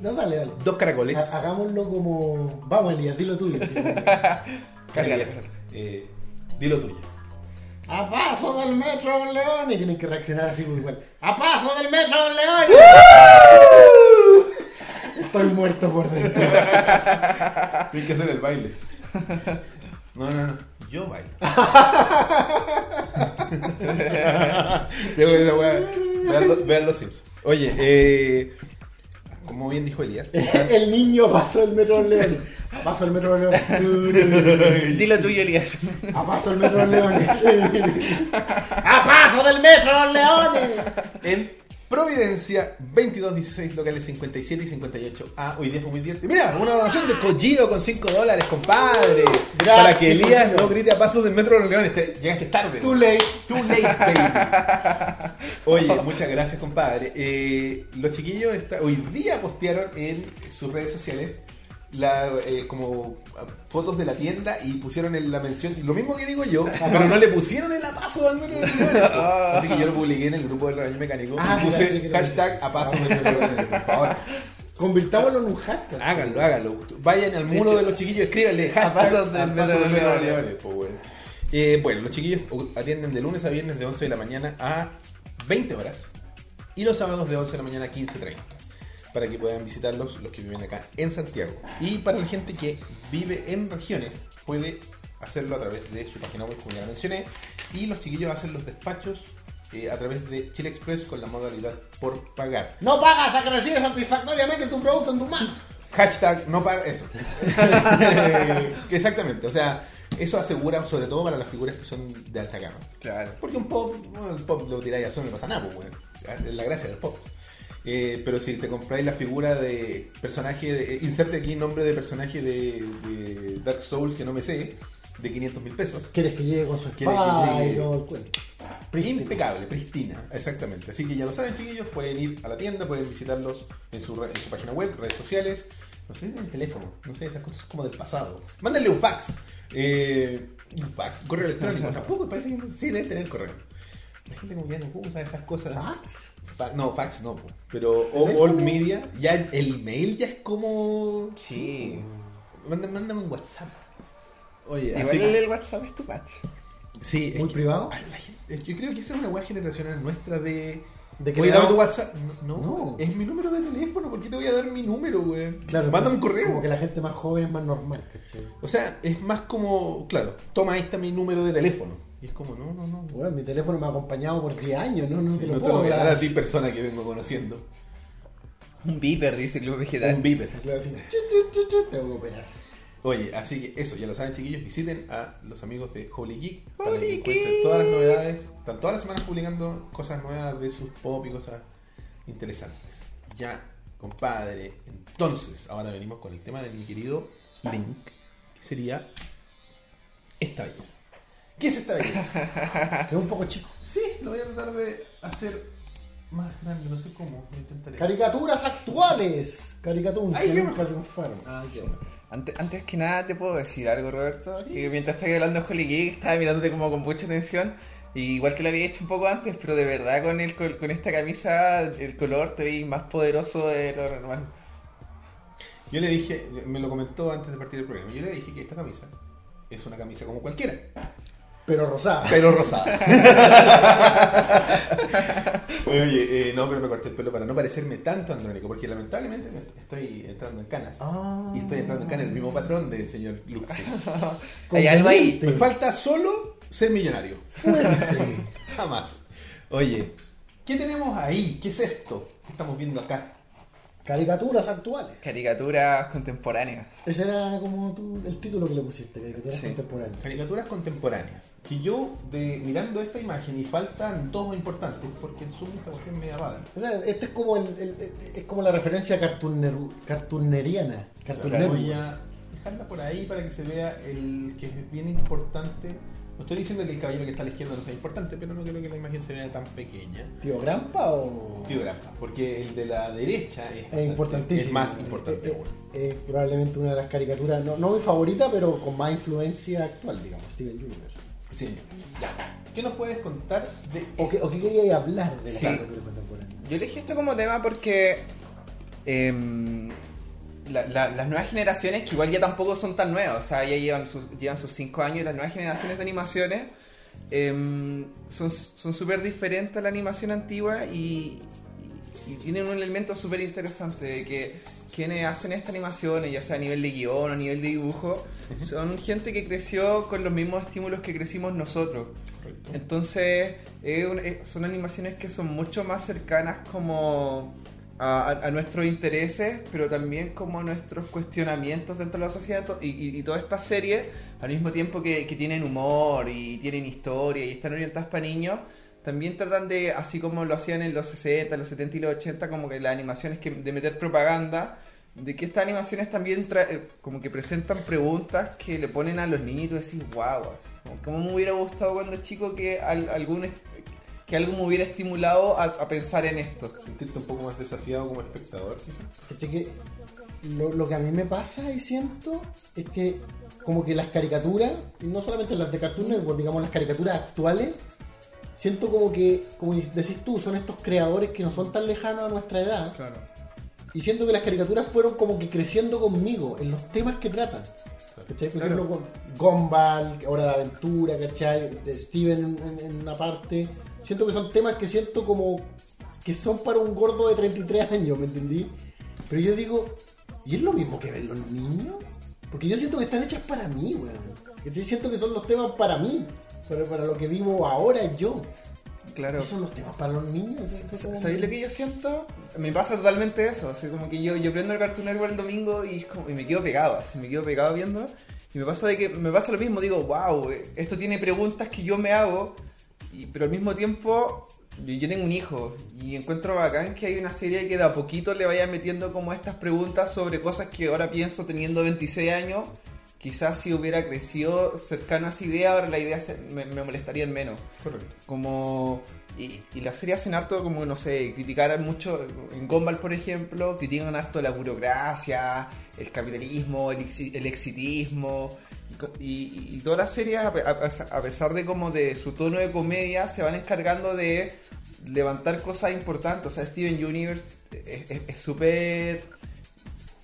No, dale, dale. Dos Caracoles. Ha- Hagámoslo como. Vamos, Elías, dilo tuyo. Cárgale. Eh, dilo tuyo. A paso del metro León. Y tienen que reaccionar así muy igual. A paso del metro León. Estoy muerto por dentro. Tienes que hacer el baile. No, no, no. Yo bailo. Vean, lo- vean los Sims. Oye, eh, como bien dijo Elías, El niño pasó el metro León. A paso el metro León. Dilo tuyo, Elías. A paso el metro Leones. A paso del metro Leones. en Providencia, 22, 16, locales 57 y 58. Ah, hoy día fue muy divertido. Mira, una donación de Kojiro con 5 dólares, compadre. Gracias, Para que Elías no grite a pasos del metro de los leones. Te- llegaste tarde. Too late. Too late, baby. Oye, muchas gracias, compadre. Eh, los chiquillos está- hoy día postearon en sus redes sociales la, eh, como ah, fotos de la tienda y pusieron en la mención lo mismo que digo yo, pero no le pusieron el apaso de po. Así que yo lo publiqué en el grupo del rebaño mecánico Ah, y sí, sí, puse sí, hashtag apaso por favor. Convirtámoslo en un hashtag. Háganlo, háganlo. Vayan al muro de los chiquillos, escríbanle hashtag del. Eh, bueno, los chiquillos atienden de lunes a viernes de 11 de la mañana a 20 horas y los sábados de 11 de la mañana a 15.30 para que puedan visitarlos los que viven acá en Santiago. Y para la gente que vive en regiones puede hacerlo a través de su página web, como ya mencioné, y los chiquillos hacen los despachos eh, a través de Chile Express con la modalidad por pagar. No pagas a que recibes satisfactoriamente tu producto en tu mano. Hashtag no paga eso. Exactamente, o sea, eso asegura sobre todo para las figuras que son de alta gama. Claro. Porque un pop, bueno, el pop lo tiráis a Sony, no pasa nada, pues. Es la gracia del pop. Eh, pero si te compráis la figura de personaje, de, eh, inserte aquí nombre de personaje de, de Dark Souls que no me sé, de 500 mil pesos. ¿Quieres que llegue con su Quiere que espada llegue. y todo el cuento? Prístino. Impecable, pristina, exactamente. Así que ya lo saben, chiquillos, pueden ir a la tienda, pueden visitarlos en su, en su página web, redes sociales, no sé, en el teléfono, no sé, esas cosas como del pasado. Mándenle un fax. Eh, un fax, correo electrónico, tampoco parece que sí, deben tener correo. La gente como que ya no usa esas cosas. ¿Fax? No, fax no, pero all media, ya el mail ya es como... Sí. Mándame, mándame un WhatsApp. Oye, así Igual que- el WhatsApp es tu patch. Sí, ¿Muy privado? Gente- yo creo que esa es una weá generacional nuestra de. ¿De que Oye, dame tu WhatsApp. No, no, No. es mi número de teléfono. ¿Por qué te voy a dar mi número, güey? Claro, Mándame un como- correo. Como que la gente más joven es más normal, ¿cachai? O sea, es más como. Claro, toma, ahí está mi número de teléfono. Y es como, no, no, no. Bueno, mi teléfono me ha acompañado por 10 años, no, no Sí, te no lo te lo puedo voy a dar a ti, persona que vengo conociendo. Un beeper, dice Club Vegetal. Un beeper. Claro, chu, tengo que operar. Oye, así que eso, ya lo saben, chiquillos. Visiten a los amigos de Holy Geek para que encuentren Geek. todas las novedades. Están todas las semanas publicando cosas nuevas de sus pop y cosas interesantes. Ya, compadre. Entonces, ahora venimos con el tema de mi querido Link, que sería esta belleza. ¿Qué es esta belleza? Que es un poco chico. sí, lo voy a tratar de hacer más grande, no sé cómo, lo intentaré. Caricaturas actuales. Caricaturas Ay, que qué nunca triunfaron. Ah, qué Antes, antes que nada te puedo decir algo, Roberto. Que mientras estaba hablando de Holy Geek, estaba mirándote como con mucha atención. Y igual que lo había hecho un poco antes, pero de verdad con el, con, con esta camisa, el color te vi más poderoso de lo normal. Yo le dije, me lo comentó antes de partir el programa, yo le dije que esta camisa es una camisa como cualquiera, Pero rosada. pero rosada. Oye, eh, no, pero me corté el pelo para no parecerme tanto andrónico, porque lamentablemente me estoy entrando en canas. Ah. Y estoy entrando en canas, el mismo patrón del señor Luxi. Hay algo ahí. Me falta solo ser millonario. Fuerte. Jamás. Oye, ¿qué tenemos ahí? ¿Qué es esto que estamos viendo acá? Caricaturas actuales. Caricaturas contemporáneas. Ese era como tú, el título que le pusiste, caricaturas Sí. contemporáneas. Caricaturas contemporáneas. Que yo, de, mirando esta imagen, y faltan dos importantes, porque en Zoom esta cuestión es media rara. O sea, este es como el, el- el- es como la referencia cartuner, cartuneriana. Cartoon Voy a dejarla por ahí para que se vea el que es bien importante. No estoy diciendo que el caballero que está a la izquierda no sea importante, pero no creo que la imagen se vea tan pequeña. ¿Tío Grampa o...? Tío Granja, porque el de la derecha es, Es bastante- importantísimo. es más importante. Es, es- es probablemente una de las caricaturas, no, no mi favorita, pero con más influencia actual, digamos, Steven Universe. Sí, ya. ¿Qué nos puedes contar de ¿O qué, o qué queríais hablar de la Sí. caricatura contemporánea? Yo elegí esto como tema porque em, la- la- las nuevas generaciones, que igual ya tampoco son tan nuevas, o sea, ya llevan sus, llevan sus 5 años, las nuevas generaciones de animaciones em, son son súper diferentes a la animación antigua y, y- y tienen un elemento súper interesante de que quienes hacen estas animaciones, ya sea a nivel de guion o a nivel de dibujo, son gente que creció con los mismos estímulos que crecimos nosotros. Correcto. Entonces, es- son animaciones que son mucho más cercanas como a, a- nuestros intereses, pero también como a nuestros cuestionamientos dentro de la sociedad. Y, y, y toda esta serie, al mismo tiempo que, tienen humor y tienen historia y están orientadas para niños, también tratan de, así como lo hacían en los 60, los 70 y los 80, como que las animaciones que, de meter propaganda, de que estas animaciones también eh, como que presentan preguntas que le ponen a los niños y decís, wow, así, como, ¿cómo me hubiera gustado cuando chico que al- algún que algo me hubiera estimulado a, a pensar en esto? Sentirte un poco más desafiado como espectador, quizás. Lo, lo que a mí me pasa y siento es que como que las caricaturas, y no solamente las de Cartoon Network, digamos las caricaturas actuales, siento como que, como decís tú, son estos creadores que no son tan lejanos a nuestra edad, y siento que las caricaturas fueron como que creciendo conmigo en los temas que tratan. ¿Cachai? Por Claro. ejemplo, con Gumball, Hora de Aventura, ¿cachai? Steven en, en una parte. Siento que son temas que siento como que son para un gordo de 33 años, ¿me entendí? Pero yo digo, ¿y es lo mismo que ven los niños? Porque yo siento que están hechas para mí, weón. ¿Cachai? Siento que son los temas para mí, para, para lo que vivo ahora yo. Claro. ¿Y son los temas para los niños? ¿Sabéis lo que yo siento? Me pasa totalmente eso. Así como que yo, yo prendo el Cartoon Network el domingo y, como- y me quedo pegado, así me quedo pegado viendo. Y me pasa de que me pasa lo mismo, digo, wow, esto tiene preguntas que yo me hago, y, pero al mismo tiempo yo, tengo un hijo y encuentro bacán que hay una serie que de a poquito le vaya metiendo como estas preguntas sobre cosas que ahora pienso teniendo 26 años. Quizás si hubiera crecido cercano a esa idea, ahora la idea se- me, me molestarían menos Correcto. como y, y la serie hacen harto como no sé criticar mucho en Gumball por ejemplo critican harto la burocracia el capitalismo el, exi- el exitismo y, co- y- y todas las series a, pe- a- a pesar de como de su tono de comedia se van encargando de levantar cosas importantes o sea Steven Universe es súper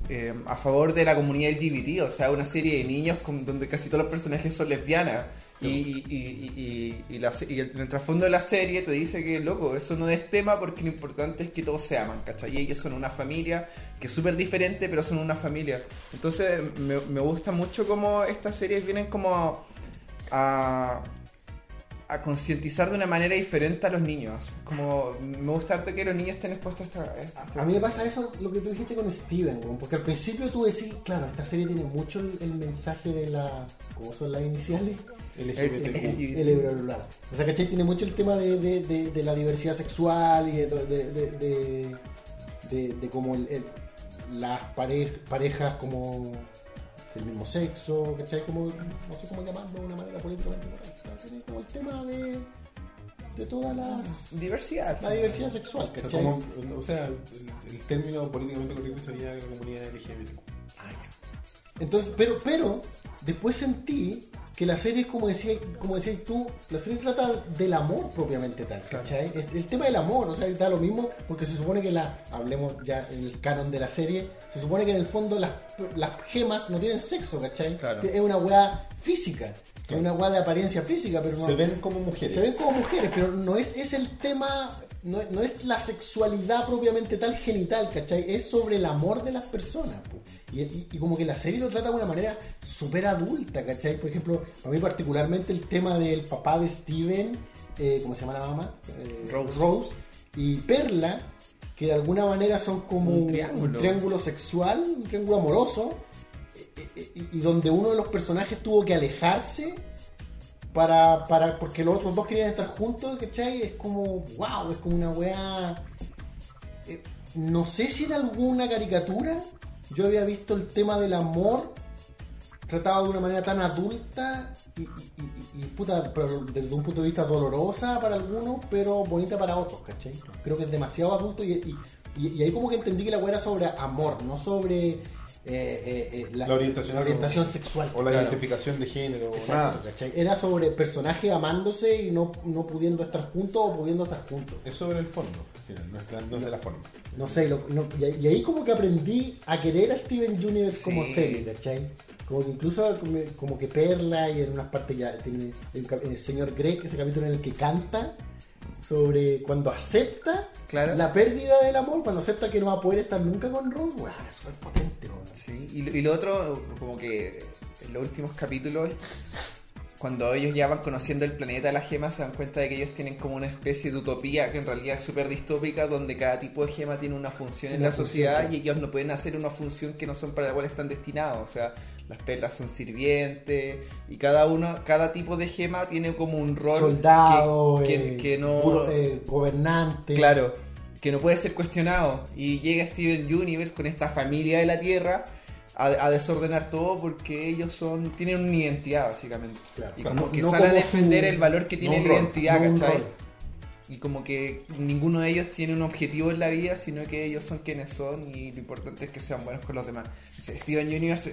eh, a favor de la comunidad LGBT, o sea, una serie de niños con- donde casi todos los personajes son lesbianas. Y, y, y- la y el, en el trasfondo de la serie te dice que, loco, eso no es tema porque lo importante es que todos se aman, ¿cachai? Y ellos son una familia que es súper diferente, pero son una familia. Entonces, me, me gusta mucho cómo estas series vienen como a, a concientizar de una manera diferente a los niños. Como, me gusta harto que los niños estén expuestos a esta... a esta- A mí me pasa eso, lo que tú dijiste con Steven, porque al principio tú decís, claro, esta serie tiene mucho el, el mensaje de la. ¿Cómo son las iniciales? LGBTQ. O sea, ¿cachai? Tiene mucho el tema de, de- de- de la diversidad sexual y de, de, como el- el- las pare- parejas como del mismo sexo, ¿cachai? Como, no sé cómo llamarlo de una manera políticamente correcta. Como el tema de, de todas las. Diversidad. la diversidad sexual, O sea, ¿cachai? como- o sea, el, el término políticamente correcto sería la comunidad LGBTQ. Entonces, pero, pero, después sentí que la serie, es como decías como decías tú, la serie trata del amor propiamente tal, ¿cachai? El, el tema del amor, o sea, da lo mismo, porque se supone que la, hablemos ya en el canon de la serie, se supone que en el fondo las, las gemas no tienen sexo, ¿cachai? Claro. Es una weá física, es una weá de apariencia física, pero no... Se ven como mujeres. Se ven como mujeres, pero no es, es el tema, no, no es la sexualidad propiamente tal genital, ¿cachai? Es sobre el amor de las personas. Y, y- y como que la serie lo trata de una manera súper adulta, ¿cachai? Por ejemplo, a mí particularmente el tema del papá de Steven, eh, ¿cómo se llama la mamá? Eh, Rose. y Perla, que de alguna manera son como Un un triángulo. sexual, un triángulo amoroso, y, y donde uno de los personajes tuvo que alejarse para, para porque los otros dos querían estar juntos, ¿cachai? Es como, wow, es como una weá... eh, no sé si en alguna caricatura yo había visto el tema del amor tratado de una manera tan adulta y, y- y- puta, pero desde un punto de vista dolorosa para algunos, pero bonita para otros, ¿cachai? Creo que es demasiado adulto y ahí como que entendí que la weá era sobre amor, no sobre eh, eh, eh, La orientación. la orientación sexual. O la Claro. identificación de género. Exacto, nada. Era sobre personajes amándose y no, no pudiendo estar juntos o pudiendo estar juntos. Es sobre el fondo. No es, tan- no es de la forma. No sé, lo- no- y, y ahí como que aprendí a querer a Steven Universe como Sí. serie, ¿cachai? Como que incluso como, como que Perla y en unas partes ya tiene el, el señor Greg, ese capítulo en el que canta sobre cuando acepta Claro. la pérdida del amor, cuando acepta que no va a poder estar nunca con Ron, weón, es potente, weón. Sí, y, y lo otro, como que en los últimos capítulos, cuando ellos ya van conociendo el planeta de las gemas, se dan cuenta de que ellos tienen como una especie de utopía que en realidad es súper distópica, donde cada tipo de gema tiene una función en Una la sociedad y ellos no pueden hacer una función que no son para la cual están destinados. O sea, las perlas son sirvientes y cada uno, cada tipo de gema tiene como un rol Soldado, que, eh, que no... puro, eh, gobernante. Claro, que no puede ser cuestionado. Y llega Steven Universe con esta familia de la Tierra a, a desordenar todo porque ellos son tienen una identidad, básicamente. Claro. y Claro. como que No salen a su- defender el valor que tiene no la rol, identidad, no ¿cachai? Y como que ninguno de ellos tiene un objetivo en la vida, sino que ellos son quienes son y lo importante es que sean buenos con los demás. Steven Universe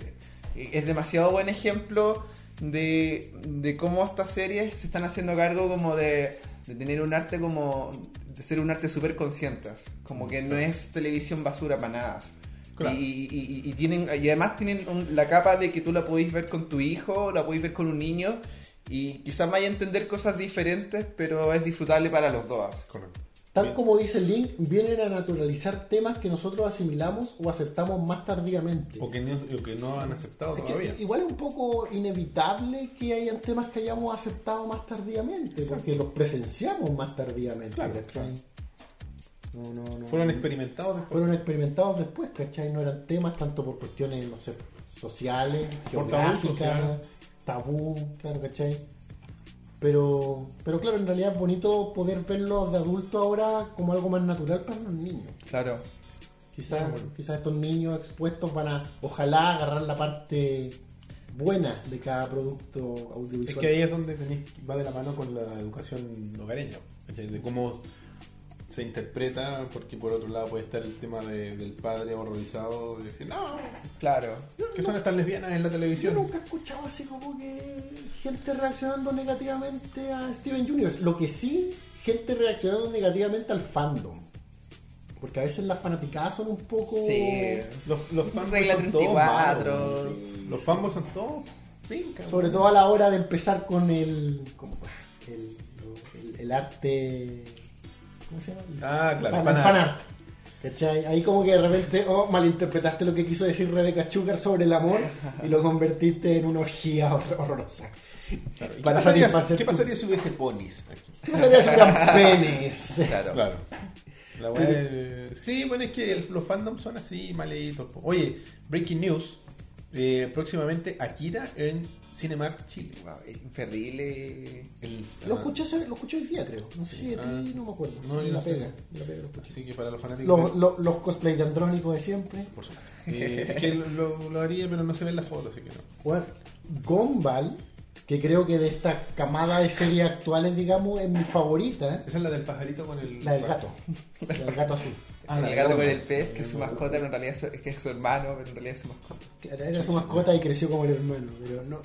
es demasiado buen ejemplo de, de cómo estas series se están haciendo cargo como de, de tener un arte como de ser un arte súper conscientes como que no es televisión basura para nada Claro. y, y- y- y tienen y además tienen un- la capa de que tú la podéis ver con tu hijo la podéis ver con un niño y quizás vaya a entender cosas diferentes pero es disfrutable para los dos Correcto. Tal Bien. como dice link, vienen a naturalizar temas que nosotros asimilamos o aceptamos más tardíamente. O que no, o que no han aceptado Es todavía. igual es un poco inevitable que hayan temas que hayamos aceptado más tardíamente, porque los presenciamos más tardíamente. Claro, claro. No, no, no. Fueron experimentados después. Fueron experimentados después, ¿cachai? No eran temas tanto por cuestiones, no sé, sociales, Por tabú geográficas, social. tabú, claro, ¿cachai? Pero, pero claro, en realidad es bonito poder verlos de adulto ahora como algo más natural para los niños. claro Quizás, quizás estos niños expuestos van a, ojalá, agarrar la parte buena de cada producto audiovisual. Es que ahí es donde tenéis, va de la mano con la educación hogareña, ¿cachai? de cómo se interpreta, porque por otro lado puede estar el tema de- del padre horrorizado de decir, no, claro que son estas lesbianas en la Yo televisión. nunca he escuchado así como que gente reaccionando negativamente a Steven Universe. Lo que sí, gente reaccionando negativamente al fandom. Porque a veces las fanaticadas son un poco... sí Los, los fanboys Regla son todos 34. malos. Los fanboys son todos pincas. Sobre todo a la hora de empezar con el... ¿Cómo? El, el- el arte... ¿Cómo se llama? Ah, claro, Fan- fan el art. fan art. ¿Cachai? Ahí como que de repente oh, malinterpretaste lo que quiso decir Rebecca Sugar sobre el amor y lo convertiste en una orgía hor- horrorosa. Claro. ¿Y Para ¿Qué, pasaría, satisfacer qué tu- pasaría si hubiese ponis aquí? ¿Qué pasaría si hubieran penes? claro Claro. La wea es- Sí, bueno, es que el- los fandoms son así malitos. Oye, breaking news. Eh, próximamente Akira en Cinemark Chile. Wow, El- Lo escuché, hace- lo escuché hoy día, creo. No sé si a ti, Ah. no me acuerdo. No, la no pega. la pega lo escuché. Así que para los fanáticos. Los, de- los, los cosplay de Andrónico de siempre. Por supuesto. Eh, es que lo, lo haría, pero no se ven las fotos, así que no. Bueno, Gumball, que creo que de esta camada de series actuales, digamos, es mi favorita. Esa es la del pajarito con el. La del gato. La del gato azul. Ah, el gato con el pez, que es su mascota, pero en realidad es que es su hermano, pero en realidad es su mascota. Era su mascota y creció como el hermano, pero no.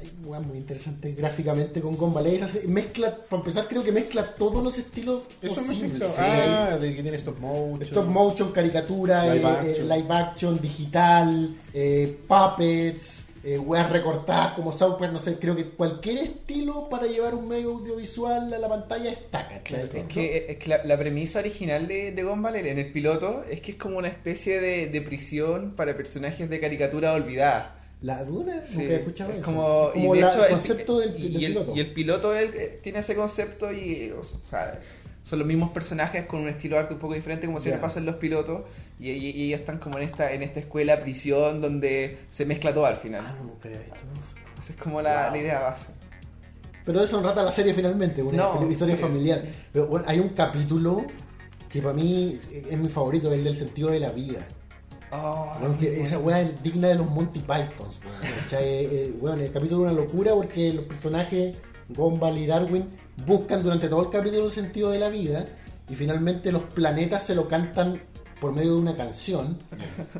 Hay weas muy interesante gráficamente con se- mezcla, para empezar, creo que mezcla todos los estilos Eso posibles. Sí. Ah, de que tiene stop motion. Stop motion, caricatura, Live eh, action. eh, live action, digital, eh, puppets, eh, weas recortadas como South Park, no sé, creo que cualquier estilo para llevar un medio audiovisual a la pantalla está, ¿cachai? Es que, es que la, la premisa original de, de Gumball en el piloto es que es como una especie de, de prisión para personajes de caricatura olvidada. La dura, Sí, nunca he escuchado es eso. como, y Como de la- hecho el el- concepto del, y, del el, piloto. y el piloto él, eh, tiene ese concepto y o sea, son los mismos personajes con un estilo de arte un poco diferente como siempre Ya. pasa en los pilotos y, y- y ellos están como en esta en esta escuela prisión donde se mezcla todo al final Ah, no, nunca había visto esa es como la, Wow. la idea base Pero eso no trata la serie finalmente, una No, historia sí. familiar. Pero bueno, hay un capítulo que para mí es mi favorito, el del sentido de la vida. Oh, Weón, que esa weá es digna de los Monty Pythons. ¿cachai? Eh, eh, el capítulo es una locura porque los personajes Gumball y Darwin buscan durante todo el capítulo el sentido de la vida y finalmente los planetas se lo cantan por medio de una canción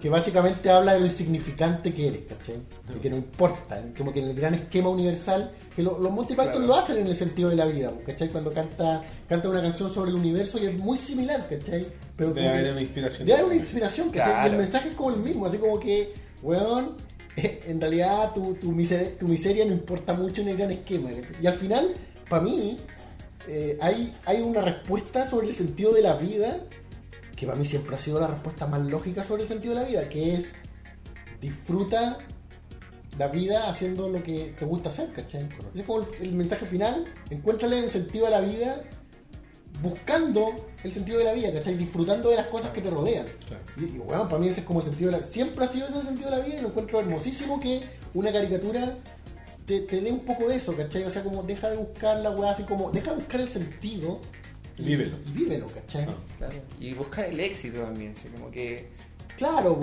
que básicamente habla de lo insignificante que eres, ¿cachai? Y que no importa, como que en el gran esquema universal, que lo- los Monty Python Claro. lo hacen en el sentido de la vida, ¿cachai? Cuando canta, canta una canción sobre el universo y es muy similar, ¿cachai? Pero Debe haber una inspiración. Debe haber una inspiración, ¿cachai? Y Claro. el mensaje es como el mismo, así como que, weón, en realidad tu, tu, miseria, tu miseria no importa mucho en el gran esquema. ¿cachai? Y al final, para mí, eh, hay, hay una respuesta sobre el sentido de la vida, que para mí siempre ha sido la respuesta más lógica sobre el sentido de la vida, que es disfruta la vida haciendo lo que te gusta hacer, ¿cachai? Ese es como el, el mensaje final, encuéntrale un sentido a la vida buscando el sentido de la vida, ¿cachai? Disfrutando de las cosas que te rodean. Claro. Y, y, bueno, para mí ese es como el sentido de la Siempre ha sido ese el sentido de la vida y lo encuentro hermosísimo que una caricatura te, te dé un poco de eso, ¿cachai? O sea, como deja de buscar la weá así como, deja de buscar el sentido. y- Vívelo. Y vívelo, ¿cachai? Ah. Claro. Y buscar el éxito también, sí, como que Claro,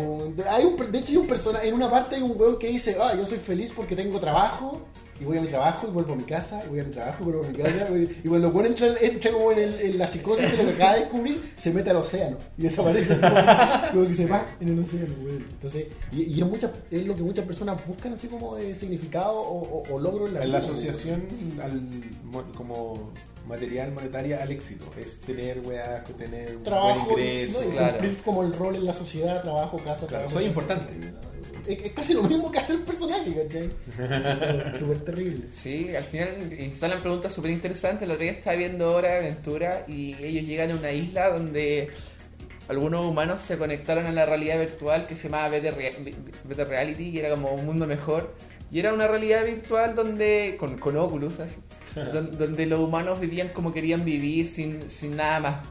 hay un, de hecho hay un personaje, en una parte hay un weón que dice, ah, yo soy feliz porque tengo trabajo y voy a mi trabajo y vuelvo a mi casa, y voy a mi trabajo y vuelvo a mi casa. Y cuando Juan entra, entra como en, el- en la psicosis de lo que acaba de descubrir, se mete al océano y desaparece. como que se va en el océano, weón. Entonces, y, y es, muchas- es lo que muchas personas buscan así como de significado o, o- o logro en la En la asociación al, mo- como material monetaria al éxito. Es tener weá, tener un trabajo buen y- ingreso. ¿no? y claro. cumplir como el rol en la sociedad, trabajo, casa, Claro, trabajo, soy importante. Es, es casi lo mismo que hacer el personaje, ¿cachai? Súper terrible. Sí, al final instalan preguntas súper interesantes. El otro día estaba viendo Hora de Aventura y ellos llegan a una isla donde algunos humanos se conectaron a la realidad virtual que se llamaba Better, Rea- Better Reality, que era como un mundo mejor. Y era una realidad virtual donde, con, con Oculus, así, don- donde los humanos vivían como querían vivir sin, sin nada más.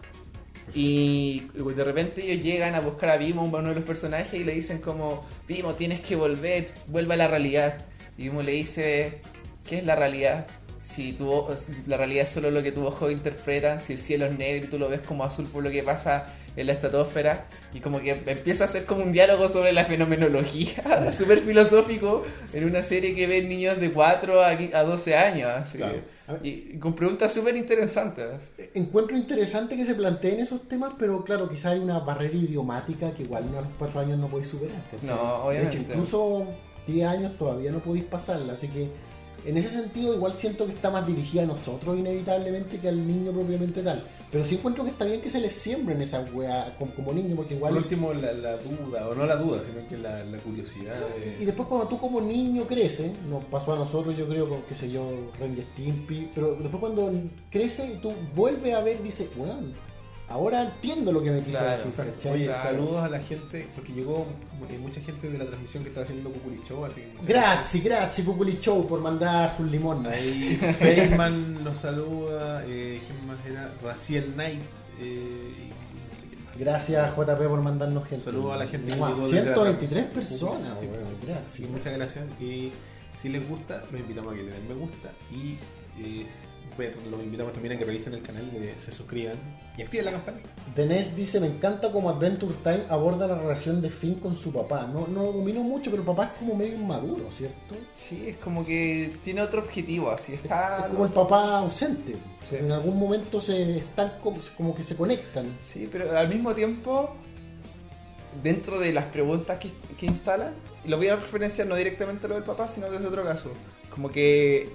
Y de repente ellos llegan a buscar a Vimo, uno de los personajes, y le dicen como, Vimo, tienes que volver, vuelve a la realidad. Y Vimo le dice, ¿qué es la realidad? Si tu, la realidad es solo lo que tus ojos interpretan, si el cielo es negro y tú lo ves como azul por lo que pasa en la estratosfera, y como que empieza a ser como un diálogo sobre la fenomenología, súper filosófico, en una serie que ven niños de 4 a, qui- a 12 años. así Claro. que- y, con preguntas súper interesantes. Encuentro interesante que se planteen esos temas, pero claro, quizá hay una barrera idiomática que igual uno a los cuatro años no podéis superar. ¿cachai? No, obviamente. De hecho, incluso 10 años todavía no podéis pasarla, así que en ese sentido igual siento que está más dirigida a nosotros inevitablemente que al niño propiamente tal. Pero sí encuentro que está bien que se les siembren esas weas como, como niño, porque igual... Por último, la, la duda, o no la duda, sino que la, la curiosidad. de- Y después cuando tú como niño creces, nos pasó a nosotros yo creo con, qué sé yo, Ren y Stimpy, pero después cuando crece y tú vuelves a ver, dices, weón, ahora entiendo lo que me quiso Claro, decir. Oye, Claro. saludos a la gente, porque llegó eh, mucha gente de la transmisión que está haciendo Cucuri Show, así que Gracias, gracias Cuculi Show por mandar sus limones. Ahí Feynman nos saluda, eh, ¿quién más era? Raciel Knight, eh, y no sé quién más. Gracias JP por mandarnos gente. Saludos a la gente que Mua, llegó desde la 123 transmisión. personas, Así gracias. muchas gracias. Y si les gusta, los invitamos a que le den me gusta y eh, los invitamos también a que revisen el canal, que se suscriban y activen la campanita. Denés dice, me encanta como Adventure Time aborda la relación de Finn con su papá. No, no lo domino mucho, pero el papá es como medio inmaduro, ¿cierto? Sí, es como que tiene otro objetivo, así está. es como el papá ausente. Sí. En algún momento se están como, como que se conectan. Sí, pero al mismo tiempo, dentro de las preguntas que, que instalan, y lo voy a referenciar no directamente a lo del papá, sino desde otro caso. Como que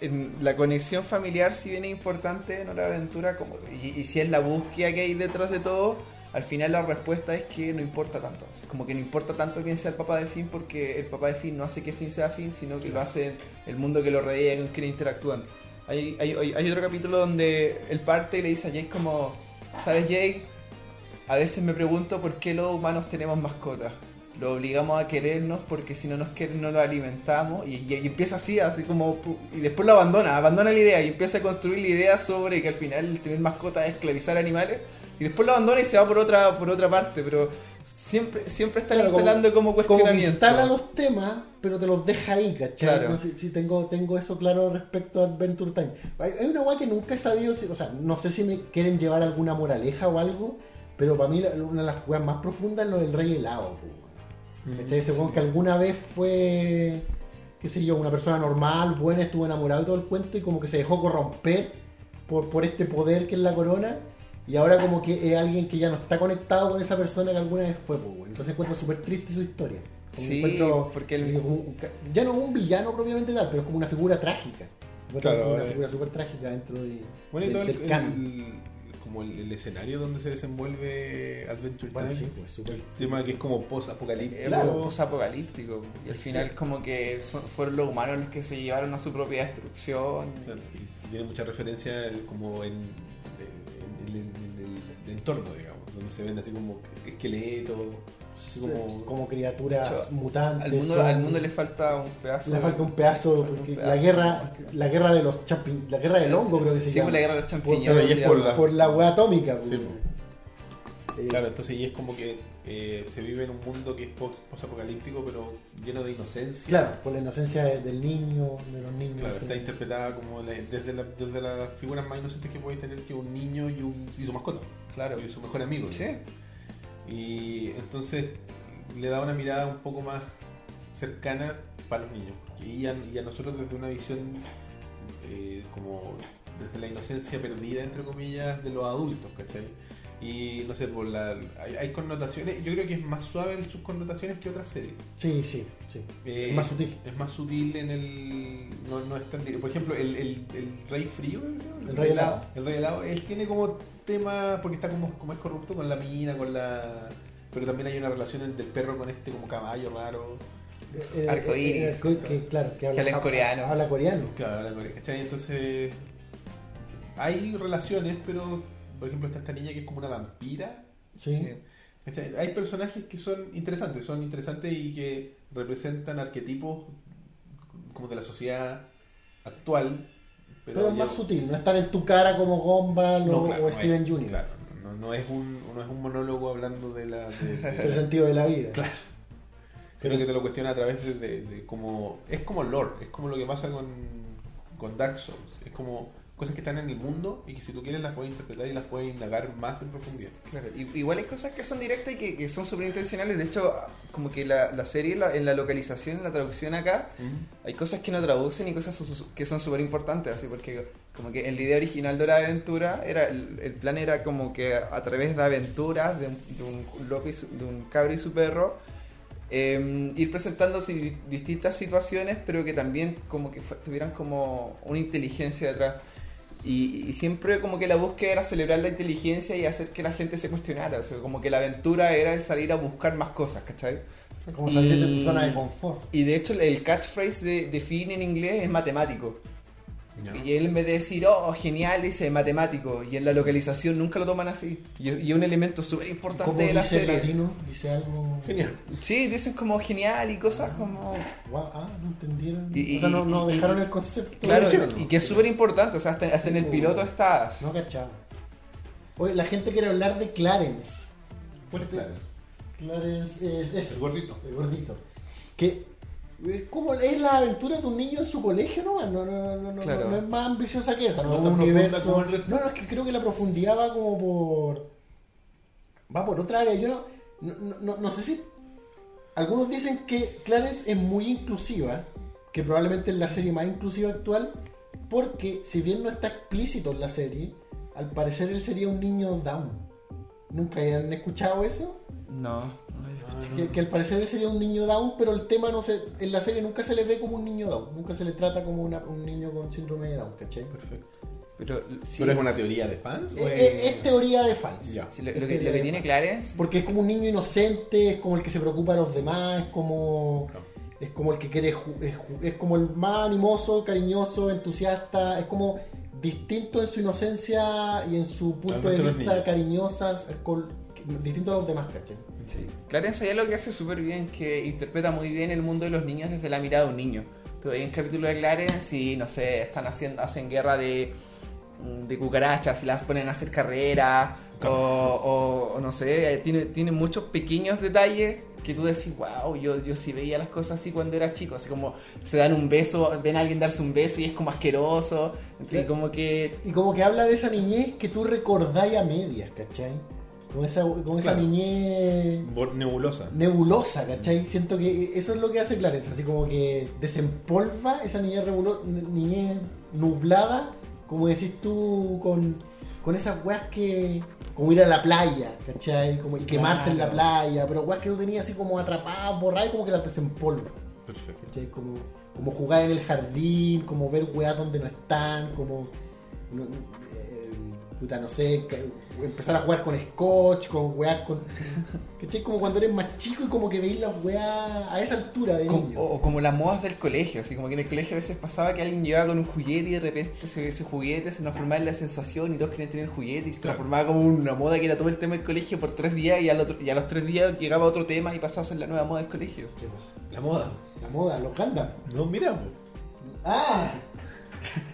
en la conexión familiar, si bien es importante en Hora de Aventura, como, y, y si es la búsqueda que hay detrás de todo, al final la respuesta es que no importa tanto. Así como que no importa tanto quién sea el papá de Finn, porque el papá de Finn no hace que Finn sea Finn, sino que lo hace el mundo que lo rodea y con quien interactúan. Hay, hay, hay- hay otro capítulo donde él parte y le dice a Jake como, ¿sabes Jake? A veces me pregunto por qué los humanos tenemos mascotas. Lo obligamos a querernos porque si no nos quieren no lo alimentamos y, y- y empieza así, así como... Y después lo abandona, abandona la idea y empieza a construir la idea sobre que al final tener mascotas es esclavizar animales y después lo abandona y se va por otra por otra parte, pero siempre siempre están Claro, instalando como, Como cuestionamiento. instala los temas, pero te los deja ahí, ¿cachai? Claro. Sí, tengo, tengo eso claro respecto a Adventure Time. Hay, hay una weá que nunca he sabido, si- o sea, no sé si me quieren llevar alguna moraleja o algo, pero para mí la- una de las weas más profundas es lo del rey helado. weón. ¿Cachai? Ese weón que alguna vez fue, qué sé yo, una persona normal, buena, estuvo enamorado y todo el cuento y como que se dejó corromper por, por este poder que es la corona. Y ahora como que es alguien que ya no está conectado con esa persona que alguna vez fue, pues. Entonces encuentro súper triste su historia. Como Sí, encuentro- porque el- así como un- ya no es un villano propiamente tal, pero es como una figura trágica. Claro, una eh. figura súper trágica dentro de, Bueno, y todo del, el, el- como el, el escenario donde se desenvuelve Adventure Bueno, Time. sí, pues. El tema que es como post-apocalíptico. Claro. post-apocalíptico. Y al final como que son- fueron los humanos los que se llevaron a su propia destrucción. Claro, y tiene mucha referencia como en, en- en- en el, el entorno, digamos, donde se ven así como esqueletos, así como... como criaturas Hecho, mutantes. Al mundo, son- al mundo le falta un pedazo. le falta un pedazo, falta un porque pedazo. la guerra, la guerra de los champi- la guerra del hongo creo que se Sí, llama. por la guerra de los Por- champiñones. pero y se es por llama. la- por la hueá atómica. Sí, pues. Eh, Claro, entonces y es como que eh, se vive en un mundo que es post- post-apocalíptico, pero lleno de inocencia. Claro, por la inocencia de- del niño, de los niños. Claro, sí. está interpretada como la- desde, la- desde las figuras más inocentes que podéis tener que un niño y, un, y su mascota. Claro. Y su mejor amigo. Sí. Y entonces le da una mirada un poco más cercana para los niños. Y a, y a nosotros desde una visión eh, como desde la inocencia perdida, entre comillas, de los adultos, ¿cachai? Y no sé, por la, hay, hay connotaciones, yo creo que es más suave en sus connotaciones que otras series. Sí, sí, sí. Eh, Es más sutil. Es más sutil en el. No, no es tan. Por ejemplo, el, el, el Rey Frío. ¿cómo se llama? El Rey Helado. El Rey Helado. Él tiene como tema. Porque está como, como es corrupto con la mina, con la. Pero también hay una relación en- del perro con este como caballo raro. Eh, Arcoíris. eh, arco- que, claro, que habla, habla en jap- coreano. Habla coreano. Claro. Entonces. Hay relaciones, pero. Por ejemplo, está esta niña que es como una vampira. Sí. Sí. ¿cachai? Hay personajes que son interesantes, son interesantes y que representan arquetipos como de la sociedad actual. Pero, es más sutil, no estar en tu cara como Gumball o, claro, o no Steven es- Jr. claro, no, no es un, no es un monólogo hablando de la. de- de- El sentido de la vida. Claro. sino que te lo cuestiona a través de, de, de como. Es como lore, es como lo que pasa con, con Dark Souls. Es como cosas que están en el mundo y que si tú quieres las puedes interpretar y las puedes indagar más en profundidad. Claro, igual hay cosas que son directas y que, que son súper intencionales. De hecho, como que la, la serie, la- en la localización, en la traducción acá, hay cosas que no traducen y cosas que son súper importantes. Así porque, como que en la idea original de la aventura, era el, el plan era como que a través de aventuras de un, de un loco y su- de un cabro y su perro, eh, ir presentándose di- distintas situaciones, pero que también como que tuvieran como una inteligencia detrás. Y, y siempre como que la búsqueda era celebrar la inteligencia y hacer que la gente se cuestionara. O sea, como que la aventura era el salir a buscar más cosas, ¿cachai? Como salir de Y- tu zona de confort. Y de hecho el catchphrase de, de Finn en inglés es matemático. Y él en vez de decir, oh, genial, dice matemático. Y en la localización nunca lo toman así. Y, y es un elemento súper ¿Cómo importante de la dice el serie. latino? Dice algo. Genial. Sí, dicen como genial y cosas como... Guau, ah, no entendieron. Y- o sea, no, no dejaron y- el concepto. Claro, ¿no? y que es súper importante. O sea, hasta, hasta en el piloto bueno. está... así. No cachaba. Oye, la gente quiere hablar de Clarence. ¿Cuál es Clara? Clarence es, es El gordito. el gordito. Que es como es la aventura de un niño en su colegio, ¿no? No, no, no, no, no, Claro. no es más ambiciosa que esa, no, No es tan un universo. el. No, no, es que creo que la profundidad va como por. Va por otra área. Yo no, no, no- no, sé si. Algunos dicen que Clarence es muy inclusiva, que probablemente es la serie más inclusiva actual, porque si bien no está explícito en la serie, al parecer él sería un niño down. ¿Nunca han escuchado eso? No. Que, que al parecer sería un niño down, pero el tema no se, en la serie nunca se le ve como un niño down, nunca se le trata como una- un niño con síndrome de down, ¿cachai? Perfecto. Pero, sí, ¿Pero es una teoría de fans? o Eh, es- eh, es teoría de fans. Sí, lo, Es lo que, lo tiene fans. Clarence... Porque es como un niño inocente, es como el que se preocupa de los demás, es como Claro. es como el que quiere es, es como el más animoso, cariñoso, entusiasta, es como distinto en su inocencia y en su punto Realmente de es vista cariñosas, es distinto a los demás, ¿cachai? Sí. Clarence hay lo que hace súper bien, que interpreta muy bien el mundo de los niños desde la mirada de un niño. Tú ves un capítulo de Clarence y, no sé, están haciendo, hacen guerra de, de cucarachas y las ponen a hacer carrera, o, o- o no sé, eh, tiene, tiene muchos pequeños detalles que tú decís, wow, yo, yo sí veía las cosas así cuando era chico, así como se dan un beso, ven a alguien darse un beso y es como asqueroso, y como que... Y como que habla de esa niñez que tú recordáis a medias, ¿cachai? Con esa, con esa Claro. niñez Nebulosa. nebulosa, ¿cachai? Siento que eso es lo que hace Clarence, así como que desempolva esa niñez, rebulo- niñez nublada, como decís tú, con, con esas weas que... Como ir a la playa, ¿cachai? Como, y quemarse en la playa, pero weas que tú tenías así como atrapadas, borradas, y como que las desempolva. Perfecto. ¿cachai? Como, como jugar en el jardín, como ver weas donde no están, como. no- eh, puta, no sé, que- empezar a jugar con scotch, con weas con. ¿cachai? Como cuando eres más chico y como que veis las weas a esa altura de Como- niño. o, o como las modas del colegio, así como que en el colegio a veces pasaba que alguien llegaba con un juguete y de repente ese, ese juguete se transformaba en la sensación y todos querían tener el juguete y se Claro. transformaba como una moda que era todo el tema del colegio por tres días y, al otro- y a los tres días llegaba otro tema y pasaba a ser la nueva moda del colegio. ¿Qué cosa? La moda. La moda, los Gundam. No, mira. ¡Ah!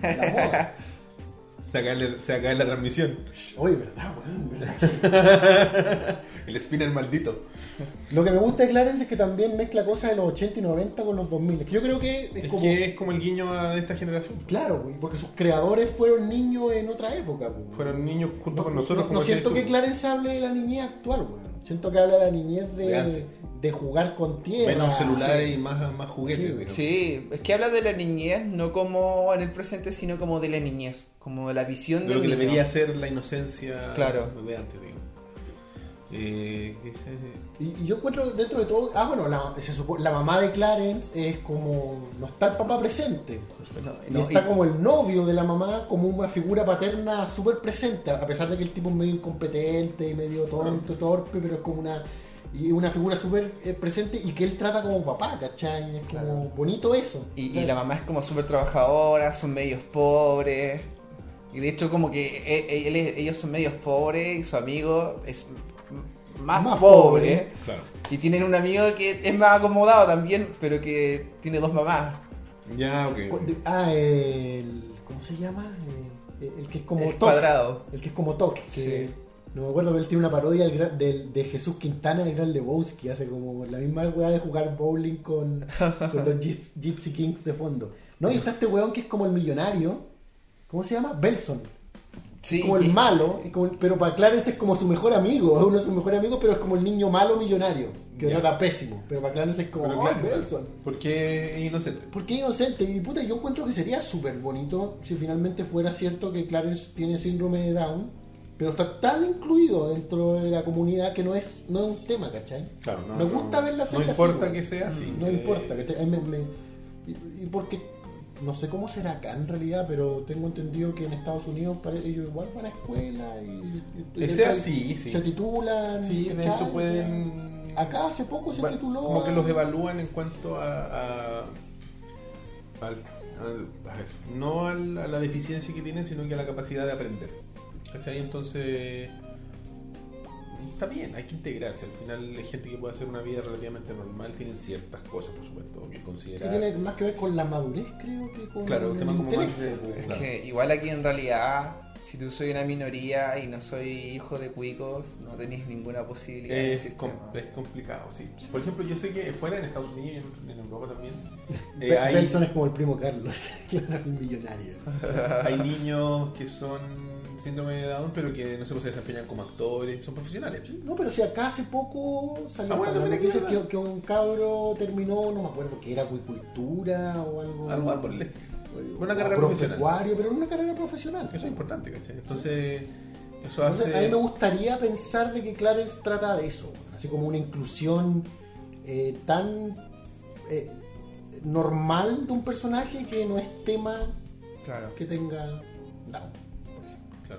La moda. Se acaba, en- se acaba la transmisión. Oye, ¿verdad, weón? ¿Verdad? El spinner maldito. Lo que me gusta de Clarence es que también mezcla cosas de los 80 y 90 con los 2000. Que yo creo que es, Es como. que es como el guiño de esta generación. Claro, porque sus creadores fueron niños en otra época. güey. Fueron niños junto No, con nosotros. no, como no siento que. Clarence hable de la niñez actual, güey. Siento que habla de la niñez de, De jugar con tierra. Menos celulares sí. y más, más juguetes. Sí, digamos. Sí, es que habla de la niñez, no como en el presente, sino como de la niñez, como de la visión De de lo que niño. debería ser la inocencia Claro. de antes, digo. Eh, ese- Y, y yo encuentro dentro de todo. Ah, bueno, la, se supo- la mamá de Clarence es como. No está el papá presente. No, Y no, está y- como el novio de la mamá, como una figura paterna súper presente, a pesar de que el tipo es medio incompetente y medio tonto, torpe, pero es como una y una figura súper eh, presente y que él trata como papá, ¿cachai? Es como bonito eso. Y, la mamá es como súper trabajadora, son medios pobres. Y de hecho como que e- e- él es- ellos son medios pobres y su amigo es más, Más pobre. Claro. Y tienen un amigo que es más acomodado también, pero que tiene dos mamás. Ya, ok. Ah, el. ¿Cómo se llama? Eh, el que es como Toque. cuadrado. El que es como. Que Sí. No me acuerdo, pero él tiene una parodia del del- de Jesús Quintana de Gran Lebowski. Hace como la misma weá de jugar bowling con, con los Gyp- Gypsy Kings de fondo. No, y está este weón que es como el millonario. ¿Cómo se llama? Belson. Sí, como el malo, como- pero para Clarence es como su mejor amigo. Es uno de sus mejores amigos, pero es como el niño malo millonario. Que Ya. trata pésimo. Pero para Clarence es como, Pero oh, porque es inocente. Porque inocente, y puta, yo encuentro que sería súper bonito si finalmente fuera cierto que Clarence tiene síndrome de Down, pero está tan incluido dentro de la comunidad que no es, no es un tema, ¿cachai? Claro, no, me gusta no- verla No así, importa que sea así. No que- importa, ¿cachai? Me- y, y porque no sé cómo será acá en realidad, pero tengo entendido que en Estados Unidos ellos igual van a escuela y, y- y- Ese así, sí. se titulan. Sí, de hecho pueden. Acá hace poco se Va- tituló. Como que los evalúan en cuanto a. a- al- al- a ver, no al- a la deficiencia que tienen, sino que a la capacidad de aprender. ¿Cachai? Entonces. Está bien, hay que integrarse. Al final, hay gente que puede hacer una vida relativamente normal, tienen ciertas cosas, por supuesto, que que considerar. tiene más que ver con la madurez, creo que con Claro, un el tema como más de. Es claro. que igual aquí en realidad, si tú soy una minoría y no soy hijo de cuicos, no tenés ninguna posibilidad. Es, sistema. com- es complicado, sí. Por ejemplo, yo sé que fuera en Estados Unidos y en, en Europa también eh, hay, Benson es como el primo Carlos, claro, el millonario. hay niños que son síndrome de Down, pero que no sé, pues, se desempeñan como actores, son profesionales. No, pero si acá hace poco salió Ah, bueno, la noticia que, que un cabro terminó, no me acuerdo que era acuicultura o algo. Algo más por el Una carrera profesional. pero en una carrera profesional. Eso es importante, ¿cachai? Entonces, eso Entonces, hace. a mí me gustaría pensar de que Clarence trata de eso, así como una inclusión eh, tan eh, normal de un personaje que no es tema Claro. que tenga Down.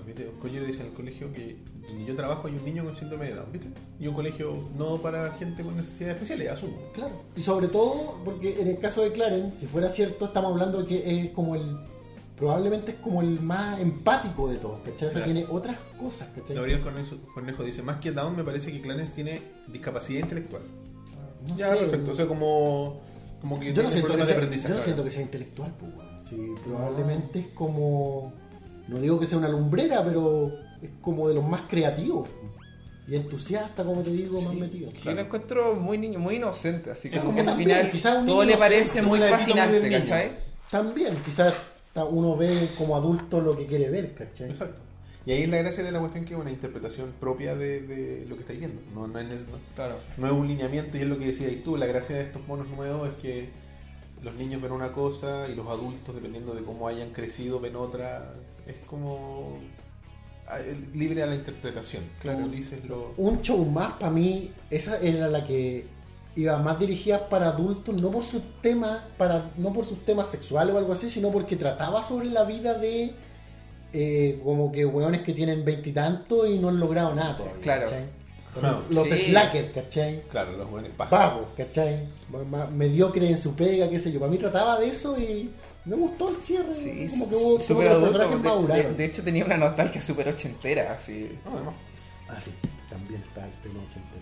Claro, ¿viste? Collero dice en el colegio que donde yo trabajo hay un niño con síndrome de Down, ¿viste? Y un colegio no para gente con necesidades especiales, asumo. Claro. Y sobre todo, porque en el caso de Clarence, si fuera cierto, estamos hablando de que es como el. Probablemente es como el más empático de todos, ¿cachai? O sea, Claro. tiene otras cosas, ¿cachai? Gabriel Cornejo, Cornejo dice, más que Down me parece que Clarence tiene discapacidad intelectual. No ya, sé, perfecto. O sea, como, como que yo no, siento que sea, aprendizaje. yo no siento que sea intelectual, pues, weón. Sí, probablemente es como. No digo que sea una lumbrera, pero es como de los más creativos. Y entusiasta, como te digo, más metido. Yo lo encuentro muy niño, muy inocente, así Es como que al también, final quizás un todo niño le parece muy fascinante. También, quizás uno ve como adulto lo que quiere ver, ¿cachai? Exacto. Y ahí es la gracia de la cuestión que es una interpretación propia de, de lo que estáis viendo. No, no, es, no, Claro. no es un lineamiento y es lo que decías tú. La gracia de estos monos nuevos es que los niños ven una cosa y los adultos, dependiendo de cómo hayan crecido, ven otra. Es como ah, libre a la interpretación. Claro. Como dices lo... un show más para mí esa era la que iba más dirigida para adultos no por sus temas para no por sus temas sexuales o algo así sino porque trataba sobre la vida de eh, como que hueones que tienen veintitantos y, no han logrado nada todavía Claro. ¿cachai? No, los sí. slackers ¿cachai? Claro, los jóvenes vagos ¿cachai? Mediocres en su pega qué sé yo para mí trataba de eso y me gustó el cierre Sí, como que hubo como que los adulto. personajes De, de- maduraron. de hecho tenía una nostalgia súper ochentera, así. No, además. Ah, sí, también está el tema ochentero.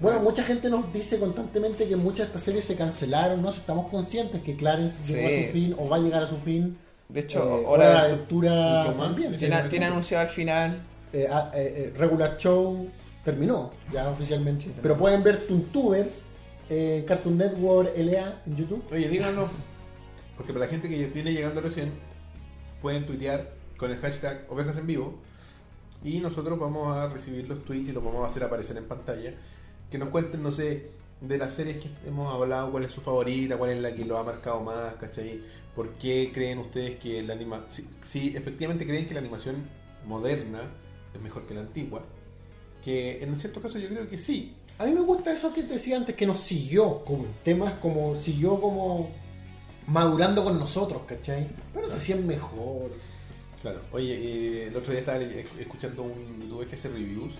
Bueno, mucha gente nos dice constantemente que muchas de estas series se cancelaron, ¿no? Estamos conscientes que Clarence llegó Sí. a su fin o va a llegar a su fin. De hecho, Eh, Hora de Aventura también. Tiene, tiene anunciado al final. Eh, ah, eh, eh, Regular Show terminó ya oficialmente. Pero pueden ver Toontubers en Cartoon Network LA en YouTube. Oye, díganlo. Porque para la gente que viene llegando recién, pueden tuitear con el hashtag ovejas en vivo. Y nosotros vamos a recibir los tweets y los vamos a hacer aparecer en pantalla. Que nos cuenten, no sé, de las series que hemos hablado, cuál es su favorita, cuál es la que lo ha marcado más, ¿cachai? ¿Por qué creen ustedes que la anima si, efectivamente creen que la animación moderna es mejor que la antigua? Que en cierto caso yo creo que sí. A mí me gusta eso que te decía antes, que nos siguió como temas, como siguió como madurando con nosotros, ¿cachai? Pero se si es mejor. Claro. Oye, eh, el otro día estaba le- escuchando un youtuber que hace reviews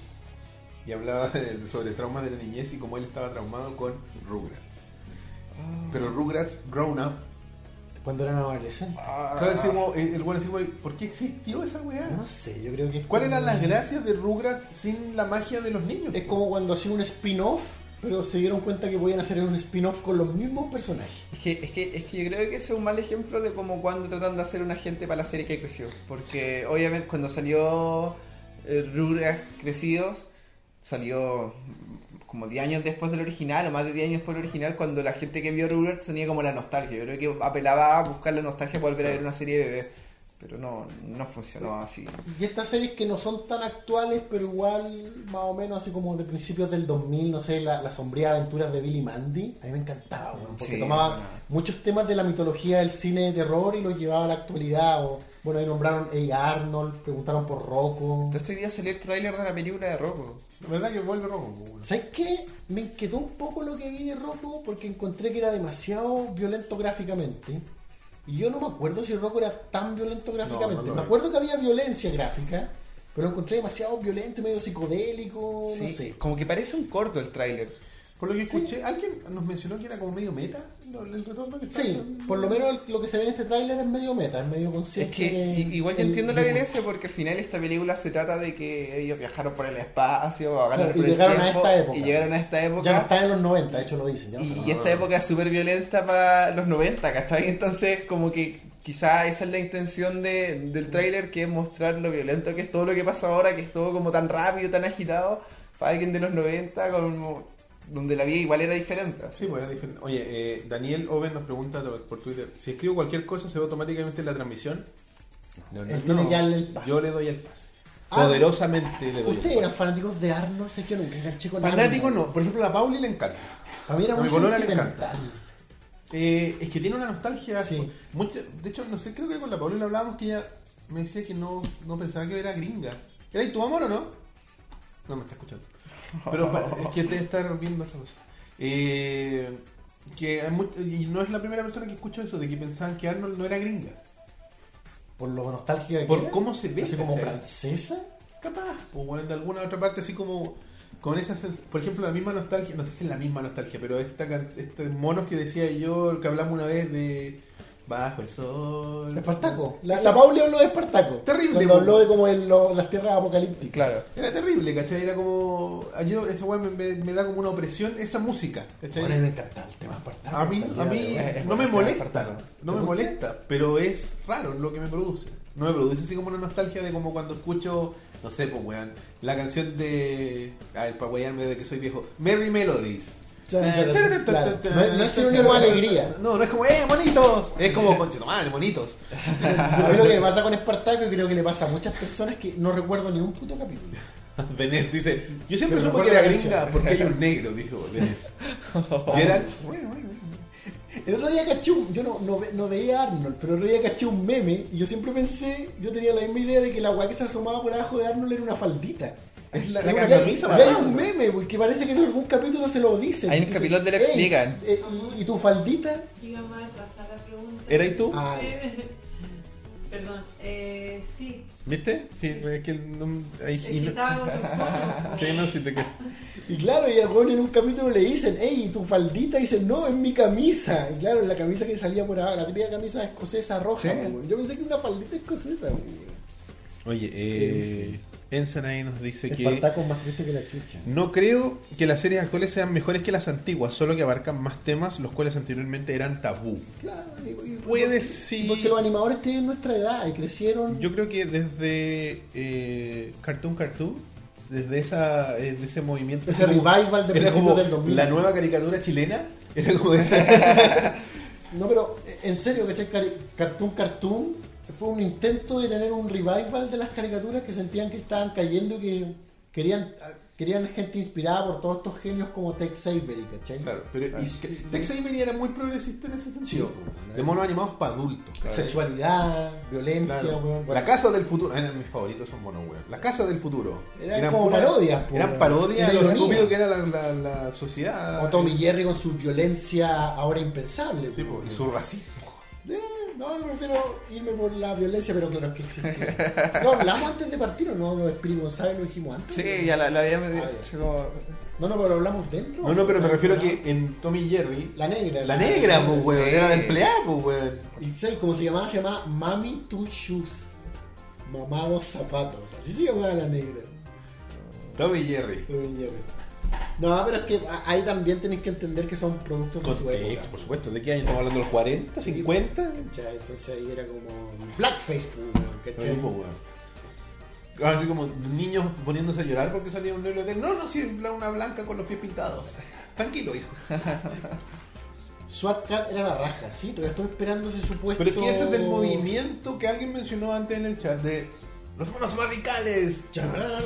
y hablaba de- sobre traumas de la niñez y cómo él estaba traumado con Rugrats. Pero Rugrats Grown Up. Cuando eran adolescentes. Claro, decimos, eh, el bueno decimos, ¿por qué existió esa weá? No sé, yo creo que es ¿Cuáles eran las gracias de Rugrats sin la magia de los niños? Es como cuando hacían un spin-off, pero se dieron cuenta que podían hacer un spin-off con los mismos personajes. Es que, es, que, es que yo creo que ese es un mal ejemplo de como cuando tratan de hacer una gente para la serie que creció. Porque obviamente cuando salió eh, Crecidos, salió como 10 años después del original, o más de 10 años después del original, cuando la gente que vio Rugrats tenía como la nostalgia. Yo creo que apelaba a buscar la nostalgia para volver a ver una serie de bebé. Pero no, no funcionó así. Y estas series que no son tan actuales, pero igual más o menos así como de principios del 2000, no sé, la- las sombrías aventuras de Billy Mandy, a mí me encantaba, weón, porque Sí, tomaba bueno. muchos temas de la mitología del cine de terror y los llevaba a la actualidad. O, bueno, ahí nombraron a Arnold, preguntaron por Rocco. Entonces, este día salió el tráiler de la película de Rocco. La verdad que vuelve rojo. pues, weón. ¿Sabes qué? Me inquietó un poco lo que vi de Rocco porque encontré que era demasiado violento gráficamente. Y yo no me acuerdo si Rocco era tan violento gráficamente. no me acuerdo que había violencia gráfica, pero lo encontré demasiado violento, medio psicodélico, no Sí, sé. Como que parece un corto el tráiler. Por lo que escuché, alguien nos mencionó que era como medio meta el retorno que está Sí, por lo menos lo que se ve en este tráiler es medio meta, es medio Es consciente. que de- i- igual yo entiendo la violencia porque al final esta película se trata de que ellos viajaron por el espacio, Claro, y por el llegaron a esta época. Y llegaron a esta época. Ya no está en los 90, de hecho lo dicen. ya no y, está. y esta época es súper violenta para los 90, ¿cachai? Entonces como que quizá esa es la intención de, del tráiler, que es mostrar lo violento que es todo lo que pasa ahora, que es todo como tan rápido, tan agitado, para alguien de los 90, como, donde la vida igual era diferente. Sí, pues es diferente. Oye, eh, Daniel Oven nos pregunta por Twitter, si escribo cualquier cosa, ¿se ve automáticamente en la transmisión? No. Yo le doy el pase. Ah, Poderosamente le doy ¿Ustedes el eran pase. fanáticos de Arnold? Sé que nunca enganché con Fanático Arnold. no. Por ejemplo, a Pauli le encanta. A mí era muy le sentimental. Eh, es que tiene una nostalgia. Sí. mucha- de hecho, no sé, creo que con la Pauli hablábamos que ella me decía que no, no pensaba que era gringa. ¿Era y tu amor o no? No me está escuchando. Pero es que te está viendo otra cosa. Eh, que y no es la primera persona que escucho eso, de que pensaban que Arnold no era gringa. Por lo nostálgica que Por era. cómo se ve, Así como francesa. Capaz, pues bueno, de alguna otra parte así como con esa por ejemplo la misma nostalgia, no sé si es la misma nostalgia, pero esta este monos que decía yo, que hablamos una vez de Bajo el sol. Espartaco. La, la Pauli habló de Espartaco. Terrible, Cuando habló de como el- lo- las tierras apocalípticas. Claro. Era terrible, ¿cachai? Era como. a Yo, esta weá me, me- me da como una opresión esa música, ¿cachai? Bueno, a mí me encanta el tema Espartaco. A mí, a mí. Es no me molesta, no me molesta, pero es raro lo que me produce. No me produce así como una nostalgia de como cuando escucho, no sé, pues weón, la canción de. Ay, para wearme de que soy viejo. Merry Melodies. Claro. No- no es sinónimo de alegría. No, no es como, ¡eh, monitos! Es como, conche, madre, monitos. A mí lo que me pasa con Espartaco y creo que le pasa a muchas personas que no recuerdo ni un puto capítulo. Venés dice, yo siempre supe que era gringa porque hay un negro, dijo Venés. Gerald, bueno, bueno, bueno. El otro día caché un, yo no, no, ve- no veía a Arnold, pero el otro día caché un meme y yo siempre pensé, yo tenía la misma idea de que la weá que se asomaba por abajo de Arnold era una faldita. Es la, Y una hay- camisa y hay un meme, porque parece que en algún capítulo se lo dice. Hay un capítulo donde lo "Ey, explican". eh, ¿Y tu faldita? Iba a pasar la pregunta. ¿Era y tú? Ah, Perdón, eh, sí. ¿Viste? Sí, es que el- no, hay, Es y que no- estaba con los sí, no, sí te cacho. Y claro, y al weón en un capítulo le dicen, hey, ¿y tu faldita? Y dice, no, es mi camisa. Y claro, la camisa que salía por abajo, la típica camisa escocesa roja. Sí. Yo pensé que era una faldita escocesa. weón. Oye, eh, ahí nos dice que Espartaco más triste que la chucha. no creo que las series actuales sean mejores que las antiguas, solo que abarcan más temas los cuales anteriormente eran tabú. Claro, y- Puede porque- sí. Porque los animadores tienen nuestra edad y crecieron. Yo creo que desde eh, Cartoon Cartoon, desde esa, eh, de ese movimiento, Ese como- revival de era como del 2000. la nueva caricatura chilena, era como esa. No, pero eh, en serio, ¿cachai? Cartoon Cartoon fue un intento de tener un revival de las caricaturas que sentían que estaban cayendo y que querían. querían gente inspirada por todos estos genios como Tex Avery, ¿cachai? Claro, pero y. Tex Avery era muy progresista en ese sentido. Sí, de monos animados para adultos. Sexualidad, violencia, Claro. La casa del futuro, eran mis favoritos son monos, weón. La casa del futuro. Eran como parodias, Eran parodias de lo estúpido que era la, la, la sociedad. O Tommy Jerry con su violencia ahora impensable. Sí, po, y su racismo. Eh, no, yo prefiero irme por la violencia, pero claro, es que existe. ¿Lo hablamos antes de partir o no? Lo Espíritu González lo dijimos antes. Sí, ya la, la habíamos Ah, dicho como... No, no, pero lo hablamos dentro. No, no, pero me refiero a que en Tommy Jerry. La negra. La negra, pues, weón. Era la empleada, pues, weón. ¿Y sabes cómo se llamaba? Se llamaba Mami Two Shoes. Mamados zapatos. Así se llamaba la negra. Tommy Jerry. Tommy Jerry. No, pero es que ahí también tenéis que entender que son productos de su Contexto, época. por supuesto. ¿De qué año estamos hablando? ¿Los 40? ¿50? ¿Cachai? Entonces ahí era como Blackface, pues, ¿cachai? así como niños poniéndose a llorar porque salía un negro de no, no, sí, una blanca con los pies pintados. Tranquilo, hijo. SWAT Cat era la raja, sí, todavía estoy esperando ese supuesto. Pero es que ese es del movimiento que alguien mencionó antes en el chat de los monos radicales.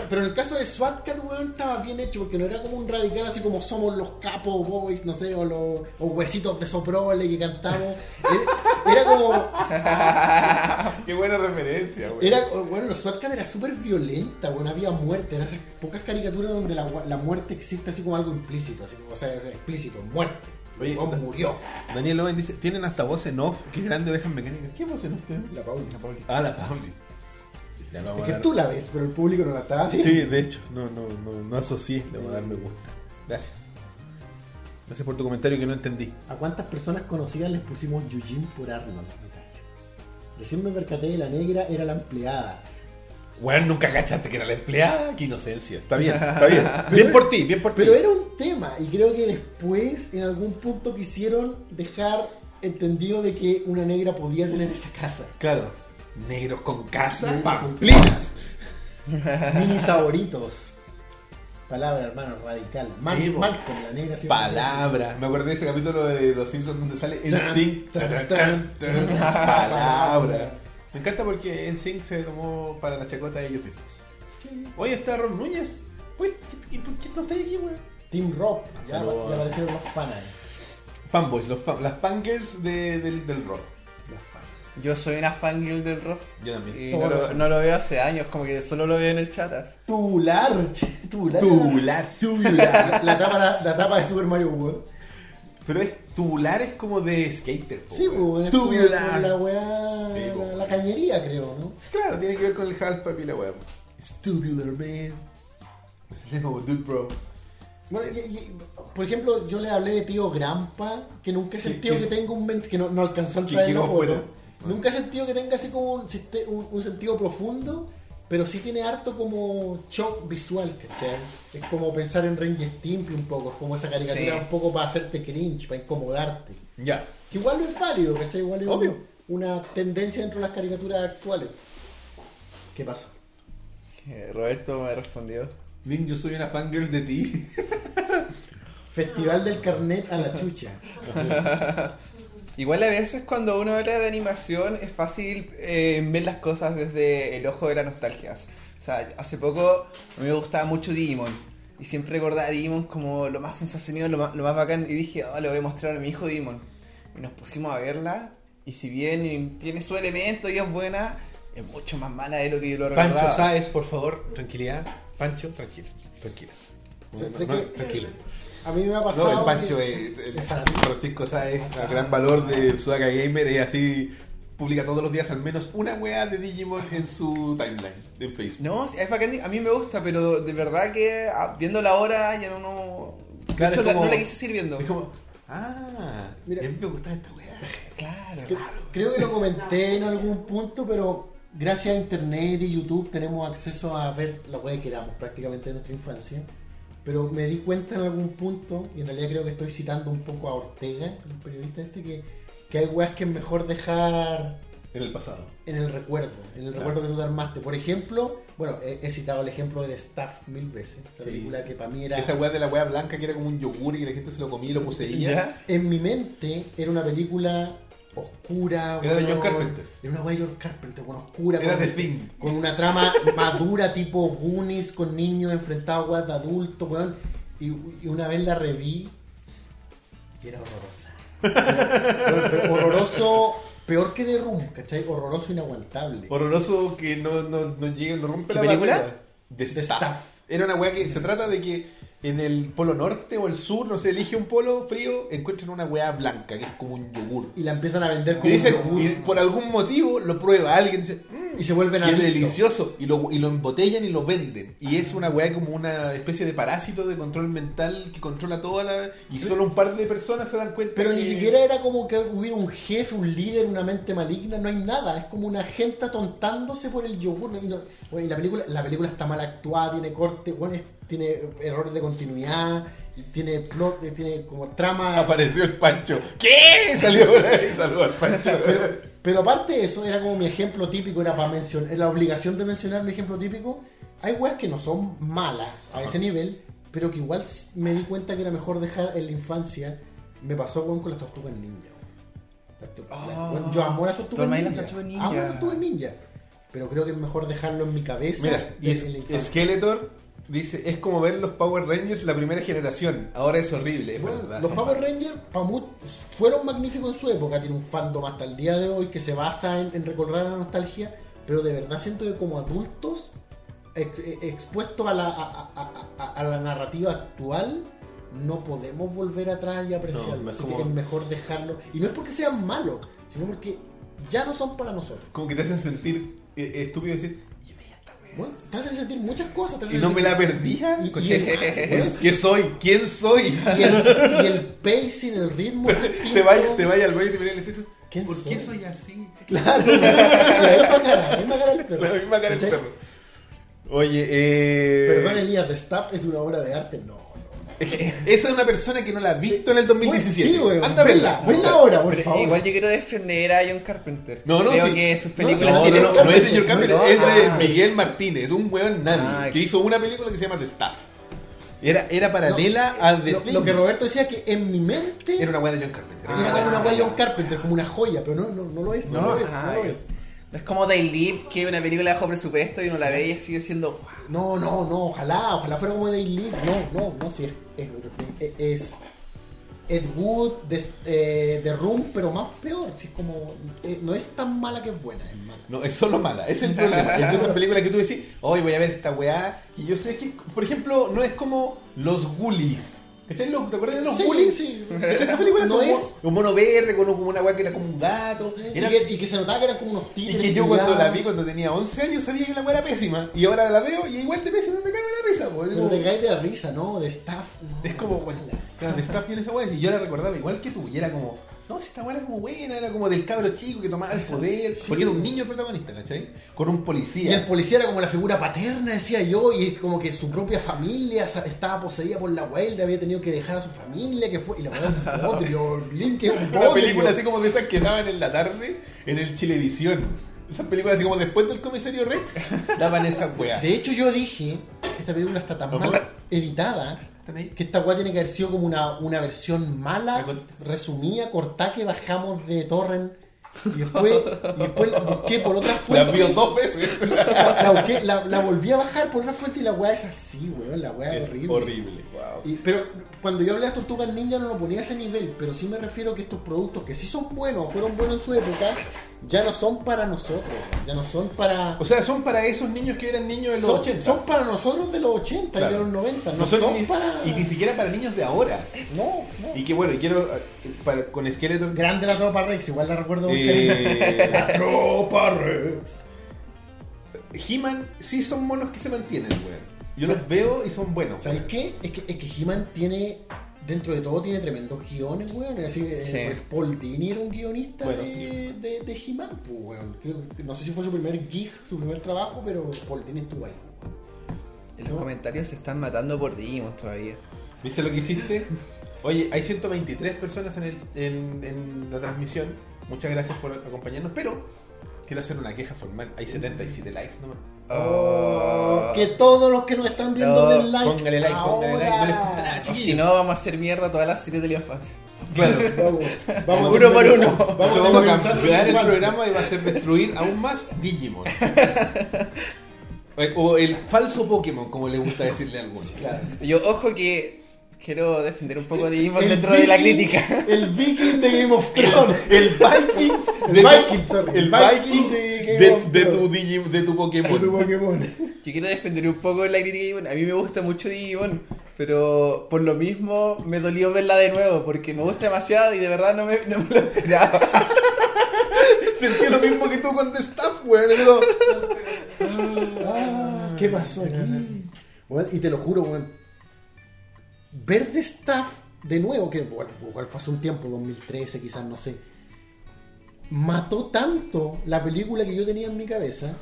Pero en el caso de SWAT Cat, weón, estaba bien hecho porque no era como un radical así como somos los capos boys, no sé, o los o huesitos de soprole que cantamos. Era, era como. Qué buena referencia. Era, bueno, los SWAT Cat era súper violenta, bueno, había muerte. Eran esas pocas caricaturas donde la, la muerte existe así como algo implícito, así como, o sea, explícito, muerte. Oye, da- murió. Daniel Owen dice, tienen hasta voz en off. Qué grande ovejas mecánicas. ¿Qué voz en off tienen? La Pauli. Ah, la Pauli. Ya lo Es que dar. tú la ves, pero el público no la está viendo. Sí, de hecho, no, no, no, no asocié, le voy a dar me gusta. Gracias. Gracias por tu comentario que no entendí. ¿A cuántas personas conocidas les pusimos Yujin por Arnold? Recién me percaté de la negra era la empleada. Bueno, nunca cachaste que era la empleada. Qué inocencia. Está bien, está bien. Bien por ti, bien por ti. Pero era un tema y creo que después en algún punto quisieron dejar entendido de que una negra podía tener esa casa. Claro. Negros con casa, Negros con pamplinas. Mini saboritos. Palabra, hermano, radical. Mal, Sí. Malcolm, la negra. siempre- Palabra. Me acordé de ese capítulo de Los Simpsons donde sale tan, tan. Palabra. Me encanta porque NSYNC se tomó para la chacota de ellos mismos. Sí. Oye, está Rob Núñez. Uy, ¿qué, por qué no está aquí, weón? Team Rock. Ya, ya aparecieron los panas. Fanboys, los fan- las fangirls de- del, del rock. Yo soy una fangirl del rock. Yo también. Y no lo no veo hace años, como que solo lo veo en el chatas. Tubular, tubular. Tubular, La, tubular. la tapa, la, la tapa de Super Mario World. Pero es tubular es como de skater. po, Sí, pues, es como tubular. la weá, Sí, la, po. la cañería, creo, ¿no? Sí, Claro, tiene que ver con el half-pipe y la weá. It's tubular, man. Es como dude, bro. Bueno, y- y, por ejemplo, yo le hablé de tío Grampa, que nunca he Que- sentido que- que, tenga un mens que no, no alcanzó a que entrar en la foto. Nunca he sentido que tenga así como un, un- un sentido profundo, pero sí tiene harto como shock visual, ¿cachai? Es como pensar en Ranger Stimpy un poco, es como esa caricatura Sí. un poco para hacerte cringe, para incomodarte. Ya. Que igual no es válido, ¿cachai? Igual es Obvio. una tendencia dentro de las caricaturas actuales. ¿Qué pasó? Eh, Roberto me respondió. Link, yo soy una fangirl de ti. Festival del carnet a la chucha. Igual a veces cuando uno habla de animación es fácil eh, ver las cosas desde el ojo de la nostalgia. O sea, hace poco a mí me gustaba mucho Digimon y siempre recordaba a Digimon como lo más sensacional, lo más, lo más bacán y dije, oh, le voy a mostrar a mi hijo Digimon. Y nos pusimos a verla y si bien tiene su elemento y es buena, es mucho más mala de lo que yo lo recordaba. Pancho Sáez, por favor, tranquilidad. Pancho, tranquilo, tranquila. No, no, que- tranquilo. A mí me ha No, pasado. el Pancho, que- eh, el es fanático. Francisco Sáez, a gran valor de Sudaka Gamer, y así publica todos los días al menos una wea de Digimon en su timeline en Facebook. No, sí, es bacán, a mí me gusta, pero de verdad que ah, viéndola ahora ya no... no... de Claro, hecho, la- como- no la quise seguir viendo. Es como, ah, Mira. a mí me gusta esta wea. Claro. Cre- Creo que lo comenté en algún punto, pero gracias a internet y YouTube tenemos acceso a ver lo que queramos prácticamente de nuestra infancia. Pero me di cuenta en algún punto, y en realidad creo que estoy citando un poco a Ortega, el periodista este, que, que hay weas que es mejor dejar En el pasado. en el recuerdo, en el Claro. recuerdo que tú te armaste. Por ejemplo, bueno, he, he citado el ejemplo de The Staff mil veces, esa Sí. película que para mí era... Esa wea de la wea blanca que era como un yogur y que la gente se lo comía y lo poseía. En mi mente era una película oscura. Era de. John Carpenter. Era una weá de John Carpenter, bueno, oscura. Era con, de Thing. con una trama madura tipo Goonies, con niños enfrentados a weas de adultos, weón. Y, y una vez la reví y era horrorosa. Pero- pero horroroso, peor que The Room, ¿cachai? Horroroso, inaguantable. Horroroso que no, no, no llegue, no rompe ¿Qué la película? barrera. Staff. Staff. Era una weá que se trata de que en el polo norte o el sur, no se elige un polo frío, encuentran una weá blanca que es como un yogur. Y la empiezan a vender Y, como dicen, un yogur. y por algún motivo lo prueba alguien dice, "Mm, Y se vuelven adictos. delicioso. Y lo, y lo embotellan y lo venden. Y es una weá como una especie de parásito de control mental que controla toda la. Y solo un par de personas se dan cuenta. Pero que- ni siquiera era como que hubiera un jefe, un líder, una mente maligna, no hay nada. Es como una gente atontándose por el yogur. Y, no- bueno, y la película la película está mal actuada, tiene corte, bueno, es- tiene errores de continuidad, y tiene plot, eh, tiene como trama. Apareció el Pancho. ¿Qué? Salió por ahí, saludó al Pancho. Pero, pero aparte de eso, era como mi ejemplo típico, era para mencionar, era la obligación de mencionar mi ejemplo típico. Hay weas que no son malas a ese nivel, pero que igual me di cuenta que era mejor dejar en la infancia. Me pasó weón, con las tortugas ninja. Oh. la- weón, yo amo las tortugas ninja. las tortugas ninja. Amo las tortugas ninja. Pero creo que es mejor dejarlo en mi cabeza. Mira, y en- es, en la. Skeletor dice: Es como ver los Power Rangers la primera generación. Ahora es horrible. Es Bueno, verdad, los Power. Rangers fueron magníficos en su época, tiene un fandom hasta el día de hoy que se basa en, en recordar la nostalgia, pero de verdad siento que como adultos, ex- ex- expuestos a la, a, a- a- a la narrativa actual, no podemos volver atrás y apreciarlo. No, es Así como- que es mejor dejarlo. Y no es porque sean malos, sino porque ya no son para nosotros. Como que te hacen sentir eh, eh, estúpido decir: Yo veía esta weá. Bueno, te hacen sentir muchas cosas. te Y hacen no me sentir- la perdía. Y- y el- bueno, ¿Qué soy? ¿Quién soy? y el, y el pacing, el ritmo. te vayas te vaya al baño y te miras el espejo. ¿Quién ¿Por qué soy? soy así? Claro, la misma cara, la misma cara del perro. La misma cara del perro. Oye, eh. Perdón, Elías, The Staff es una obra de arte. No. Es que esa es una persona que no la ha visto en el 2017. Sí, güey. Anda a Venla, verla. venla ahora, por favor. igual yo quiero defender a John Carpenter. No, no, Creo sí. que sus No, películas No, no, tienen... no, no es de George Carpenter, No, es de ah. Miguel Martínez, un weón nadie, Ah, que hizo una película que se llama The Staff. Era, era paralela a The lo, Thing. lo que Roberto decía que en mi mente Era una weá de John Carpenter. era como una guay John Carpenter, como una joya, pero no, no, no lo es. No, No, lo es, ajá, no lo ya. es. Es como They Live, que es una película de bajo presupuesto y uno la ve y sigue siendo... No, no, no, ojalá, ojalá fuera como Day Live. No, no, no, sí, es, es, es Ed Wood, The, eh, The Room, pero más peor. Sí, es como, eh, no es tan mala que es buena, es mala. No, es solo mala, es el problema. Es de esas películas que tú decís, hoy voy a ver esta weá, y yo sé que, por ejemplo, no es como Los Ghoulies. ¿Cachai? Los- ¿Te acuerdas de los Sí, Ghoulies? sí. ¿Cachai? Esa película No es- un mono verde con como una weá que era como un gato. Y que, y que se notaba que eran como unos Y tigres. que yo cuando la vi cuando tenía 11 años sabía que la weá era pésima. Y ahora la veo y igual de pésima me cago en la risa. pues. Pero Como- te caes de la risa, ¿no? De staff. no, Es como, bueno, claro, The Staff tiene esa weá. Y yo la recordaba igual que tú. Y era como, no, si esta weá era como buena, era como del cabro chico que tomaba el poder. Sí. Porque era un niño el protagonista, ¿cachai? Con un Y policía. el policía era como la figura paterna, decía yo, y es como que su propia familia estaba poseída por la Wilde, había tenido que dejar a su familia, que fue, y la weá es un bodrio, Link es un Una película así como de esas que daban en la tarde en el Chilevisión. Esas películas así como después del comisario Rex daban esas weas. De hecho yo dije, esta película está tan mal editada, Que esta weá tiene que haber sido como una, una versión mala, resumida, cortada, que bajamos de torrent, y después, y después la busqué por otra La fuente. vio dos veces. la, la busqué- la- la volví a bajar por otra fuente y la weá es así, weón, la weá es Es horrible. horrible. Wow. Y- pero cuando yo hablé de tortugas ninja no lo ponía a ese nivel, pero sí me refiero que estos productos que sí son buenos, fueron buenos en su época, ya no son para nosotros, ya no son para... O sea, son para esos niños que eran niños de los son, 80. son para nosotros de los 80 y de los 90, no, No son, son ni- para... Y ni siquiera para niños de ahora. No, no. Y que bueno, y quiero eh, para, con Skeletor. Grande la tropa Rex, igual la recuerdo Eh. La tropa Rex. He-Man sí son monos que se mantienen, weón. Yo los veo y son buenos. ¿Sabes qué? Es que, es que He-Man tiene, dentro de todo, tiene tremendos guiones, weón. Es decir, eh, Sí. pues, Paul Dini era un guionista Bueno, de, sí. de, de He-Man, pues, weón. Creo no sé si fue su primer gig, su primer trabajo, pero Paul Dini estuvo ahí. weón. En los No. comentarios se están matando por Digimon todavía. ¿Viste lo que hiciste? Oye, hay 123 personas en, el, en, en la transmisión. Muchas gracias por acompañarnos, pero quiero hacer una queja formal. Hay 77 likes nomás. Oh, que todos los que nos están viendo No, den like. póngale like, póngale like, no les cuesta nada, ahora. O chiquillos. si no, vamos a hacer mierda todas las series de la infancia. Claro. Vamos, vamos a Uno por uno. Vamos, a vamos a cambiar el programa y va a ser destruir aún más Digimon. O- O el falso Pokémon, como le gusta decirle a algunos. Claro. Yo, ojo que quiero defender un poco de Digimon El dentro de la crítica. El viking de Game of Thrones. El Vikings El de tu- sorry. el Viking de tu. Digim, de tu De Pokémon. tu Pokémon. Yo quiero defender un poco la crítica de Digimon. A mí me gusta mucho Digimon, pero por lo mismo me dolió verla de nuevo, porque me gusta demasiado y de verdad no me, no me lo esperaba. Sentí lo mismo que tú con The Staff, weón. Ah, ¿qué pasó aquí? Bueno, y te lo juro, weón. Ver The Staff de nuevo, que bueno, igual fue hace un tiempo, 2013 quizás, no sé. Mató tanto la película que yo tenía en mi cabeza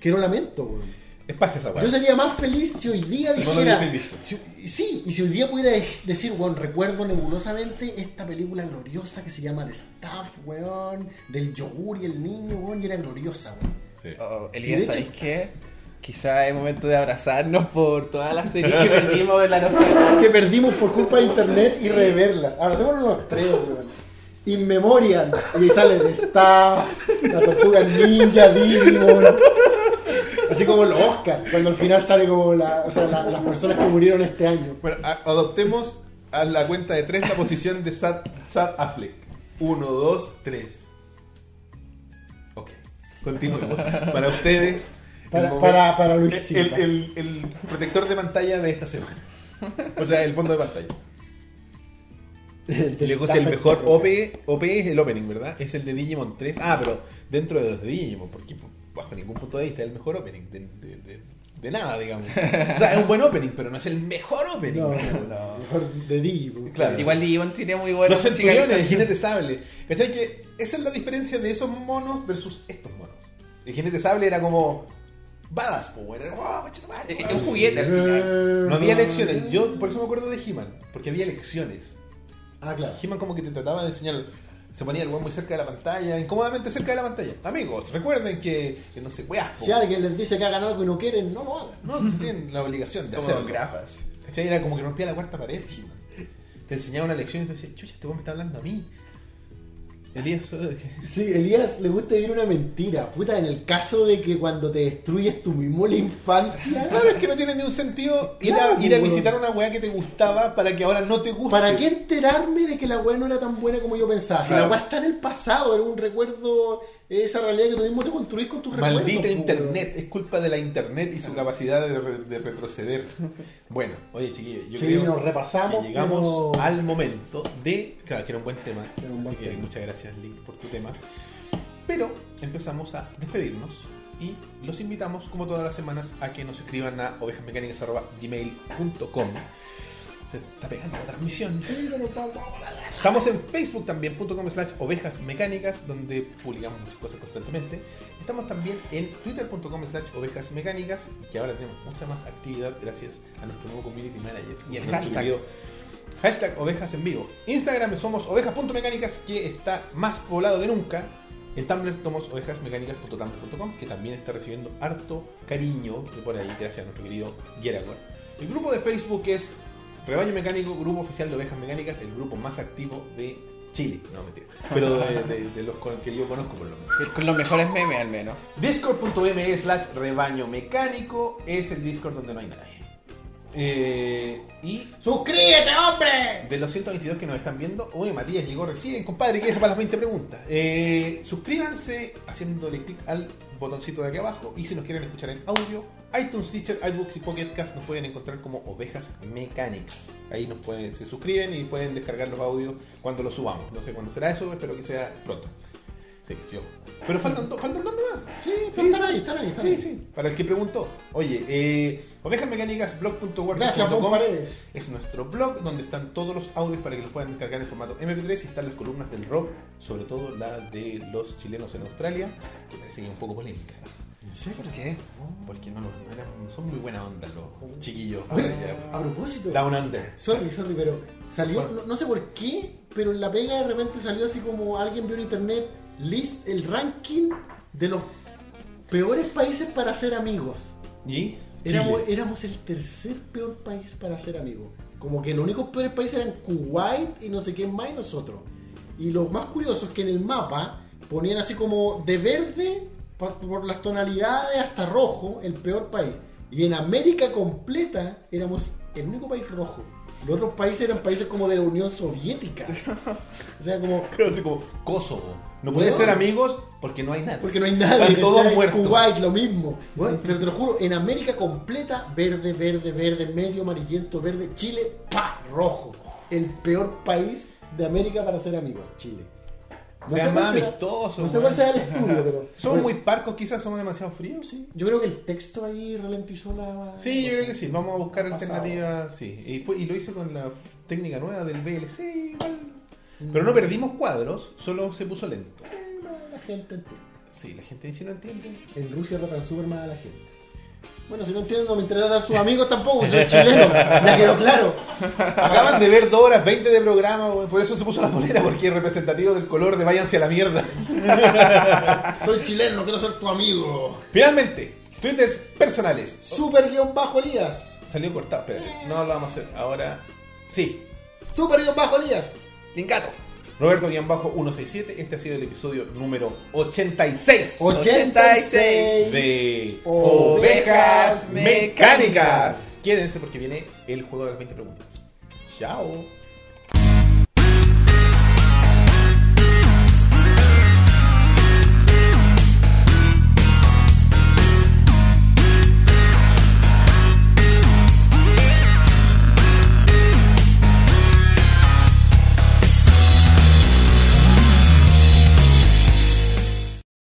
que lo lamento, weón. Es paja esa weá. Yo sería más feliz si hoy día No lo dijera. si- sí, y si hoy día pudiera decir, weón, recuerdo nebulosamente esta película gloriosa que se llama The Staff, weón, del yogur y el niño, weón, y era gloriosa, weón. Sí. Oh, Sí, Elías, de ¿sabéis qué? Quizá es momento de abrazarnos por todas las series que perdimos de la nostalgia. que perdimos por culpa de internet y reverlas. Hacemos los tres, weón. In Memoriam. Y sale de Staff, la tortuga ninja, Digimon. Así como los Oscar, cuando al final sale como la, o sea, la- las personas que murieron este año. Bueno, a- adoptemos a la cuenta de tres la posición de Sad, Sad Affleck. Uno, dos, tres. Ok. Continuemos. Para ustedes. Para- para- para Luis el, el- el protector de pantalla de esta semana. O sea, el fondo de pantalla. De Y luego es Staff el mejor. OP, OP es el opening, ¿verdad? Es el de Digimon 3. Ah, pero dentro de los de Digimon, porque bajo ningún punto de vista es el mejor opening de, de- de- de nada, digamos. O sea, es un buen opening, pero no es el mejor opening. No, no, mejor de Digimon. Claro. Igual Digimon tiene muy buena Los centuriones, el jinete sable. ¿Cachai? Que esa es la diferencia de esos monos versus estos monos. El jinete sable era como. "Oh, concha tu madre". Es un juguete al final. No había elecciones. Yo por eso me acuerdo de He-Man, porque había elecciones. Ah, claro. He-Man como que te trataba de enseñar. Se ponía el weón muy cerca de la pantalla, incómodamente cerca de la pantalla. Amigos, recuerden que, que no se weas. Si alguien les dice que hagan algo y no quieren, no lo hagan. No, tienen la obligación de Como hacerlo. grafas. ¿Cachai? Era como que rompía la cuarta pared, He-Man. Te enseñaba una lección y tú decías, chucha, este weón me está hablando a mí. Elías, Sí, Elías le gusta vivir una mentira. Puta, en el caso de que cuando te destruyes tú mismo la infancia. Claro, es que no tiene ni un sentido ir, Claro, a, ir a pues, visitar una weá que te gustaba para que ahora no te guste. ¿Para qué enterarme de que la weá no era tan buena como yo pensaba? Si la weá está en el pasado, era un recuerdo, esa realidad que tú mismo te construís con tus recuerdos. Maldita pues, internet, es culpa de la internet y su capacidad de, re- de retroceder. Bueno, oye chiquillos, yo Sí, creo nos repasamos, que llegamos pero- al momento de... Claro, que era un buen tema. Era un buen así que muchas gracias Link por tu tema. Pero empezamos a despedirnos y los invitamos como todas las semanas a que nos escriban a ovejasmecánicas.gmail.com Se está pegando la transmisión. Estamos en facebook también.com slash ovejas mecánicas, donde publicamos muchas cosas constantemente. Estamos también en twitter.com slash ovejas mecánicas, que ahora tenemos mucha más actividad gracias a nuestro nuevo community manager. Y el hashtag. Hashtag ovejas en vivo. Instagram somos ovejas.mecánicas, que está más poblado que nunca. En Tumblr somos ovejasmecánicas.tumblr.com, que también está recibiendo harto cariño de por ahí, gracias a nuestro querido Geragor. El grupo de Facebook es Rebaño Mecánico, grupo oficial de ovejas mecánicas, el grupo más activo de Chile. No, mentira. Pero de, de- de los que yo conozco por lo menos. Con los mejores memes al menos. Discord.me slash rebaño mecánico es el Discord donde no hay nadie. Eh, y ¡Suscríbete, hombre! de los 122 que nos están viendo, uy, Matías llegó recién, compadre, que es para las 20 preguntas. Eh, suscríbanse haciéndole clic al botoncito de aquí abajo y si nos quieren escuchar en audio, iTunes, Teacher, iBooks y Pocket Cast nos pueden encontrar como ovejas mecánicas. Ahí nos pueden, se suscriben y pueden descargar los audios cuando los subamos. No sé cuándo será eso, espero que sea pronto. Pero faltan dos, faltan dos nomás. Sí, sí, están ahí, están ahí, están Sí, ahí. sí. Para el que preguntó. Oye, eh, ovejasmecánicasblog.wordpress.com Gracias, Juan Paredes. es nuestro blog donde están todos los audios para que los puedan descargar en formato MP3 y están las columnas del rock, sobre todo la de los chilenos en Australia, que parece que es un poco polémica. ¿En serio? ¿Por qué? Porque no, no eran- no son muy buena onda los chiquillos. Oye, Ya. a propósito. Down Under. Sorry, sorry, pero salió, no, no sé por qué, pero en la pega de repente salió así como alguien vio en internet list el ranking de los peores países para ser amigos. ¿Y? Éramos, éramos el tercer peor país para ser amigos. Como que los únicos peores países eran Kuwait y no sé quién más y nosotros. Y lo más curioso es que en el mapa ponían así como de verde por las tonalidades hasta rojo el peor país. Y en América completa éramos el único país rojo. Los otros países eran países como de la Unión Soviética. O sea, como Así como Kosovo. No puede Weón. ser amigos porque no hay nada. porque no hay nadie. Están todos muertos. Kuwait, lo mismo. Bueno, pero te lo juro, en América completa, verde, verde, verde, medio amarillento, verde. Chile, pa, rojo. El peor país de América para ser amigos, Chile. Sean cuál más amistosos, No sé cuál sea el estudio, pero. Somos muy parcos, quizás somos demasiado fríos. sí. Yo creo que el texto ahí ralentizó la. Sí, yo creo que sí. Vamos a buscar alternativas. Sí. Y, fue- y lo hice con la técnica nueva del VLC. Igual. Pero no perdimos cuadros, solo se puso lento. Eh, la- La gente entiende. Sí, la gente dice no entiende. En Rusia tratan súper mal a la gente. Bueno, si no entienden, no me interesa dar sus amigos tampoco, soy chileno, ya quedó claro. Acaban de ver 2 horas 20 de programa, por eso se puso la polera, porque es representativo del color de váyanse a la mierda. Soy chileno, quiero ser tu amigo. Finalmente, twitters personales. Super guion bajo Elías. Salió cortado, espérate. No lo vamos a hacer ahora. Sí, Super guion bajo Elías. Lingato. Roberto-167, este ha sido el episodio número 86 86 de Ovejas Mecánicas. Quédense porque viene el juego de las 20 preguntas. Chao.